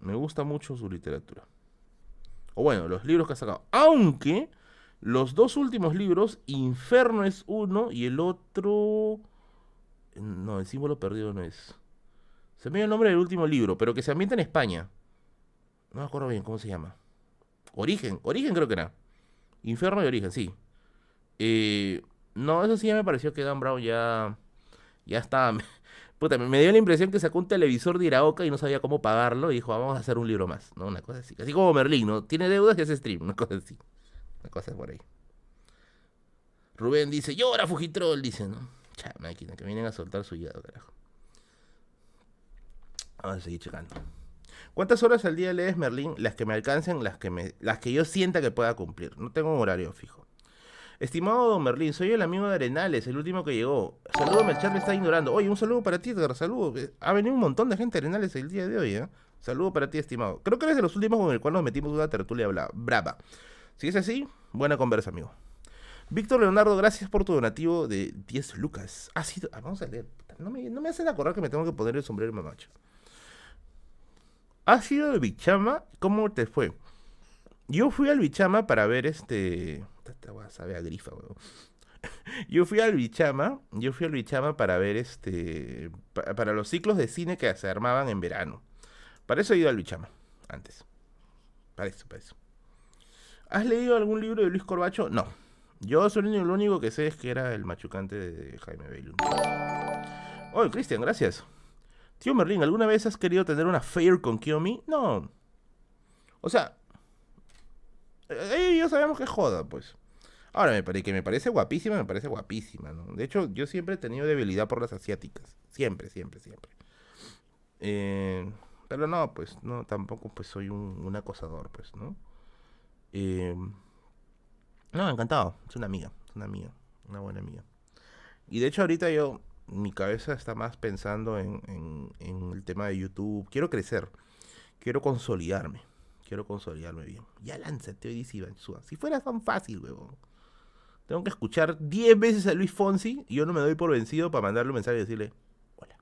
Me gusta mucho su literatura. O bueno, los libros que ha sacado. Aunque los dos últimos libros, Inferno es uno y el otro... No, el símbolo perdido no es. Se me dio el nombre del último libro, pero que se ambienta en España. No me acuerdo bien cómo se llama. Origen, Origen creo que era. Inferno y Origen, sí. Eh, no, eso sí ya me pareció que Dan Brown ya, ya estaba Puta, me dio la impresión que sacó un televisor de Iraoka y no sabía cómo pagarlo y dijo, vamos a hacer un libro más, ¿no? Una cosa así. Así como Merlín, ¿no? Tiene deudas y hace stream, una cosa así. Una cosa por ahí. Rubén dice, llora Fujitrol, dice, ¿no? Cha, máquina, que vienen a soltar su hígado, carajo. Vamos a seguir checando. ¿Cuántas horas al día lees Merlín? Las que me alcancen, las que, me, las que yo sienta que pueda cumplir. No tengo un horario fijo. Estimado don Merlín, soy el amigo de Arenales, el último que llegó. Saludo, el chat me está ignorando. Oye, un saludo para ti, Edgar, saludo. Eh, Ha venido un montón de gente de Arenales el día de hoy, ¿eh? Saludo para ti, estimado. Creo que eres de los últimos con el cual nos metimos una tertulia brava. Si es así, buena conversa, amigo. Víctor Leonardo, gracias por tu donativo de 10 lucas. Ha sido. ah, vamos a leer. No me, no me hacen acordar que me tengo que poner el sombrero mamacho. ¿Has ido al Bichama? ¿Cómo te fue? Yo fui al Bichama para ver este. Esta weá sabe a grifa, weón. Yo fui al Bichama, yo fui al Bichama para ver este. pa- para los ciclos de cine que se armaban en verano. Para eso he ido al Bichama, antes. Para eso, para eso. ¿Has leído algún libro de Luis Corbacho? No. Yo soy lo único que sé es que era el machucante de Jaime Bailey. Oye, Cristian, gracias. Tío Merlín, ¿alguna vez has querido tener una affair con Kiyomi? No. O sea, eh, ya sabemos que joda, pues. Ahora, me que me parece guapísima, me parece guapísima, ¿no? De hecho, yo siempre he tenido debilidad por las asiáticas. Siempre, siempre, siempre. Eh, pero no, pues, no, tampoco pues soy un, acosador, pues, ¿no? Eh, no, encantado. Es una amiga, una amiga, una buena amiga. Y de hecho ahorita yo, mi cabeza está más pensando en, en- en el tema de YouTube. Quiero crecer, quiero consolidarme, quiero consolidarme bien. Ya lánzate hoy Iván Chua. Si fuera tan fácil, huevón. Tengo que escuchar 10 veces a Luis Fonsi y yo no me doy por vencido para mandarle un mensaje y decirle, hola.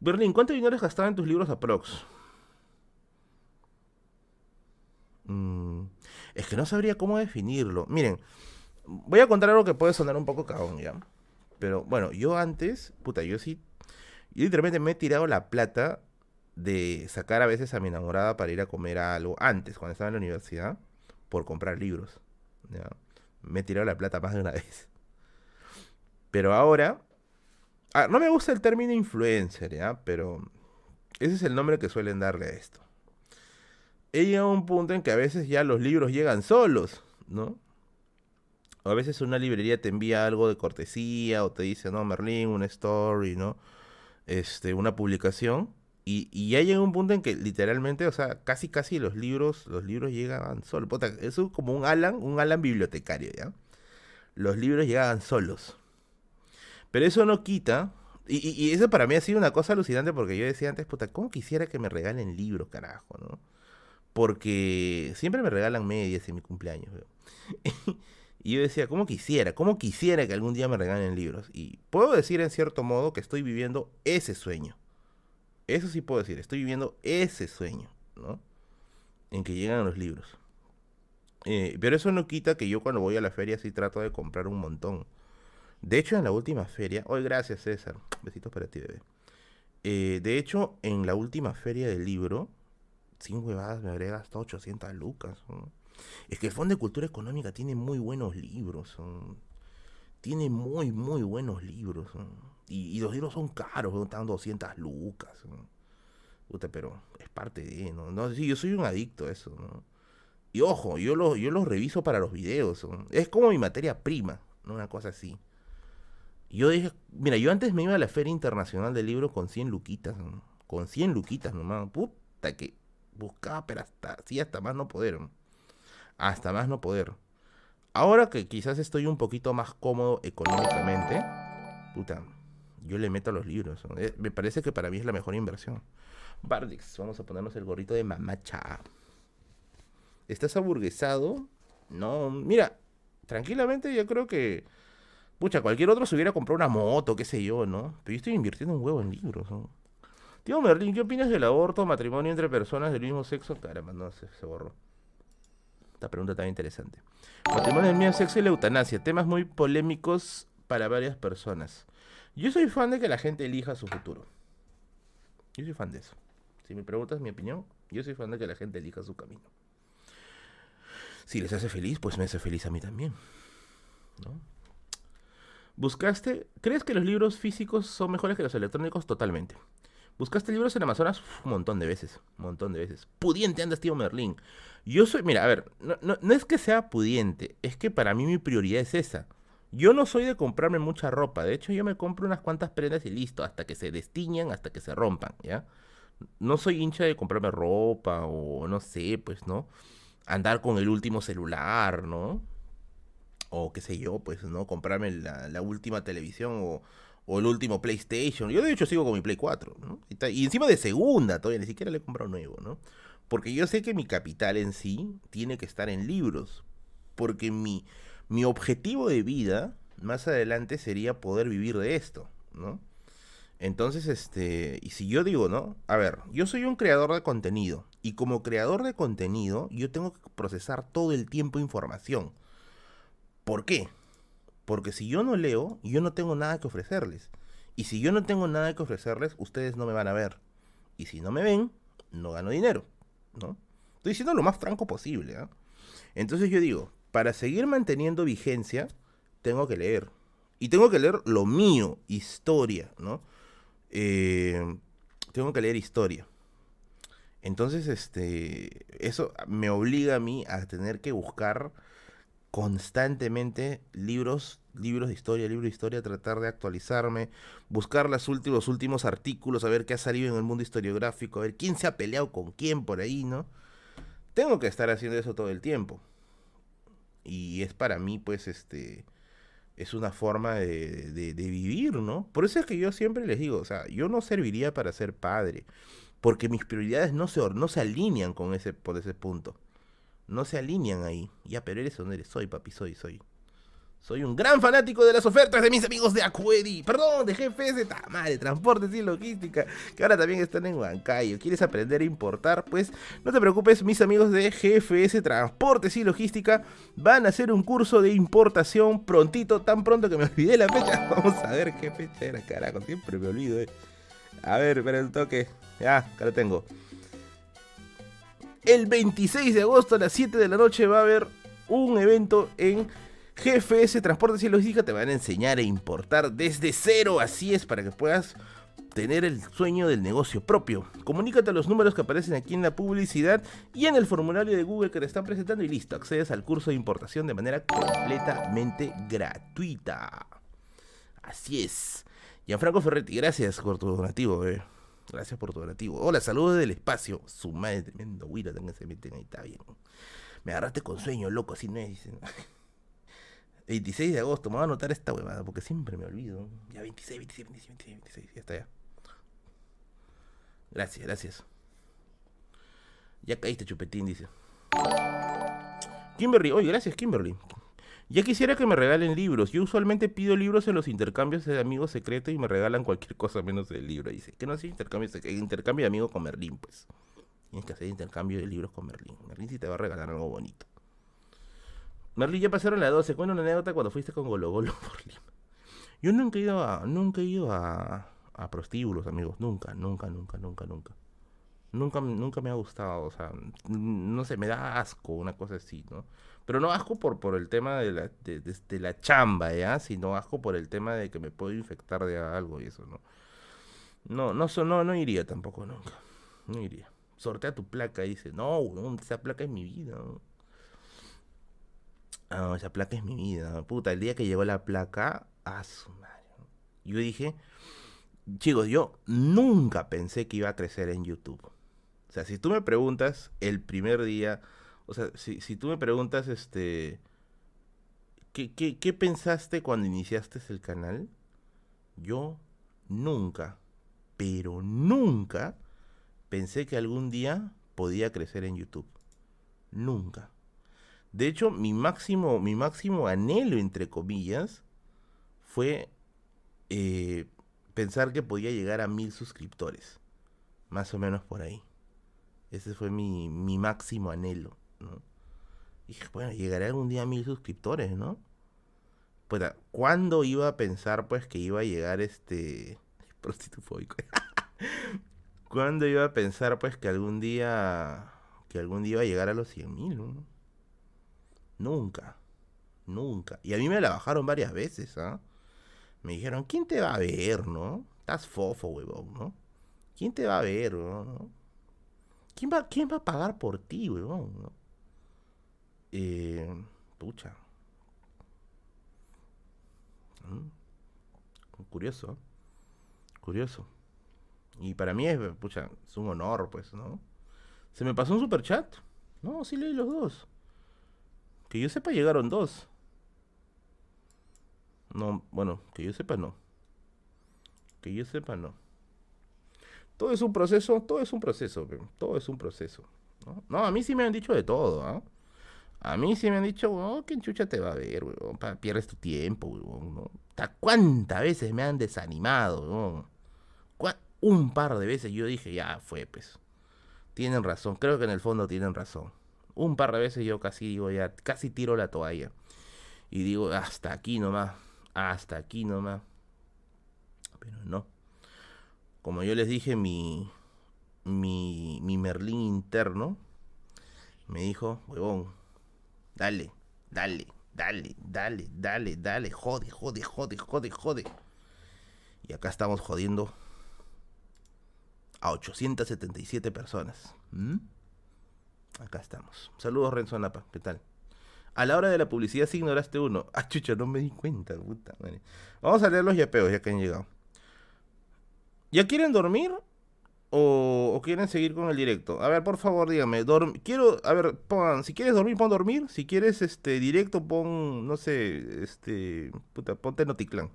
Berlín, ¿cuánto dinero has gastado en tus libros aprox? Mm, es que no sabría cómo definirlo. Miren, voy a contar algo que puede sonar un poco cagón, ¿ya? Pero bueno, yo antes, puta, yo sí, yo literalmente me he tirado la plata de sacar a veces a mi enamorada para ir a comer algo antes, cuando estaba en la universidad, por comprar libros. Me he tirado la plata más de una vez. Pero ahora, ah, no me gusta el término influencer, ¿ya? Pero ese es el nombre que suelen darle a esto. He llegado a un punto en que a veces ya los libros llegan solos, ¿no? O a veces una librería te envía algo de cortesía o te dice, no, Merlín, una story, ¿no? Este, una publicación. Y, ya llega un punto en que literalmente, o sea, casi casi los libros, los libros llegaban solos. Eso es como un Alan, un Alan bibliotecario, ¿ya? Los libros llegaban solos. Pero eso no quita. Y, eso para mí ha sido una cosa alucinante porque yo decía antes, puta, ¿cómo quisiera que me regalen libros, carajo, ¿no? Porque siempre me regalan medias en mi cumpleaños. Y yo decía, ¿cómo quisiera? ¿Cómo quisiera que algún día me regalen libros? Y puedo decir en cierto modo que estoy viviendo ese sueño. Eso sí puedo decir, estoy viviendo ese sueño, ¿no? En que llegan los libros. Eh, pero eso no quita que yo cuando voy a la feria sí trato de comprar un montón. De hecho, en la última feria, hoy gracias César, besitos para ti, bebé. Eh, de hecho, en la última feria del libro, sin huevadas me habré gastado 800 lucas. Es que el Fondo de Cultura Económica tiene muy buenos libros. Tiene muy, muy buenos libros. ¿no? Y, los libros son caros, están 200 lucas. Puta, pero es parte de, ¿no? no sí, yo soy un adicto a eso, ¿no? Y ojo, yo los yo los reviso para los videos. Es como mi materia prima. Una cosa así. Yo dije, mira, yo antes me iba a la Feria Internacional del Libro con 100 luquitas, ¿no? con 100 luquitas nomás. Puta que buscaba, pero hasta, sí, hasta más no poder. Hasta más no poder. Ahora que quizás estoy un poquito más cómodo económicamente, puta, yo le meto a los libros. Eh, me parece que para mí es la mejor inversión. Bardix, vamos a ponernos el gorrito de mamacha. ¿Estás aburguesado? No, mira, tranquilamente yo creo que, pucha, cualquier otro se hubiera comprado una moto, qué sé yo, ¿no? Pero yo estoy invirtiendo un huevo en libros. Tío Merlin, ¿qué opinas del aborto, matrimonio entre personas del mismo sexo? Caramba, no, se, se borró. Esta pregunta tan interesante. Matrimonio del mismo sexo y la eutanasia, temas muy polémicos para varias personas. Yo soy fan de que la gente elija su futuro. Yo soy fan de eso. Si me preguntas mi opinión, yo soy fan de que la gente elija su camino. Si les hace feliz, pues me hace feliz a mí también. ¿Buscaste? ¿Crees que los libros físicos son mejores que los electrónicos? Totalmente. ¿Buscaste libros en Amazonas? Un montón de veces. Un montón de veces. Pudiente andas, tío Merlín. Yo soy, mira, a ver, no, no es que sea pudiente, es que para mí mi prioridad es esa. Yo no soy de comprarme mucha ropa. De hecho, yo me compro unas cuantas prendas y listo, hasta que se destiñan, hasta que se rompan, ¿ya? No soy hincha de comprarme ropa o no sé, pues, ¿no? Andar con el último celular, ¿no? O qué sé yo, pues, ¿no? Comprarme la, última televisión o, el último PlayStation. Yo de hecho sigo con mi Play 4, ¿no? Y, encima de segunda todavía, ni siquiera le he comprado nuevo, ¿no? Porque yo sé que mi capital en sí tiene que estar en libros. Porque mi mi objetivo de vida más adelante sería poder vivir de esto, ¿no? Entonces, este, y si yo digo, ¿no? A ver, yo soy un creador de contenido y como creador de contenido yo tengo que procesar todo el tiempo información. ¿Por qué? Porque si yo no leo, yo no tengo nada que ofrecerles. Y si yo no tengo nada que ofrecerles, ustedes no me van a ver. Y si no me ven, no gano dinero, ¿no? Estoy diciendo lo más franco posible, ¿ah? Entonces yo digo, para seguir manteniendo vigencia, tengo que leer. Y tengo que leer lo mío, historia, ¿no? Eh, tengo que leer historia. Entonces, este, eso me obliga a mí a tener que buscar constantemente libros, libros de historia, libros de historia, tratar de actualizarme, buscar los últimos, los últimos artículos, a ver qué ha salido en el mundo historiográfico, a ver quién se ha peleado con quién por ahí, ¿no? Tengo que estar haciendo eso todo el tiempo. Y es para mí, pues, este, es una forma de, de, vivir, ¿no? Por eso es que yo siempre les digo, o sea, yo no serviría para ser padre, porque mis prioridades no se, no se alinean con ese, por ese punto. No se alinean ahí. Ya, pero eres donde eres, soy, papi, soy, soy. Soy un gran fanático de las ofertas de mis amigos de Acuedi, perdón, de GFS, de Transportes y Logística, que ahora también están en Huancayo. ¿Quieres aprender a importar? Pues no te preocupes, mis amigos de GFS Transportes y Logística van a hacer un curso de importación prontito, tan pronto que me olvidé la fecha. Vamos a ver qué fecha era, carajo, siempre me olvido. Eh. A ver, espera el toque. Ya, acá lo tengo. El 26 de agosto a las 7 de la noche va a haber un evento en GFS Transportes y Logística te van a enseñar a importar desde cero, así es, para que puedas tener el sueño del negocio propio. Comunícate a los números que aparecen aquí en la publicidad y en el formulario de Google que te están presentando y listo, accedes al curso de importación de manera completamente gratuita. Así es. Gianfranco Ferretti, gracias por tu donativo, eh. Gracias por tu donativo. Hola, saludos del espacio. Su madre, tremendo güiro, también se meten ahí, está bien. Me agarraste con sueño, loco, así no es. Dicen. 26 de agosto, me voy a anotar esta huevada porque siempre me olvido. Ya 26, 26, 26, 26, 26, ya está ya. Gracias, gracias. Ya caíste, chupetín, dice. Kimberly, oye, gracias, Kimberly. Ya quisiera que me regalen libros. Yo usualmente pido libros en los intercambios de amigos secretos y me regalan cualquier cosa menos el libro. Dice, que no hace intercambio, intercambio de amigos con Merlín, pues. Tienes que hacer intercambio de libros con Merlín. Merlín sí te va a regalar algo bonito. Marley, ya pasaron las 12. Cuenta una anécdota cuando fuiste con Golo Golo por Lima. Yo nunca he ido a, nunca he ido a, a prostíbulos, amigos. Nunca, nunca, nunca, nunca, nunca. Nunca, nunca me ha gustado, o sea, no sé, me da asco una cosa así, ¿no? Pero no asco por, por el tema de la, de, la chamba, ¿ya? Sino asco por el tema de que me puedo infectar de algo y eso, ¿no? No, no, no, no iría tampoco nunca. No iría. Sortea tu placa y dice, no, esa placa es mi vida. ¿no? Ah, esa placa es mi vida. Puta, el día que llegó la placa, a su madre. Yo dije, chicos, yo nunca pensé que iba a crecer en YouTube. O sea, si tú me preguntas el primer día, o sea, si, si tú me preguntas, este, ¿qué, qué, qué pensaste cuando iniciaste el canal? Yo nunca, pero nunca pensé que algún día podía crecer en YouTube. Nunca. De hecho, mi máximo, mi máximo anhelo, entre comillas, fue eh, pensar que podía llegar a mil suscriptores. Más o menos por ahí. Ese fue mi, mi máximo anhelo, ¿no? dije, bueno, llegaré algún día a mil suscriptores, ¿no? Pues, ¿cuándo iba a pensar, pues, que iba a llegar este... Prostitufóbico. ¿Cuándo iba a pensar, pues, que algún día... Que algún día iba a llegar a los cien mil, ¿no? Nunca. Nunca. Y a mí me la bajaron varias veces, ¿ah? Me dijeron, ¿quién te va a ver, no? Estás fofo, huevón, ¿no? ¿Quién te va a ver, no? ¿Quién va, ¿Quién va a pagar por ti, huevón? ¿no? Eh, pucha. Mm. Curioso. Curioso. Y para mí es, pucha, es un honor, pues, ¿no? Se me pasó un super chat. No, sí leí los dos. Que yo sepa, llegaron dos. No, bueno, que yo sepa, no. Que yo sepa, no. Todo es un proceso, todo es un proceso, todo es un proceso. ¿no? a mí sí me han dicho de todo, ¿ah? A mí sí me han dicho, oh, ¿qué chucha te va a ver? Pierdes tu tiempo, weón, ¿no? ¿Cuántas veces me han desanimado? Un par de veces yo dije, ya fue, pues. Tienen razón, creo que en el fondo tienen razón. Un par de veces yo casi digo, ya, casi tiro la toalla. Y digo, hasta aquí nomás, hasta aquí nomás. Pero no. Como yo les dije, mi, mi, mi Merlín interno me dijo, huevón, dale, dale, dale, dale, dale, dale, jode, jode, jode, jode, jode. Y acá estamos jodiendo a 877 personas. ¿Mm? Acá estamos. Saludos, Renzo Napa. ¿Qué tal? A la hora de la publicidad sí ignoraste uno. Ah, chucha, no me di cuenta, puta Vamos a leer los yapeos ya que han llegado. ¿Ya quieren dormir? O, quieren seguir con el directo? A ver, por favor, dígame. quiero, a ver, pongan, si quieres dormir, pon dormir. Si quieres este directo, pon, no sé, este, puta, ponte Noticlan.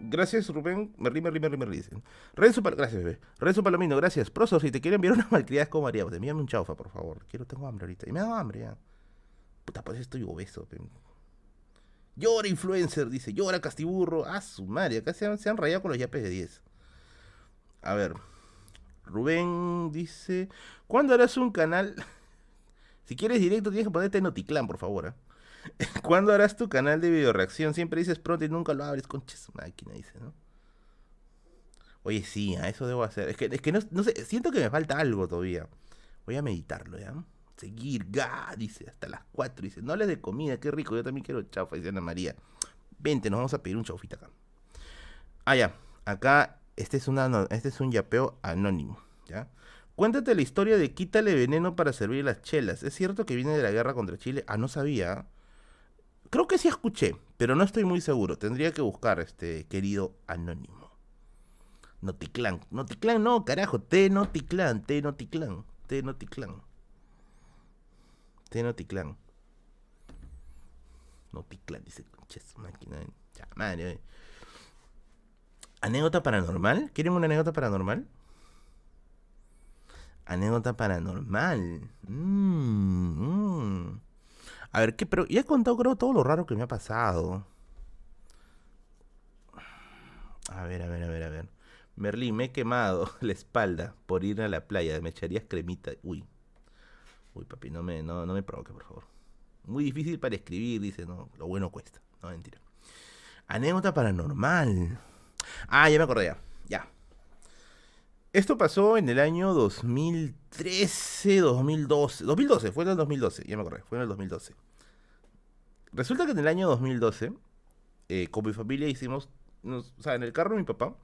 Gracias, Rubén. Merri, Merri, Merri, Merri, dicen. Renzo, gracias, bebé. Renzo Palomino, gracias. Prosor, si te quieren enviar una malcriada como María, pues envíame un chaufa, por favor. Quiero, tengo hambre ahorita. Y me da hambre ya. Puta, pues estoy obeso. Llora influencer, dice. Llora castiburro. Ah, su madre. Acá se han, rayado con los yapes de 10. A ver. Rubén dice. ¿Cuándo harás un canal? si quieres directo, tienes que ponerte Noticlan, por favor. ¿eh? ¿Cuándo harás tu canal de video reacción? Siempre dices pronto y nunca lo abres. con máquina, dice, ¿no? Oye, sí, a eso debo hacer. Es que, es que no, sé, siento que me falta algo todavía. Voy a meditarlo, ¿ya? Seguir, ga, dice, hasta las 4. Dice, no hables de comida, qué rico, yo también quiero chaufa, dice Ana María. Vente, nos vamos a pedir un chaufita acá. Ah, ya, acá, este es, una, este es un yapeo anónimo, ¿ya? Cuéntate la historia de quítale veneno para servir las chelas. ¿Es cierto que viene de la guerra contra Chile? Ah, no sabía. Creo que sí escuché, pero no estoy muy seguro. Tendría que buscar, este querido anónimo. Noticlan. Noticlan no, carajo. T-Noticlan. T-Noticlan. T-Noticlan. T-Noticlan. Noticlan, dice conches, máquina. Ya, madre. ¿Anécdota paranormal? ¿Quieren una anécdota paranormal? Anécdota paranormal. Mmm. A ver, ¿qué? Pero ya he contado, creo, todo lo raro que me ha pasado. A ver, a ver, a ver, a ver. Merlín, me he quemado la espalda por ir a la playa. Me echarías cremita. Uy. Uy, papi, no me, no, no me provoque, por favor. Muy difícil para escribir, dice, no. Lo bueno cuesta. No, mentira. Anécdota paranormal. Ah, ya me acordé ya. Ya. Esto pasó en el año 2013, 2012. 2012, fue en el 2012, ya me acordé, fue en el 2012. Resulta que en el año 2012, eh, con mi familia hicimos, o sea, en el carro de mi papá,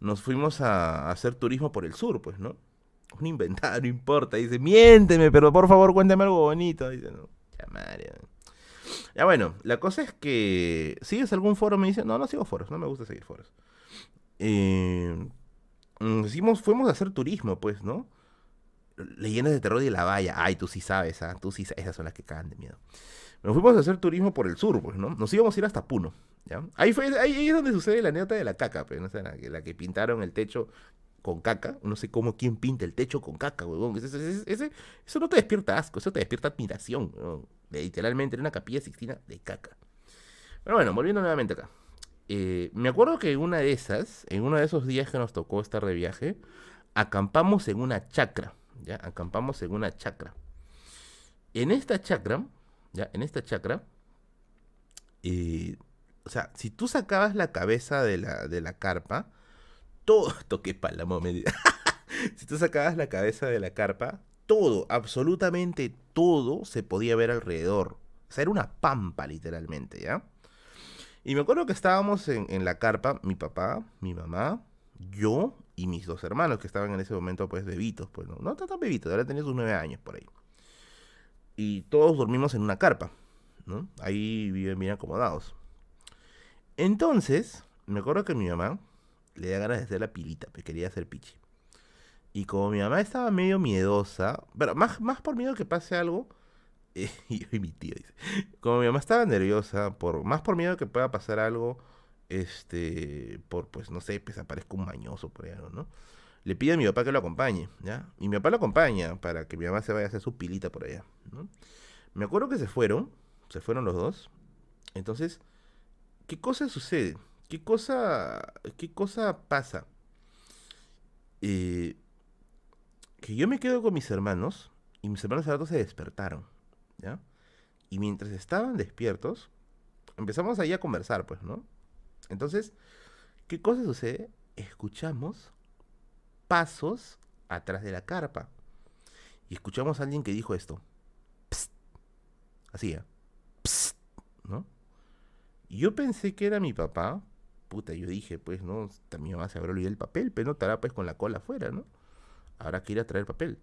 nos fuimos a, hacer turismo por el sur, pues, ¿no? Un inventado, no importa. Dice, miénteme, pero por favor cuéntame algo bonito. Dice, no, ya madre. Ya bueno, la cosa es que, ¿sigues algún foro? Me dice, no, no sigo foros, no me gusta seguir foros. Eh Decimos, mm, fuimos a hacer turismo, pues, ¿no? Leyendas de terror de la valla. Ay, tú sí sabes, ¿ah? Tú sí sabes. Esas son las que cagan de miedo. Nos fuimos a hacer turismo por el sur, pues, ¿no? Nos íbamos a ir hasta Puno, ¿ya? Ahí, fue, ahí, es donde sucede la anécdota de la caca, pues, ¿no? que, la que pintaron el techo con caca. No sé cómo quién pinta el techo con caca, huevón. eso no te despierta asco, eso te despierta admiración, Literalmente, en una capilla sixtina de caca. Pero bueno, volviendo nuevamente acá. Eh, me acuerdo que en una de esas, en uno de esos días que nos tocó estar de viaje, acampamos en una chacra, ¿ya? Acampamos en una chacra. En esta chacra, ¿ya? En esta chacra, eh, o sea, si tú sacabas la cabeza de la, de la carpa, todo, toque para la si tú sacabas la cabeza de la carpa, todo, absolutamente todo se podía ver alrededor. O sea, era una pampa literalmente, ¿ya? Y me acuerdo que estábamos en, la carpa, mi papá, mi mamá, yo y mis dos hermanos que estaban en ese momento pues bebitos, pues no, no tan bebitos, ahora tenía sus nueve años por ahí. Y todos dormimos en una carpa, ¿no? Ahí viven bien acomodados. Entonces, me acuerdo que mi mamá le da ganas de hacer la pilita, pues quería hacer pichi. Y como mi mamá estaba medio miedosa, pero más, más por miedo que pase algo, y mi tío dice, como mi mamá estaba nerviosa, por, más por miedo que pueda pasar algo, este, por, pues, no sé, pues aparezca un mañoso por ahí, ¿no? Le pide a mi papá que lo acompañe, ¿ya? Y mi papá lo acompaña para que mi mamá se vaya a hacer su pilita por allá, ¿no? Me acuerdo que se fueron, se fueron los dos. Entonces, ¿qué cosa sucede? ¿Qué cosa, qué cosa pasa? Eh, que yo me quedo con mis hermanos y mis hermanos al rato se despertaron, Y mientras estaban despiertos, empezamos ahí a conversar, pues, ¿no? Entonces, ¿qué cosa sucede? Escuchamos pasos atrás de la carpa. Y escuchamos a alguien que dijo esto. Psst. Así, ¿eh? Psst. ¿no? Y yo pensé que era mi papá. Puta, yo dije, pues, ¿no? También mamá se habrá olvidado el papel, pero no estará pues con la cola afuera, ¿no? Habrá que ir a traer papel.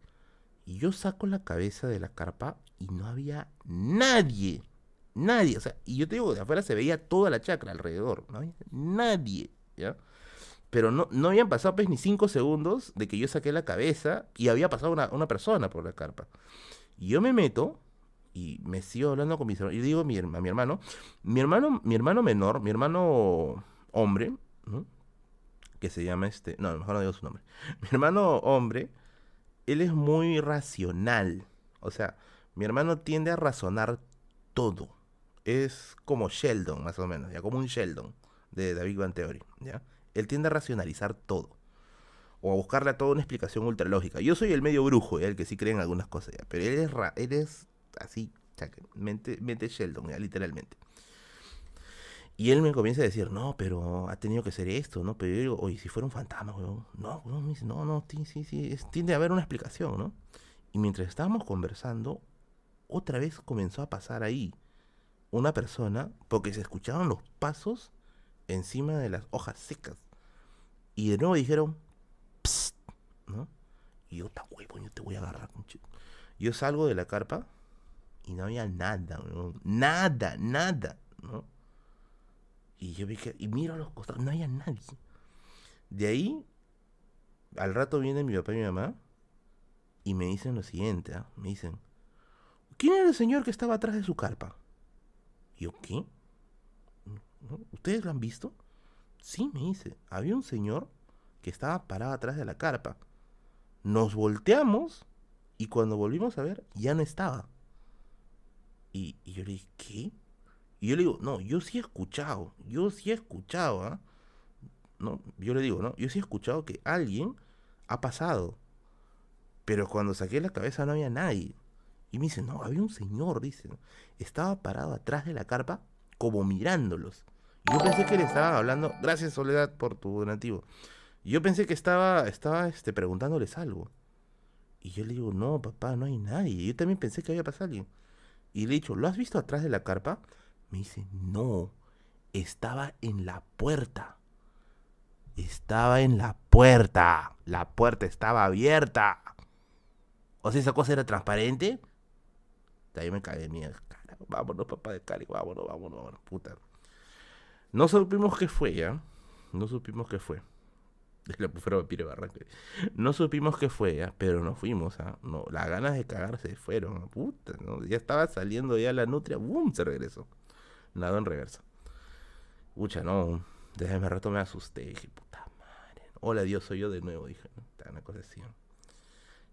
Y yo saco la cabeza de la carpa y no había nadie. Nadie. O sea, y yo te digo, de afuera se veía toda la chacra alrededor. No había nadie. ¿Ya? Pero no, no habían pasado pues ni cinco segundos de que yo saqué la cabeza y había pasado una, una persona por la carpa. Y yo me meto y me sigo hablando con mis hermanos. Y digo a mi, a mi hermano, mi hermano, mi hermano menor, mi hermano hombre, que se llama este, no, mejor no digo su nombre. Mi hermano hombre, él es muy racional. O sea, mi hermano tiende a razonar todo. Es como Sheldon, más o menos, ya como un Sheldon de David Van Theory, ¿ya? Él tiende a racionalizar todo. O a buscarle a toda una explicación ultralógica. Yo soy el medio brujo, el que sí cree en algunas cosas, ya, pero él es, él es así, mente, mente Sheldon, literalmente. Y él me comienza a decir, no, pero ha tenido que ser esto, ¿no? Pero yo digo, oye, si fuera un fantasma, weón. No, no, me dice, no, no, sí, sí, sí, tiende a haber una explicación, ¿no? Y mientras estábamos conversando, otra vez comenzó a pasar ahí una persona, porque se escuchaban los pasos encima de las hojas secas. Y de nuevo dijeron, Psst, ¿no? Y yo, ta huevo, yo te voy a agarrar. Yo salgo de la carpa y no había nada, nada, nada, ¿no? Y yo vi que, y miro a los costados, no había nadie. De ahí, al rato viene mi papá y mi mamá y me dicen lo siguiente, ¿ah? me dicen, ¿quién era el señor que estaba atrás de su carpa? Y yo, ¿qué? ¿Ustedes lo han visto? Sí, me dice, había un señor que estaba parado atrás de la carpa. Nos volteamos y cuando volvimos a ver, ya no estaba. Y, y yo le dije, ¿qué? Y yo le digo, no, yo sí he escuchado, yo sí he escuchado, ¿ah? No, yo le digo, no, yo sí he escuchado que alguien ha pasado. Pero cuando saqué la cabeza no había nadie. Y me dice, no, había un señor, dice. Estaba parado atrás de la carpa como mirándolos. Yo pensé que le estaba hablando, gracias Soledad por tu donativo. Yo pensé que estaba, estaba este, preguntándoles algo. Y yo le digo, no, papá, no hay nadie. Yo también pensé que había pasado alguien. Y le he dicho, ¿lo has visto atrás de la carpa? Me dice, no, estaba en la puerta. Estaba en la puerta. La puerta estaba abierta. O sea, esa cosa era transparente. Ahí me cae de miedo. Vámonos, papá de Cali, vámonos, vámonos, vámonos, puta. No supimos qué fue, ¿ya? No supimos qué fue. No supimos qué fue, ¿ya? Pero nos fuimos, ¿ah? No, las ganas de cagar se fueron, puta, ¿no? Ya estaba saliendo ya la nutria, ¡bum! Se regresó. Nada en reversa. Pucha, no. Desde me rato me asusté. Dije, puta madre. Hola, Dios, soy yo de nuevo. Dije, Una cosa así.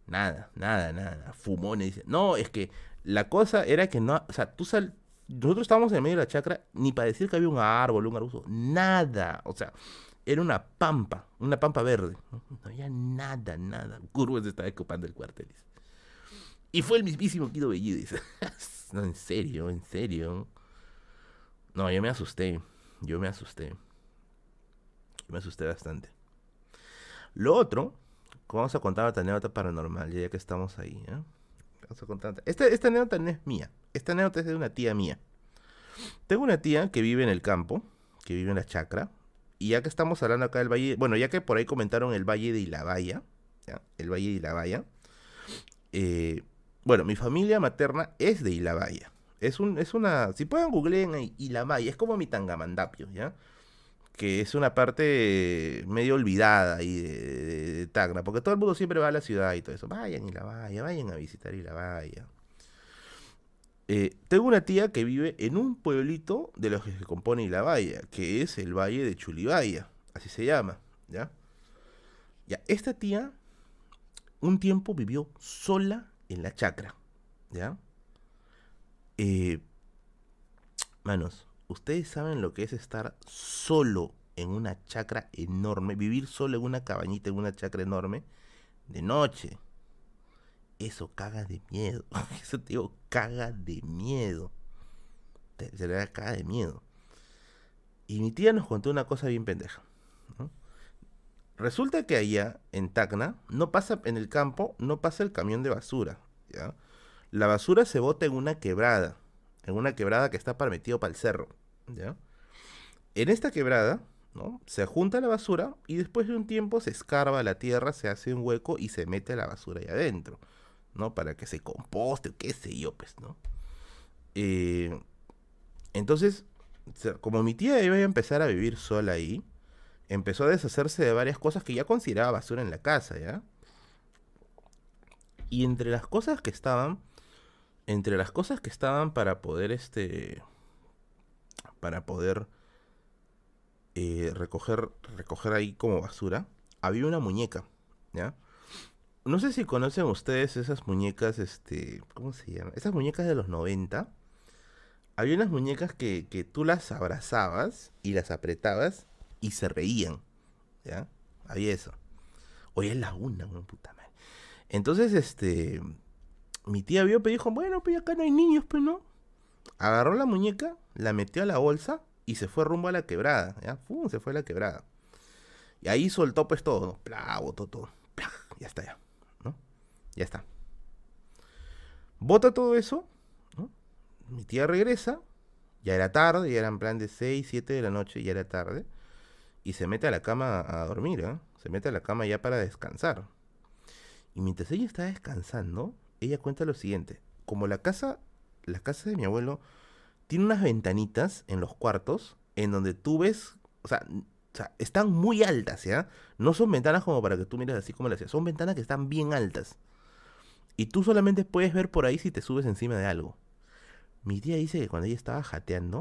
Nada, nada, nada. Fumones. No, es que la cosa era que no. O sea, tú sal. Nosotros estábamos en medio de la chacra, ni para decir que había un árbol, un arbusto. Nada. O sea, era una pampa. Una pampa verde. No, había nada, nada. Curvo se estaba ocupando el cuartel. Y fue el mismísimo Kido Bellido. No, en serio, en serio. No, yo me asusté. Yo me asusté. me asusté bastante. Lo otro, vamos a contar otra anécdota paranormal, ya que estamos ahí. ¿eh? Vamos a contar. Esta, esta anécdota no es mía. Esta anécdota es de una tía mía. Tengo una tía que vive en el campo, que vive en la chacra. Y ya que estamos hablando acá del valle, bueno, ya que por ahí comentaron el valle de Ilabaya, ¿ya? el valle de Ilabaya. Eh, bueno, mi familia materna es de Ilabaya. Es, un, es una. Si pueden googleen Ilamaya, es como mi tangamandapio, ¿ya? Que es una parte medio olvidada ahí de, de, Tacna, porque todo el mundo siempre va a la ciudad y todo eso. Vayan Ilamaya, vayan a visitar Ilamaya. Eh, tengo una tía que vive en un pueblito de los que se compone Ilamaya, que es el Valle de Chulibaya, así se llama, ¿ya? Ya, esta tía un tiempo vivió sola en la chacra, ¿ya? Eh, manos, ustedes saben lo que es estar solo en una chacra enorme, vivir solo en una cabañita, en una chacra enorme, de noche. Eso caga de miedo. Eso te digo, caga de miedo. Se le da caga de miedo. Y mi tía nos contó una cosa bien pendeja. Resulta que allá, en Tacna, no pasa, en el campo, no pasa el camión de basura. ¿ya? La basura se bota en una quebrada, en una quebrada que está permitido para el cerro. ¿ya? En esta quebrada, ¿no? Se junta la basura y después de un tiempo se escarba la tierra, se hace un hueco y se mete la basura ahí adentro, ¿no? Para que se composte, qué sé yo, pues, ¿no? Eh, entonces, como mi tía iba a empezar a vivir sola ahí, empezó a deshacerse de varias cosas que ya consideraba basura en la casa, ¿ya? Y entre las cosas que estaban, entre las cosas que estaban para poder, este, para poder eh, recoger, recoger ahí como basura, había una muñeca, ¿ya? No sé si conocen ustedes esas muñecas, este, ¿cómo se llama? Esas muñecas de los 90. Había unas muñecas que, que tú las abrazabas y las apretabas y se reían. ¿Ya? Había eso. Hoy es la una, puta madre. Entonces, este. Mi tía vio, pero dijo, bueno, pues acá no hay niños, pues no. Agarró la muñeca, la metió a la bolsa y se fue rumbo a la quebrada. ¿Ya? ¡Fum! Se fue a la quebrada. Y ahí soltó pues todo, ¿no? Pla, botó todo. ya está ya. ¿No? Ya está. Bota todo eso. ¿no? Mi tía regresa. Ya era tarde, ya era en plan de 6, 7 de la noche, ya era tarde y se mete a la cama a dormir, ¿eh? Se mete a la cama ya para descansar. Y mientras ella está descansando, ella cuenta lo siguiente. Como la casa, la casa de mi abuelo tiene unas ventanitas en los cuartos en donde tú ves, o sea, están muy altas, ¿ya? No son ventanas como para que tú mires así como decía, son ventanas que están bien altas. Y tú solamente puedes ver por ahí si te subes encima de algo. Mi tía dice que cuando ella estaba jateando,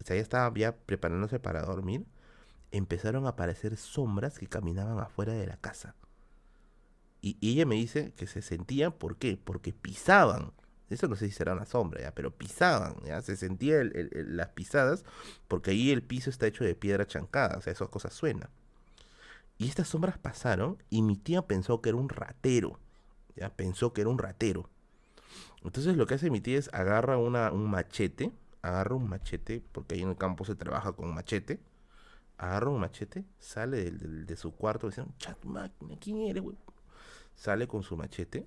o sea, ella estaba ya preparándose para dormir, empezaron a aparecer sombras que caminaban afuera de la casa. Y, ella me dice que se sentían, ¿por qué? Porque pisaban. Eso no sé si será una sombra, ¿ya? pero pisaban, ¿ya? Se sentían las pisadas porque ahí el piso está hecho de piedra chancada, o sea, esas cosas suenan. Y estas sombras pasaron y mi tía pensó que era un ratero, ¿ya? Pensó que era un ratero. Entonces lo que hace mi tía es agarra una, un machete, agarra un machete, porque ahí en el campo se trabaja con machete, agarra un machete, sale de, su cuarto dice, chat máquina, ¿quién eres, güey? Sale con su machete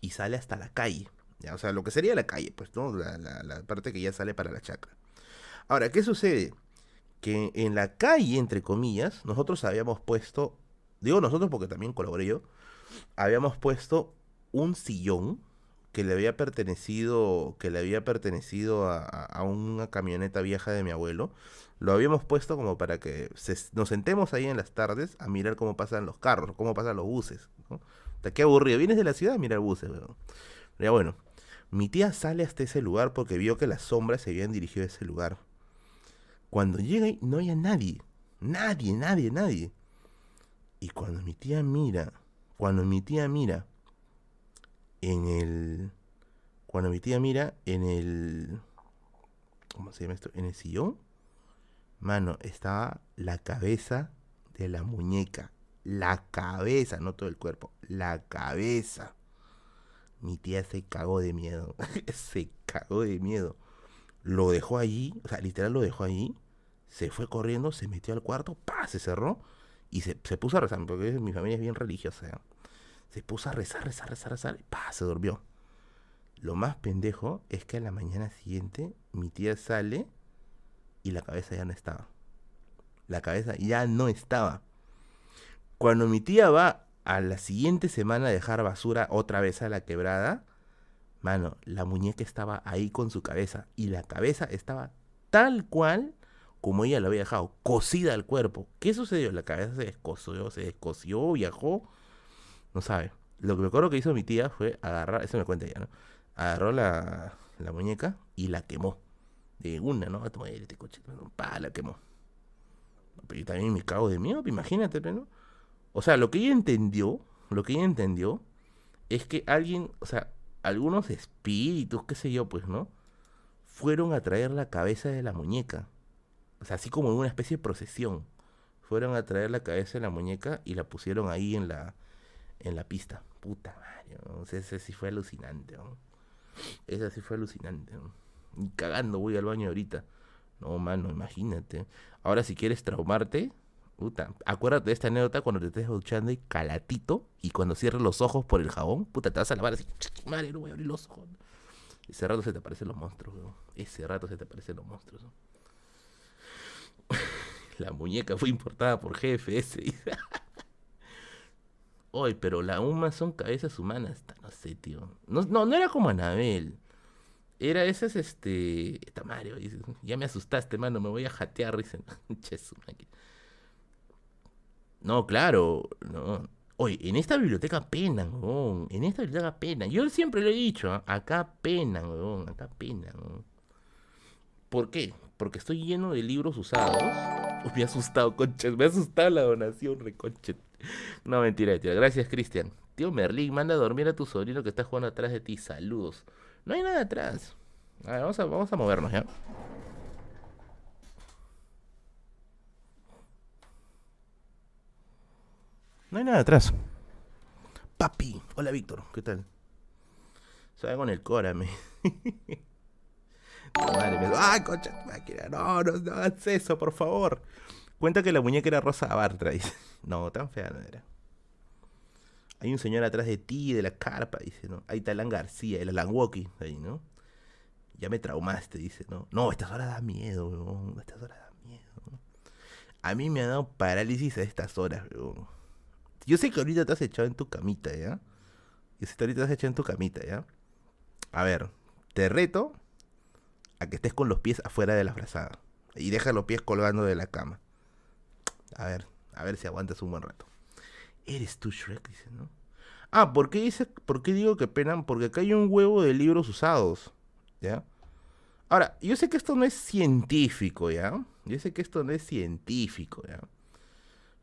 y sale hasta la calle. ¿ya? O sea, lo que sería la calle, pues, ¿no? La, parte que ya sale para la chacra. Ahora, ¿qué sucede? Que en la calle, entre comillas, nosotros habíamos puesto, digo nosotros porque también colaboré yo, habíamos puesto un sillón que le había pertenecido, que le había pertenecido a, a, una camioneta vieja de mi abuelo, lo habíamos puesto como para que nos sentemos ahí en las tardes a mirar cómo pasan los carros, cómo pasan los buses. ¿no? Qué aburrido. Vienes de la ciudad a mirar buses. Ya bueno, mi tía sale hasta ese lugar porque vio que las sombras se habían dirigido a ese lugar. Cuando llega ahí, no hay nadie. Nadie, nadie, nadie. Y cuando mi tía mira, cuando mi tía mira en el. Cuando mi tía mira en el. ¿Cómo se llama esto? En el sillón Mano, estaba la cabeza de la muñeca. La cabeza, no todo el cuerpo. La cabeza. Mi tía se cagó de miedo. se cagó de miedo. Lo dejó allí, o sea, literal lo dejó allí. Se fue corriendo, se metió al cuarto, pa, se cerró y se, puso a rezar, porque mi familia es bien religiosa. ¿eh? Se puso a rezar, rezar, rezar, rezar, y pa, se durmió. Lo más pendejo es que a la mañana siguiente mi tía sale y la cabeza ya no estaba. La cabeza ya no estaba. Cuando mi tía va a la siguiente semana a dejar basura otra vez a la quebrada, Mano, la muñeca estaba ahí con su cabeza y la cabeza estaba tal cual como ella la había dejado, cosida al cuerpo. ¿Qué sucedió? La cabeza se descosió, se descosió, viajó, no sabe. Lo que me acuerdo que hizo mi tía fue agarrar, eso me cuenta ella, ¿no? Agarró la, la muñeca y la quemó. De una, ¿no? A tomar este coche, pa, la quemó. Pero yo también me cago de miedo, imagínate, ¿no? O sea, lo que ella entendió, lo que ella entendió es que alguien, o sea, algunos espíritus, qué sé yo, pues, ¿no? Fueron a traer la cabeza de la muñeca. O sea, así como en una especie de procesión. Fueron a traer la cabeza de la muñeca y la pusieron ahí en la, en la pista. Puta madre, ¿no? ese sí fue alucinante. ¿no? Ese sí fue alucinante. Y cagando voy al baño ahorita. No, mano, imagínate. Ahora si quieres traumarte, puta, acuérdate de esta anécdota cuando te estés duchando y calatito y cuando cierres los ojos por el jabón, puta, te vas a lavar así, madre, no voy a abrir los ojos. Ese rato se te aparecen los monstruos, ¿no? Ese rato se te aparecen los monstruos. La muñeca fue importada por GFS. Hoy, pero la UMA son cabezas humanas. No sé, tío. No, no, era como Anabel. Era esas, este. Esta Mario. Ya me asustaste, mano. Me voy a jatear. Dicen. no, claro. No. Oye, en esta biblioteca penan, weón. En esta biblioteca penan. Yo siempre lo he dicho. ¿ah? Acá penan, weón. Acá penan. ¿Por qué? Porque estoy lleno de libros usados. Me ha asustado, conches. Me ha asustado la donación, reconche. No, mentira, mentira. Gracias, Cristian. Tío Merlín, manda a dormir a tu sobrino que está jugando atrás de ti. Saludos. No hay nada atrás. A ver, vamos a, vamos a movernos, ¿ya? No hay nada atrás. Papi. Hola, Víctor. ¿Qué tal? Se con el Cora, me. Madre mía. ¡Ay, concha máquina! No, no, no hagas eso, por favor. Cuenta que la muñeca era Rosa Bartra, dice. No, tan fea no era. Hay un señor atrás de ti, de la carpa, dice, ¿no? Ahí está Alan García, el Alan Walkie, ahí, ¿no? Ya me traumaste, dice, ¿no? No, estas horas da miedo, weón. Estas horas da miedo. A mí me ha dado parálisis a estas horas, weón. Yo sé que ahorita te has echado en tu camita, ¿ya? Yo sé que ahorita te has echado en tu camita, ¿ya? A ver, te reto a que estés con los pies afuera de la frazada. Y deja los pies colgando de la cama. A ver, a ver si aguantas un buen rato. Eres tú, Shrek, dice, ¿no? Ah, ¿por qué, dice, ¿por qué digo que penan? Porque acá hay un huevo de libros usados, ¿ya? Ahora, yo sé que esto no es científico, ¿ya? Yo sé que esto no es científico, ¿ya?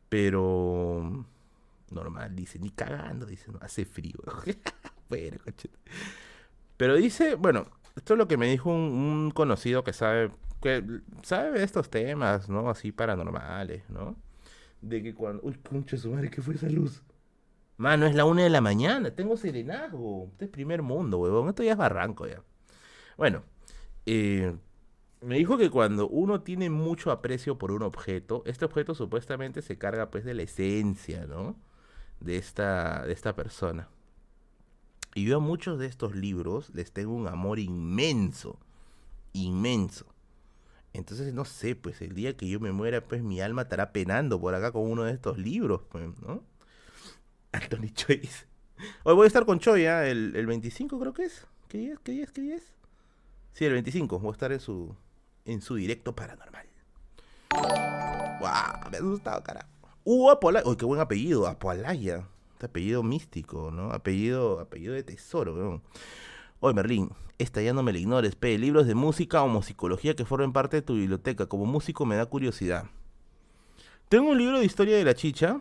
Pero... Normal, dice, ni cagando, dice, no, hace frío. Pero dice, bueno, esto es lo que me dijo un, conocido que sabe que sabe estos temas, ¿no? Así paranormales, ¿no? De que cuando... Uy, concha su madre, ¿qué fue esa luz? Mano, es la una de la mañana, tengo serenazgo. Este es primer mundo, huevón. Esto ya es barranco ya. Bueno, eh, me dijo que cuando uno tiene mucho aprecio por un objeto, este objeto supuestamente se carga pues de la esencia, ¿no? De esta, de esta persona. Y yo a muchos de estos libros les tengo un amor inmenso, inmenso. Entonces, no sé, pues el día que yo me muera, pues mi alma estará penando por acá con uno de estos libros, pues, ¿no? Anthony Choi Hoy voy a estar con Choi, ¿eh? el, el 25 creo que es. ¿Qué día es? ¿Qué día es? ¿Qué día es? Sí, el 25. Voy a estar en su, en su directo paranormal. ¡Wow! Me ha gustado, carajo. Uh, Apolaya. ¡Uy, qué buen apellido! Apolaya. Este apellido místico, ¿no? Apellido, apellido de tesoro, ¿no? Oye, Merlín, esta ya no me la ignores, pe. Libros de música o musicología que formen parte de tu biblioteca. Como músico me da curiosidad. Tengo un libro de historia de la chicha,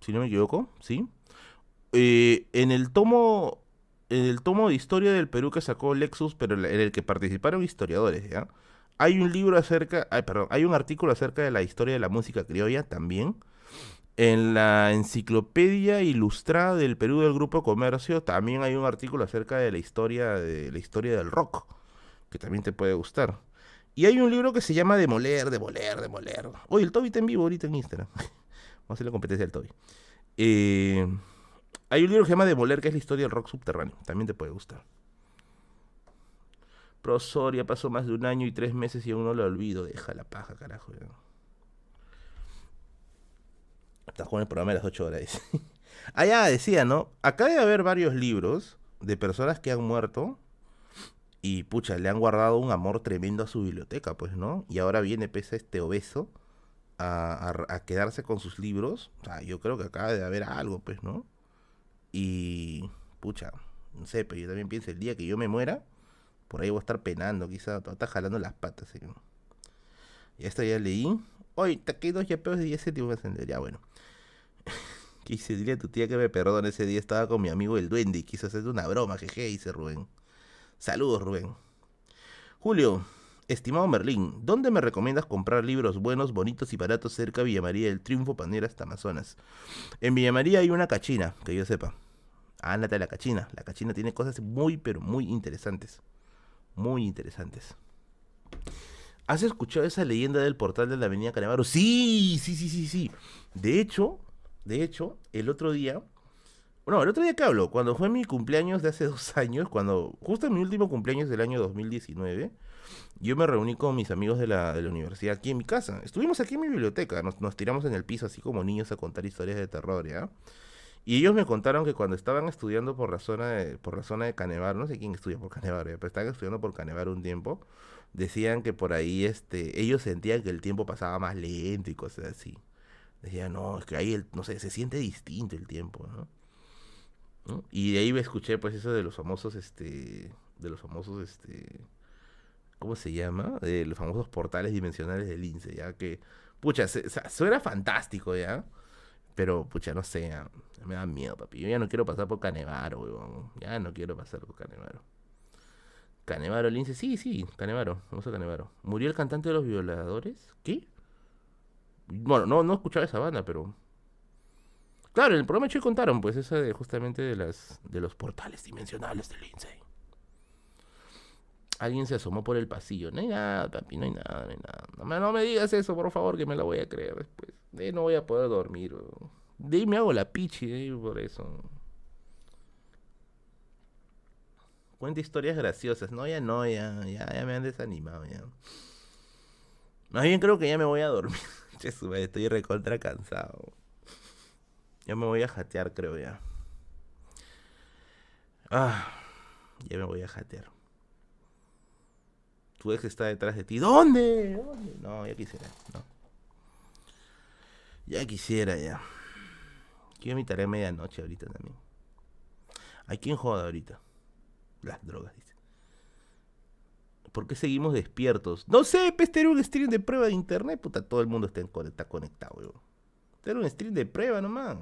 si no me equivoco, ¿sí? Eh, en el tomo en el tomo de historia del Perú que sacó Lexus, pero en el que participaron historiadores, ¿ya? Hay un libro acerca, ay, perdón, hay un artículo acerca de la historia de la música criolla también. En la enciclopedia ilustrada del Perú del Grupo Comercio también hay un artículo acerca de la historia de la historia del rock, que también te puede gustar. Y hay un libro que se llama Demoler, Demoler, Demoler. Oye, el Toby está en vivo ahorita en Instagram. Vamos a hacer la competencia del Toby. Eh, hay un libro que se llama Demoler, que es la historia del rock subterráneo. También te puede gustar. Prosoria pasó más de un año y tres meses y aún no lo olvido. Deja la paja, carajo. Está jugando el programa de las 8 horas. ah, ya decía, ¿no? Acá debe haber varios libros de personas que han muerto Y pucha, le han guardado un amor tremendo a su biblioteca, pues, ¿no? Y ahora viene, pese este obeso, a, a, quedarse con sus libros. O sea, yo creo que acaba de haber algo, pues, ¿no? Y, pucha, no sé, pero yo también pienso, el día que yo me muera, por ahí voy a estar penando, quizá, a estar jalando las patas. ¿sí? Y esto ya leí. Hoy, te quedo dos yapeos de 10 céntimos encender, ya bueno. Quise dile a tu tía que me perdone, ese día estaba con mi amigo el duende y quiso hacer una broma, jeje, dice Rubén. Saludos, Rubén. Julio, estimado Merlín, ¿dónde me recomiendas comprar libros buenos, bonitos y baratos cerca de Villa María del Triunfo, Panera hasta Amazonas? En Villa María hay una cachina, que yo sepa. Ándate a la cachina. La cachina tiene cosas muy, pero muy interesantes. Muy interesantes. ¿Has escuchado esa leyenda del portal de la Avenida Canevaro? Sí, sí, sí, sí, sí. De hecho, de hecho, el otro día bueno, el otro día que hablo, cuando fue mi cumpleaños de hace dos años, cuando justo en mi último cumpleaños del año 2019, yo me reuní con mis amigos de la, de la universidad aquí en mi casa. Estuvimos aquí en mi biblioteca, nos, nos, tiramos en el piso así como niños a contar historias de terror, ¿ya? Y ellos me contaron que cuando estaban estudiando por la zona de, por la zona de Canevar, no sé quién estudia por Canevar, pero estaban estudiando por Canevar un tiempo, decían que por ahí este, ellos sentían que el tiempo pasaba más lento y cosas así. Decían, no, es que ahí, el, no sé, se siente distinto el tiempo, ¿no? Y de ahí me escuché pues eso de los famosos, este, de los famosos, este, ¿cómo se llama? De los famosos portales dimensionales del INSE, ya que, pucha, eso era fantástico, ya. Pero, pucha, no sé, me da miedo, papi. Yo ya no quiero pasar por Canevaro, weón. Ya no quiero pasar por Canevaro. Canevaro, el INSE, sí, sí, Canevaro, vamos a Canevaro. ¿Murió el cantante de los violadores? ¿Qué? Bueno, no, no escuchaba esa banda, pero Claro, en el programa de contaron, pues, esa de justamente de las de los portales dimensionales de Lindsay. Alguien se asomó por el pasillo. No hay nada, papi, no hay nada, no hay nada. No me, no me digas eso, por favor, que me la voy a creer después. De no voy a poder dormir. De ahí me hago la pichi, por eso. Cuenta historias graciosas. No, ya no, ya, ya, ya me han desanimado, ya. Más bien creo que ya me voy a dormir. estoy recontra cansado. Ya me voy a jatear, creo ya. Ah, ya me voy a jatear. Tu ex está detrás de ti. ¿Dónde? No, ya quisiera. Ya quisiera, ya. Quiero mi tarea medianoche ahorita también. ¿Hay quien joda ahorita? Las drogas, dice. ¿Por qué seguimos despiertos? No sé, pues tener un stream de prueba de internet. Puta, todo el mundo está, conectado, weón. Era un stream de prueba nomás.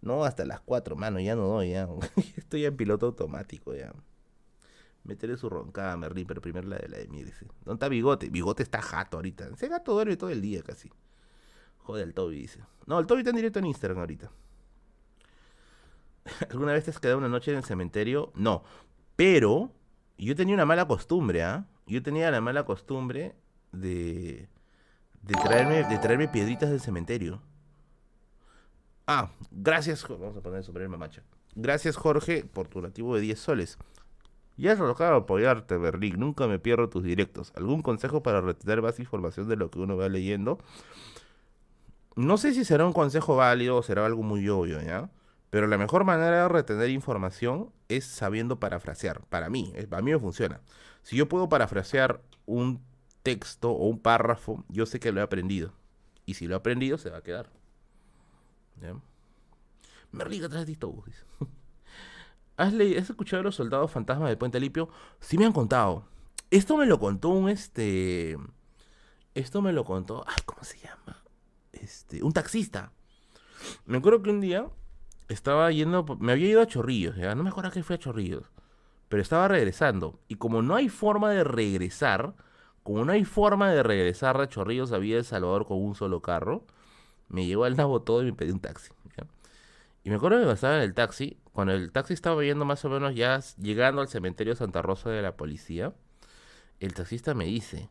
No, hasta las 4, mano, ya no doy, ya. Estoy en piloto automático, ya. Meterle su roncada, Merlin, pero primero la de la de mí, dice. ¿Dónde está Bigote? Bigote está jato ahorita. Ese gato duerme todo el día casi. Joder, el Toby, dice. No, el Toby está en directo en Instagram ahorita. ¿Alguna vez te has quedado una noche en el cementerio? No. Pero yo tenía una mala costumbre, ¿ah? Yo tenía la mala costumbre de de traerme, de traerme piedritas del cementerio. Ah, gracias, vamos a poner sobre el mamacha. Gracias, Jorge, por tu nativo de 10 soles. Ya es relojado apoyarte, Berlín. Nunca me pierdo tus directos. ¿Algún consejo para retener más información de lo que uno va leyendo? No sé si será un consejo válido o será algo muy obvio, ¿ya? Pero la mejor manera de retener información es sabiendo parafrasear. Para mí, para mí me funciona. Si yo puedo parafrasear un texto o un párrafo, yo sé que lo he aprendido. Y si lo he aprendido, se va a quedar. Me riga atrás de esto, ¿Has, ¿Has escuchado los soldados fantasmas de Puente Limpio? Sí me han contado. Esto me lo contó un este. Esto me lo contó. Ay, ¿cómo se llama? Este. Un taxista. Me acuerdo que un día estaba yendo. Me había ido a Chorrillos, ¿ya? No me acuerdo que fue a Chorrillos. Pero estaba regresando. Y como no hay forma de regresar como no hay forma de regresar a Chorrillos a El Salvador con un solo carro, me llegó al nabo todo y me pedí un taxi. Y me acuerdo que estaba en el taxi, cuando el taxi estaba yendo más o menos ya llegando al cementerio Santa Rosa de la policía, el taxista me dice,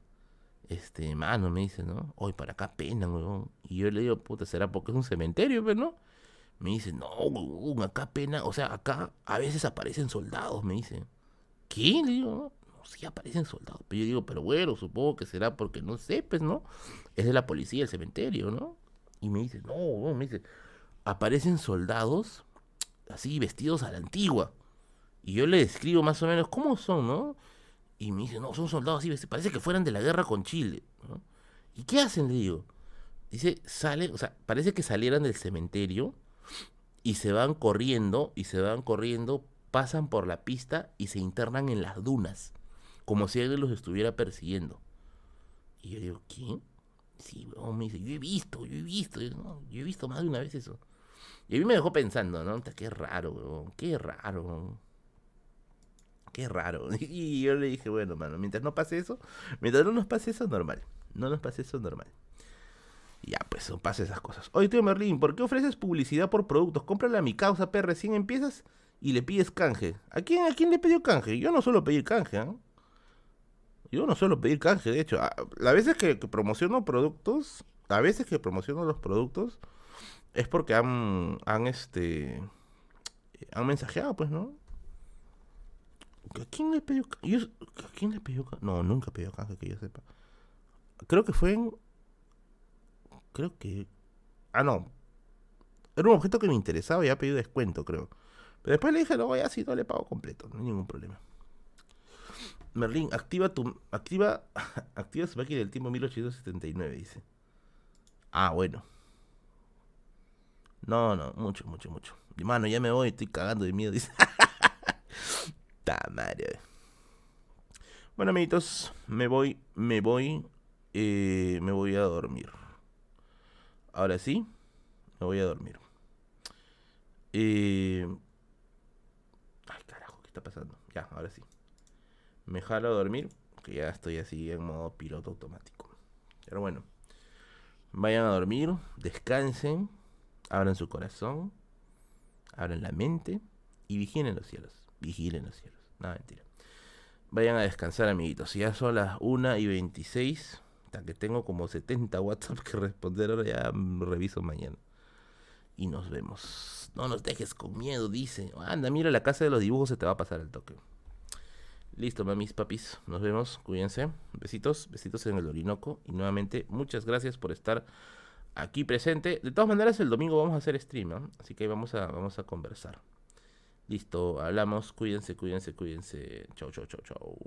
este, mano, me dice, ¿no? Hoy para acá pena, weón. Y yo le digo, puta, será porque es un cementerio, pero no. Me dice, no, acá pena, o sea, acá a veces aparecen soldados, me dice. ¿Qué? Le digo, sí aparecen soldados. Pero yo digo, pero bueno, supongo que será porque no sé, pues, ¿no? Es de la policía el cementerio, ¿no? Y me dice, no, no, me dice, aparecen soldados así vestidos a la antigua. Y yo le describo más o menos cómo son, ¿no? Y me dice, no, son soldados así, parece que fueran de la guerra con Chile. ¿Y qué hacen? Le digo. Dice, sale, o sea, parece que salieran del cementerio y se van corriendo, y se van corriendo, pasan por la pista y se internan en las dunas, como si alguien los estuviera persiguiendo. Y yo digo, ¿quién? Sí, me dice, yo he visto, yo he visto, yo, he visto más de una vez eso. Y a mí me dejó pensando, ¿no? Qué raro, qué raro. Qué raro. Y yo le dije, bueno, mano, mientras no pase eso, mientras no nos pase eso, normal. No nos pase eso, normal. Ya, pues, no pase esas cosas. Oye, tío Merlín, ¿por qué ofreces publicidad por productos? Cómprale a mi causa, P, recién empiezas y le pides canje. ¿A quién, a quién le pidió canje? Yo no suelo pedir canje, ¿eh? Yo no suelo pedir canje, de hecho. A, veces que, promociono productos, a veces que promociono los productos, es porque han, han, este, han mensajeado, pues, ¿no? ¿A quién le pidió canje? ¿A quién le pidió canje? No, nunca pidió canje, que yo sepa. Creo que fue en... Creo que... Ah, no. Era un objeto que me interesaba y ha pedido descuento, creo. Pero después le dije, no, ya sí, no le pago completo, no hay ningún problema. Merlín, activa tu. Activa. Activa su máquina del tiempo 1879, dice. Ah, bueno. No, no, mucho, mucho, mucho. Mano, ya me voy, estoy cagando de miedo, dice. Ta madre. Bueno, amiguitos, me voy, me voy, eh, me voy a dormir. Ahora sí, me voy a dormir. Ay, carajo, ¿qué está pasando? Ya, ahora sí. Me jalo a dormir, que ya estoy así en modo piloto automático. Pero bueno, vayan a dormir, descansen, abran su corazón, abran la mente y vigilen los cielos. Vigilen los cielos. Nada, mentira. Vayan a descansar, amiguitos. Ya son las 1 y 26. Que tengo como 70 WhatsApp que responder. Ahora ya reviso mañana y nos vemos. No nos dejes con miedo, dice. Anda, mira la casa de los dibujos, se te va a pasar el toque. Listo, mamis, papis. Nos vemos. Cuídense. Besitos, besitos en el Orinoco. Y nuevamente, muchas gracias por estar aquí presente. De todas maneras, el domingo vamos a hacer stream, Así que vamos a, vamos a conversar. Listo, hablamos. Cuídense, cuídense, cuídense. Chau, chau, chau, chau.